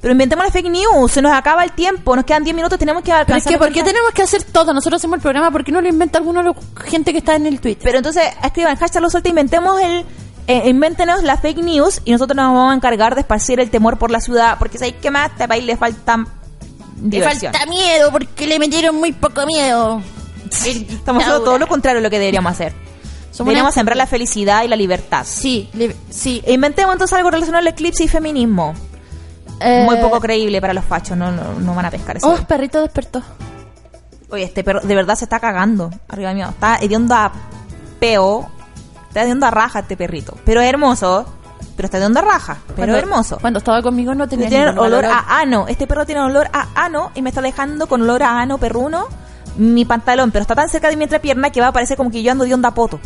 Pero inventemos la fake news. Se nos acaba el tiempo. Nos quedan 10 minutos. Tenemos que. Pero alcanzar. es que, ¿por qué tenemos que hacer todo? Nosotros hacemos el programa, ¿por qué no lo inventa la gente que está en el Twitter? Pero entonces, escriban hashtag lo suelta. Inventemos el. Eh, invéntenos la fake news y nosotros nos vamos a encargar de esparcir el temor por la ciudad. Porque ¿sabéis qué más? A este país le falta. Le Diversión. falta miedo porque le metieron muy poco miedo. Estamos haciendo todo lo contrario de lo que deberíamos hacer. Somos Deberíamos una- sembrar la felicidad y la libertad. Sí, le- sí. E inventemos entonces algo relacionado al eclipse y feminismo. Eh, Muy poco creíble para los fachos, no, no, no van a pescar eso. Oh, perrito despertó. Oye, este perro de verdad se está cagando arriba mío. Está hediondo a peo. Está hediondo a raja este perrito. Pero es hermoso. Pero está hediondo a raja. Pero Cuando- es hermoso. Cuando estaba conmigo no tenía Tiene ningún olor a ano. Este perro tiene olor a ano y me está dejando con olor a ano perruno mi pantalón. Pero está tan cerca de mi entrepierna que va a parecer como que yo ando de onda a poto.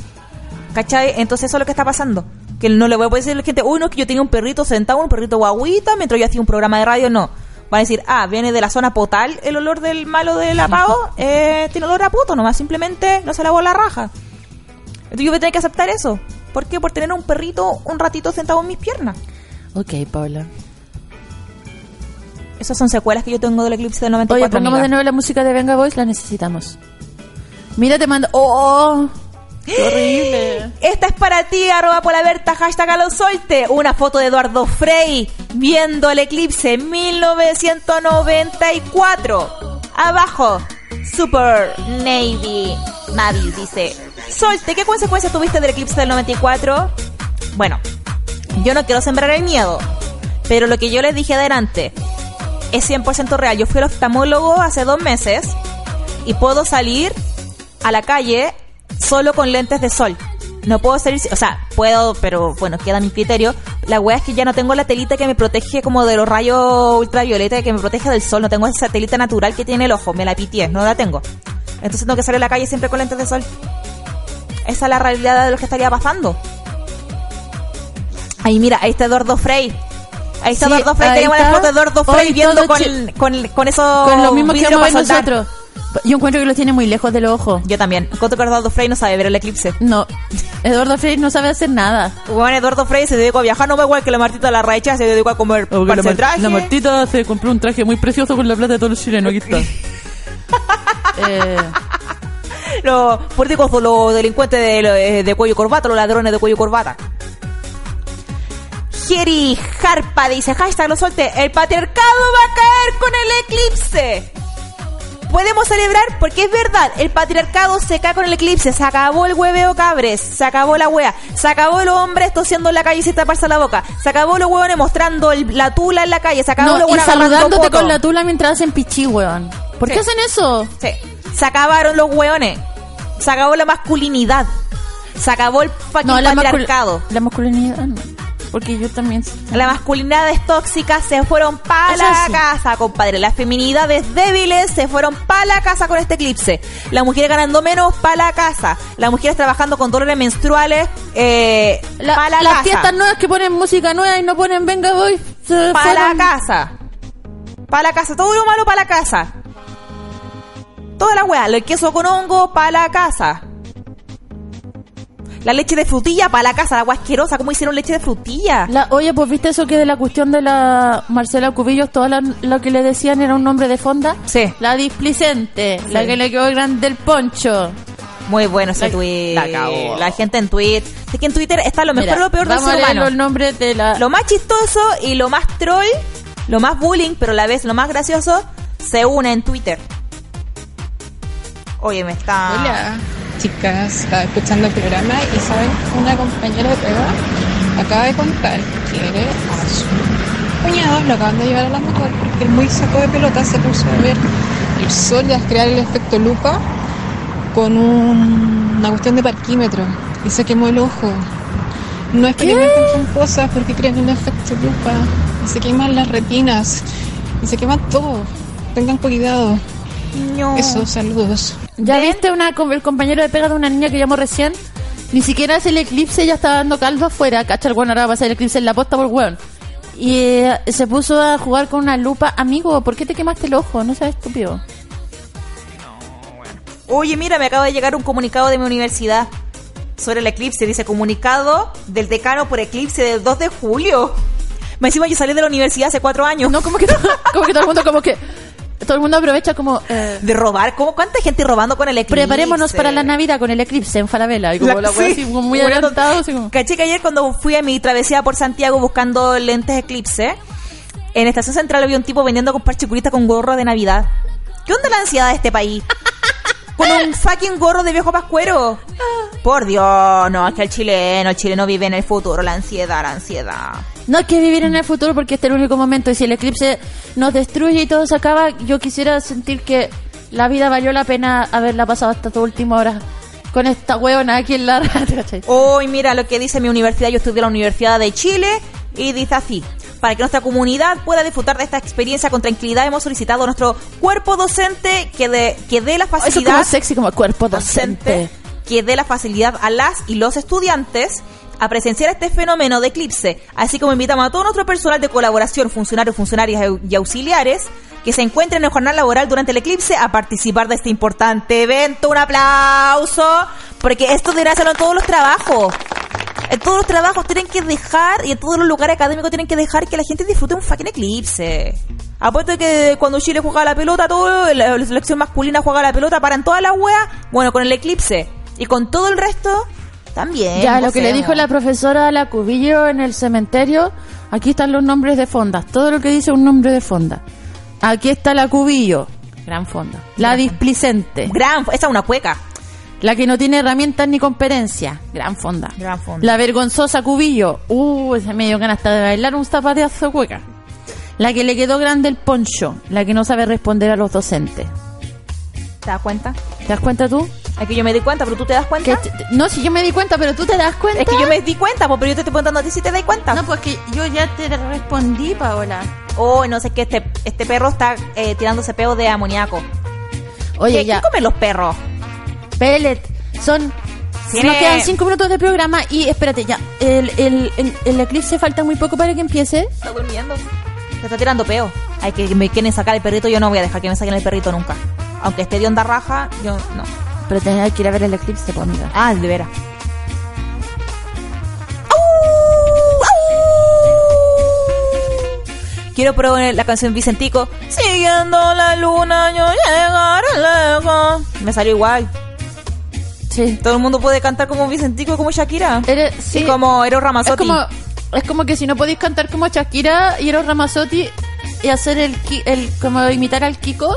¿Cachai? Entonces eso es lo que está pasando. Que no le voy a poder decir a la gente, uy, no, es que yo tenía un perrito sentado, un perrito guaguita, mientras yo hacía un programa de radio, no. Van a decir, ah, viene de la zona potal el olor del malo del apao, [laughs] eh, tiene olor a poto, nomás simplemente no se lavó la raja. Entonces yo voy a tener que aceptar eso. ¿Por qué? Por tener un perrito un ratito sentado en mis piernas. Ok, Paula. Esas son secuelas que yo tengo del eclipse del 94. Oye, pongamos amiga. de nuevo la música de Venga Boys, la necesitamos. Mira, te mando... ¡Oh! [gasps] ¡Qué horrible! Esta es para ti, arroba por la Berta, hashtag a lo solte. Una foto de Eduardo Frey viendo el eclipse 1994. Abajo, Super Navy. Navy dice, Solte, ¿qué consecuencias tuviste del eclipse del 94? Bueno, yo no quiero sembrar el miedo, pero lo que yo les dije adelante es 100% real. Yo fui al oftalmólogo hace dos meses y puedo salir a la calle solo con lentes de sol. No puedo salir, o sea, puedo, pero bueno, queda a mi criterio. La wea es que ya no tengo la telita que me protege como de los rayos ultravioleta, que me protege del sol. No tengo esa telita natural que tiene el ojo, me la pitié, no la tengo. Entonces tengo que salir a la calle siempre con lentes de sol. Esa es la realidad de lo que estaría pasando. Ahí mira, ahí está Eduardo Frey. Ahí está Sí, Eduardo Frey, tenemos la foto de Eduardo Frey viendo con, con, con esos Con lo mismo que nosotros. Yo encuentro que los tiene muy lejos de los ojos. Yo también. Encuentro que Eduardo Frey no sabe ver el eclipse. No, Eduardo Frey no sabe hacer nada. Bueno, Eduardo Frey se dedicó a viajar, no me igual que la Martita la Raicha se dedicó a comer Oh, que la, traje. la Martita se compró un traje muy precioso con la plata de todos los chilenos. Aquí está. [laughs] Eh, Los políticos, los delincuentes de, de, de cuello y corbata, los ladrones de cuello y corbata. Jerry Harpa dice, hashtag lo suelte, el patriarcado va a caer con el eclipse. Podemos celebrar porque es verdad, el patriarcado se cae con el eclipse, se acabó el hueveo cabres, se acabó la wea, se acabó los hombres tosiendo en la calle sin taparse la boca, se acabó los huevones mostrando el- la tula en la calle, se acabó no, los y saludándote poto. con la tula mientras hacen pichí, weón. ¿Por Sí. qué hacen eso? Sí. Se acabaron los hueones. Se acabó la masculinidad. Se acabó el No, la, mascul- patriarcado. la masculinidad no. Porque yo también. La masculinidad es tóxica, se fueron para la sí. casa, compadre. Las feminidades débiles se fueron para la casa con este eclipse. Las mujeres ganando menos para la casa. Las mujeres trabajando con dolores menstruales eh, La- para la las casa. fiestas nuevas que ponen música nueva y no ponen Venga se para la casa. Para la casa. Todo lo malo para la casa. Toda la weá. El queso con hongo para la casa. La leche de frutilla para la casa. La agua asquerosa. ¿Cómo hicieron leche de frutilla? La- oye, pues viste eso que de la cuestión de la Marcela Cubillos, todo la- lo que le decían era un nombre de fonda. Sí. La displicente, la que le quedó grande el poncho. Muy bueno ese La- tweet. la gente en tweet. Es que en Twitter está lo mejor Mira, lo peor vamos ser a leer humano. los nombres de la... Lo más chistoso y lo más troll, lo más bullying, pero a la vez lo más gracioso, se une en Twitter. Oye, me está... Hola, chicas, estaba escuchando el programa y saben, una compañera de pega acaba de contar que a su cuñado lo acaban de llevar a la mujer porque el muy saco de pelota se puso a ver el sol y a crear el efecto lupa con un- una cuestión de parquímetro y se quemó el ojo. No experimenten con cosas porque crean el efecto lupa y se queman las retinas y se queman todo. Tengan cuidado. No. Eso, saludos. ¿Ya viste una, el compañero de pega de una niña que llamó recién? Ni siquiera es el eclipse, ya estaba dando caldo afuera. Cacha, el weón ahora va a ser el eclipse en la posta por weón. Y eh, se puso a jugar con una lupa. Amigo, ¿por qué te quemaste el ojo? No seas estúpido. Oye, mira, me acaba de llegar un comunicado de mi universidad sobre el eclipse. Dice comunicado del decano por eclipse del 2 de julio. Me encima yo salí de la universidad hace cuatro años. No, como que, como que todo el mundo como que... Todo el mundo aprovecha como... eh, De robar. ¿Cómo, ¿Cuánta gente robando con el eclipse? preparémonos para la Navidad con el eclipse en Falabella. Y como la, La- wea sí. así como muy adelantado. Así como... Caché que ayer cuando fui a mi travesía por Santiago buscando lentes eclipse, en Estación Central había un tipo vendiendo con parchicurita con gorro de Navidad. ¿Qué onda la ansiedad de este país? Con un fucking gorro de viejo pascuero. Por Dios, no, es que el chileno, el chileno vive en el futuro, la ansiedad, la ansiedad. No hay que vivir en el futuro porque este es el único momento. Y si el eclipse nos destruye y todo se acaba, yo quisiera sentir que la vida valió la pena haberla pasado hasta tu última hora con esta huevona aquí en la radio. Hoy mira lo que dice mi universidad, yo estudié en la Universidad de Chile y dice así. Para que nuestra comunidad pueda disfrutar de esta experiencia con tranquilidad, hemos solicitado a nuestro cuerpo docente que, de, que dé la Eso facilidad como sexy, como cuerpo docente. que dé la facilidad a las y los estudiantes a presenciar este fenómeno de eclipse, así como invitamos a todo nuestro personal de colaboración, funcionarios, funcionarias y auxiliares que se encuentren en el jornal laboral durante el eclipse a participar de este importante evento. Un aplauso, porque esto debería hacerlo en todos los trabajos. En todos los trabajos tienen que dejar, y en todos los lugares académicos tienen que dejar que la gente disfrute un fucking eclipse. Apuesto que cuando Chile juega la pelota, todo, la, la selección masculina juega la pelota, paran todas las weas. Bueno, con el eclipse. Y con todo el resto, también. Ya, lo que le dijo la profesora a la Cubillo en el cementerio, aquí están los nombres de fondas. Todo lo que dice un nombre de fonda. Aquí está la Cubillo, gran fonda. La displicente, Gran, esta es una cueca. La que no tiene herramientas ni competencia, gran fonda. Gran fonda. La vergonzosa Cubillo, uh, ese me dio ganas hasta de bailar un zapateazo cueca. La que le quedó grande el poncho, la que no sabe responder a los docentes. ¿Te das cuenta? ¿Te das cuenta tú? Es que yo me di cuenta, pero tú te das cuenta. Que no, si yo me di cuenta, pero tú te das cuenta. Es que yo me di cuenta, pues, pero yo te estoy preguntando a ti si te das cuenta. No, pues que yo ya te respondí, Paola. Oh, no sé qué, este, este perro está eh, tirándose peo de amoníaco. Oye, ¿Qué, ya. ¿Qué comen los perros? Pellet. Son. Tiene- Nos quedan cinco minutos de programa y espérate, ya. El, el, el, el eclipse falta muy poco para que empiece. Está durmiendo. Se está tirando peo. Hay que me quieren sacar el perrito, yo no voy a dejar que me saquen el perrito nunca. Aunque esté de onda raja, yo no. Pero tenés que ir a ver el eclipse, pues, amiga. Ah, de veras. Quiero probar la canción Vicentico. Siguiendo la luna, yo llegaré lejos. Me salió igual. Sí. Todo el mundo puede cantar como Vicentico, como Shakira. Eres, sí. Y como Eros Es Ramazzotti. como, es como que si no podéis cantar como Shakira y Eros Ramazzotti y hacer el, el como imitar al Kiko,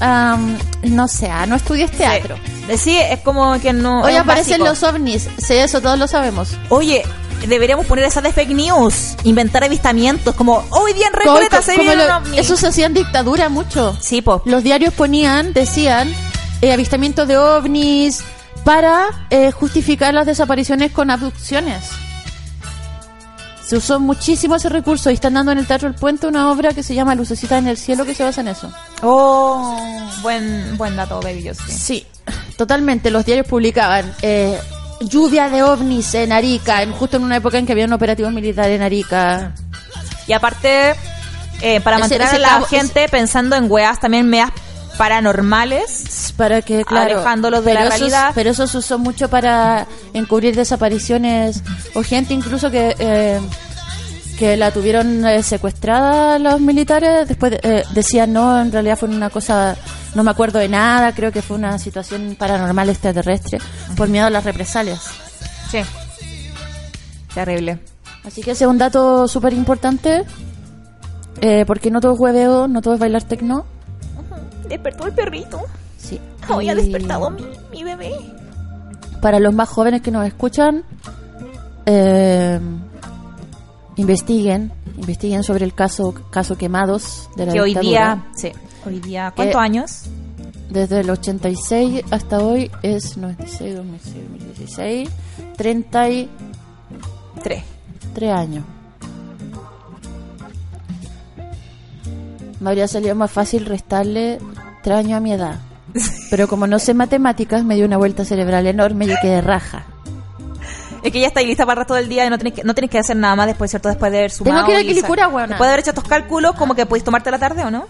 am, no sé, ah, no estudies teatro. Eh, Sí, es como que no. Hoy es aparecen básico. los ovnis, sí, eso todos lo sabemos. Oye, deberíamos poner esa de fake news. Inventar avistamientos. Como hoy día en Recoleta se ovnis. eso se hacía en dictadura mucho. Sí, po. Los diarios ponían, decían, eh, avistamiento de ovnis, para eh, justificar las desapariciones con abducciones. Se usó muchísimo ese recurso y están dando en el Teatro El Puente una obra que se llama Lucecita en el Cielo que se basa en eso. Oh, buen, buen dato, baby, yo sí. Sí, totalmente. Los diarios publicaban eh, lluvia de ovnis en Arica, en, justo en una época en que había un operativo militar en Arica. Y aparte, eh, para Ese- mantener ese a la cabo- gente pensando en weas también meas paranormales. Para que, claro. Alejándolos de la eso, realidad. Pero eso se usó mucho para encubrir desapariciones o gente incluso que. eh, que la tuvieron eh, secuestrada los militares, después eh, decían no, en realidad fue una cosa, no me acuerdo de nada, creo que fue una situación paranormal extraterrestre, por miedo a las represalias. Sí. Terrible. Así que ese es un dato súper importante, eh, porque no todo es hueveo, no todo es bailar tecno. Despertó el perrito. Sí. Hoy ha despertado mi, mi bebé. Para los más jóvenes que nos escuchan, eh, investiguen, investiguen sobre el caso caso Quemados de la Que hoy dictadura. día, sí, hoy día, ¿cuántos Que- años? Desde el 86 hasta hoy es 96, 2006, 2016, 33 Tres. años. Me habría salido más fácil restarle 3 años a mi edad. Pero como no sé matemáticas, me dio una vuelta cerebral enorme y quedé raja. Es que ya estáis lista para el resto del día y no tenés que, no tenés que hacer nada más después, ¿cierto? Después de haber sumado. Tengo que ir a Quilicura, weona. Después de haber hecho estos cálculos, como que podéis tomarte la tarde o no.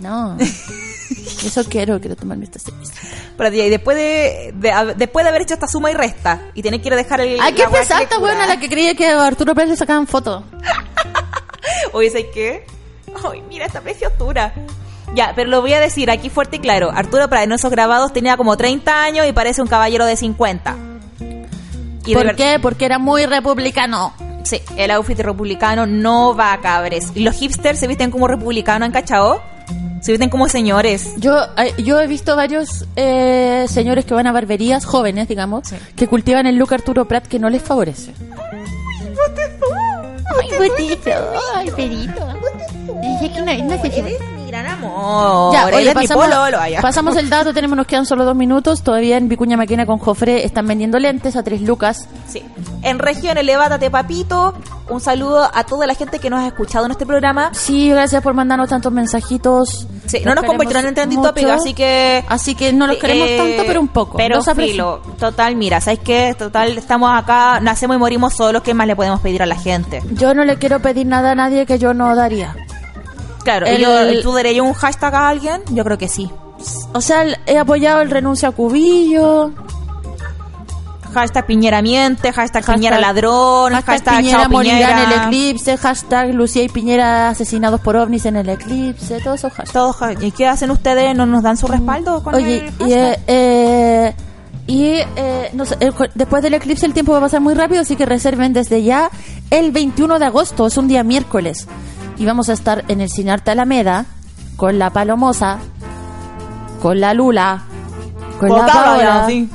No. [laughs] Eso quiero, quiero tomarme esta cerveza. Pero y después de, de después de haber hecho esta suma y resta y tenés que ir a dejar el. Ay, qué la weá pesada que esta weona la que creía que a Arturo Pérez le sacaban fotos. [laughs] Oye, ¿sabes qué? Ay, mira esta preciosura. Ya, pero lo voy a decir aquí fuerte y claro. Arturo Pérez en esos grabados tenía como 30 años y parece un caballero de 50. Y ¿Por qué? Porque era muy republicano. Sí, el outfit republicano no va a cabres. Y los hipsters se visten como republicanos, ¿han cachado? Se visten como señores. Yo, eh, yo he visto varios eh, señores que van a barberías, jóvenes, digamos, que cultivan el look Arturo Prat que no les favorece. Ay, botito, ay, perito. Dije que no, no si- mi gran amor. Ya, oye, pasamos, pasamos el dato, tenemos, nos quedan solo dos minutos. Todavía en Vicuña Maquena con Jofre están vendiendo lentes a tres lucas. Sí. En regiones, levántate, papito. Un saludo a toda la gente que nos ha escuchado en este programa. Sí, gracias por mandarnos tantos mensajitos. Sí, no nos convirtieron en trending topic, así que... Así que no los queremos eh, tanto, pero un poco. Pero filo, total, mira, ¿sabes qué? Total, estamos acá, nacemos y morimos solos, ¿qué más le podemos pedir a la gente? Yo no le quiero pedir nada a nadie que yo no daría. Claro, El- ¿y yo, ¿tú darías un hashtag a alguien? Yo creo que sí. O sea, el- he apoyado el renuncia a Cubillo. Hashtag Piñera miente, hashtag, Piñera ladrón, hashtag, Hashtag Piñera Chao morirá Piñera. en el eclipse. Hashtag Lucía y Piñera asesinados por ovnis en el eclipse. Todos esos hashtags. Todos ¿Y qué hacen ustedes? ¿No nos dan su respaldo con Oye, el y, eh, eh, y eh, no sé, eh, después del eclipse el tiempo va a pasar muy rápido, así que reserven desde ya el 21 de agosto, es un día miércoles. Y vamos a estar en el Cinarte Alameda con la Palomosa, con la Lula, con la Paola. sí.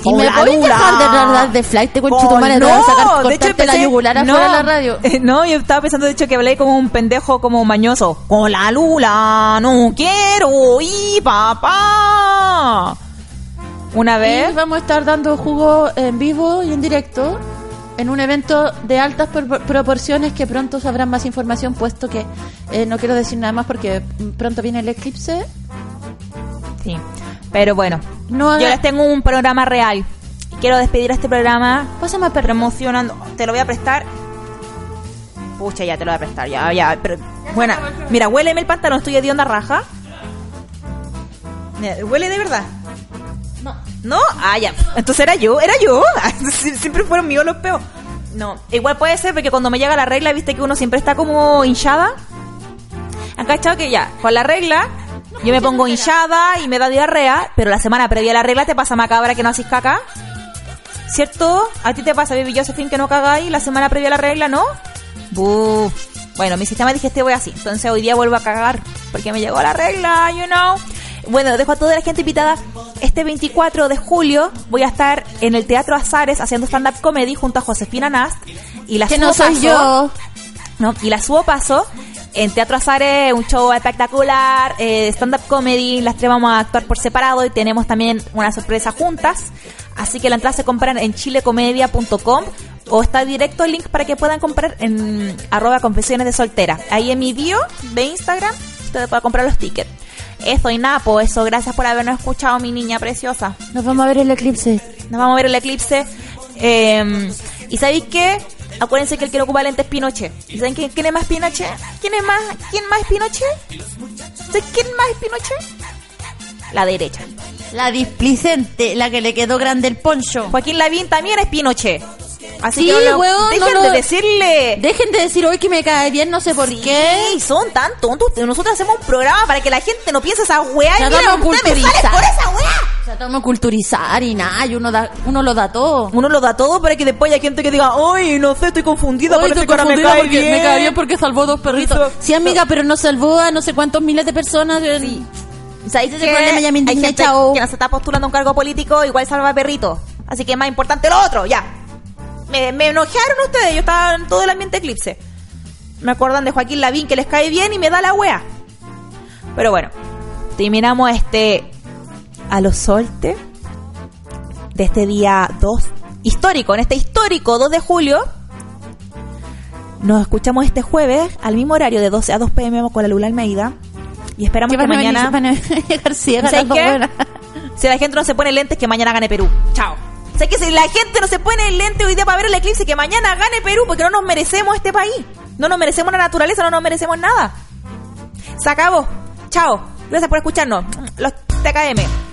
Y Con me la voy a dejar de hablar de flight, te Con- concho tu madre, te voy a sacar, de hecho la yugular afuera de la radio. [laughs] eh, No, yo estaba pensando de hecho que hablé como un pendejo como mañoso. Con la lula, no quiero ir, papá. Una vez. Y vamos a estar dando jugo en vivo y en directo en un evento de altas pro- proporciones que pronto sabrán más información, puesto que eh, no quiero decir nada más porque pronto viene el eclipse. Sí. Pero bueno, No haga- yo les tengo un programa real. Y Quiero despedir a este programa Pásame a promocionando. Te lo voy a prestar. Pucha, ya te lo voy a prestar. Ya, ya. Pero, bueno, mira, huéleme el pantalón. Estoy de onda raja. ¿Huele de verdad? No. Ah, ya. Entonces era yo, era yo. [laughs] Sie- siempre fueron míos los peos. No, igual puede ser porque cuando me llega la regla, viste que uno siempre está como hinchada. ¿Han cachado que ya, con la regla, yo me pongo hinchada y me da diarrea, pero la semana previa a la regla te pasa macabra que no haces caca? ¿Cierto? ¿A ti te pasa, Baby Josephine, que no cagáis la semana previa a la regla, no? Buf. Bueno, mi sistema digestivo es así. Entonces hoy día vuelvo a cagar porque me llegó la regla, you know. Bueno, dejo a toda la gente invitada. Este 24 de julio voy a estar en el Teatro Azares haciendo stand-up comedy junto a Josefina Nast. Y la Que no soy Paso- yo. no, y la subo paso En Teatro Azares, un show espectacular, eh, stand-up comedy, las tres vamos a actuar por separado y tenemos también una sorpresa juntas. Así que la entrada se compran en chilecomedia.com o está directo el link para que puedan comprar en arroba confesiones de soltera. Ahí en mi bio de Instagram, usted puede comprar los tickets. Eso y nada, pues eso, gracias por habernos escuchado, mi niña preciosa. Nos vamos a ver el eclipse. Nos vamos a ver el eclipse. Eh, ¿Y sabéis qué? Acuérdense que el que no ocupa lentes es Pinochet. ¿Y saben quién, quién es más Pinochet? ¿Quién es más, quién más es Pinochet? ¿Sabes quién más es Pinochet? La derecha. La displicente, la que le quedó grande el poncho. Joaquín Lavín también es Pinochet. Así Sí, que weón, dejen no de decirle. Dejen de decir hoy que me cae bien, no sé por qué. Sí, son tan tontos. Nosotros hacemos un programa para que la gente no piense esa weá y mira, usted me sale por esa weá. Tratamos de culturizar y nada, y uno, da, uno lo da todo. Uno lo da todo para que después haya gente que diga, ay, no sé, estoy confundida, Hoy parece estoy me confundida cae porque bien. me cae bien porque salvó dos perritos. Sí, amiga, pero no salvó a no sé cuántos miles de personas. Sí. ¿Sabéis Ese es el problema, ya me hay indigné, gente chao. que no se está postulando a un cargo político, igual salva perritos. Así que es más importante lo otro, ya. Me, me enojaron ustedes, yo estaba en todo el ambiente eclipse. Me acuerdan de Joaquín Lavín que les cae bien y me da la wea. Pero bueno, terminamos este a los solte de este día 2 histórico, en este histórico 2 de julio. Nos escuchamos este jueves al mismo horario de 12 a 2 pm con la Lula Almeida. Y esperamos Que mañana. van a llegar ciegas ¿Sabes las dos qué? buenas. Si la gente no se pone lentes, que mañana gane Perú. Chao. ¿Sabes que si la gente no se pone lente hoy día para ver el eclipse, que mañana gane Perú, porque no nos merecemos este país. No nos merecemos la naturaleza, no nos merecemos nada. Se acabó. Chao. Gracias por escucharnos. Los TKM.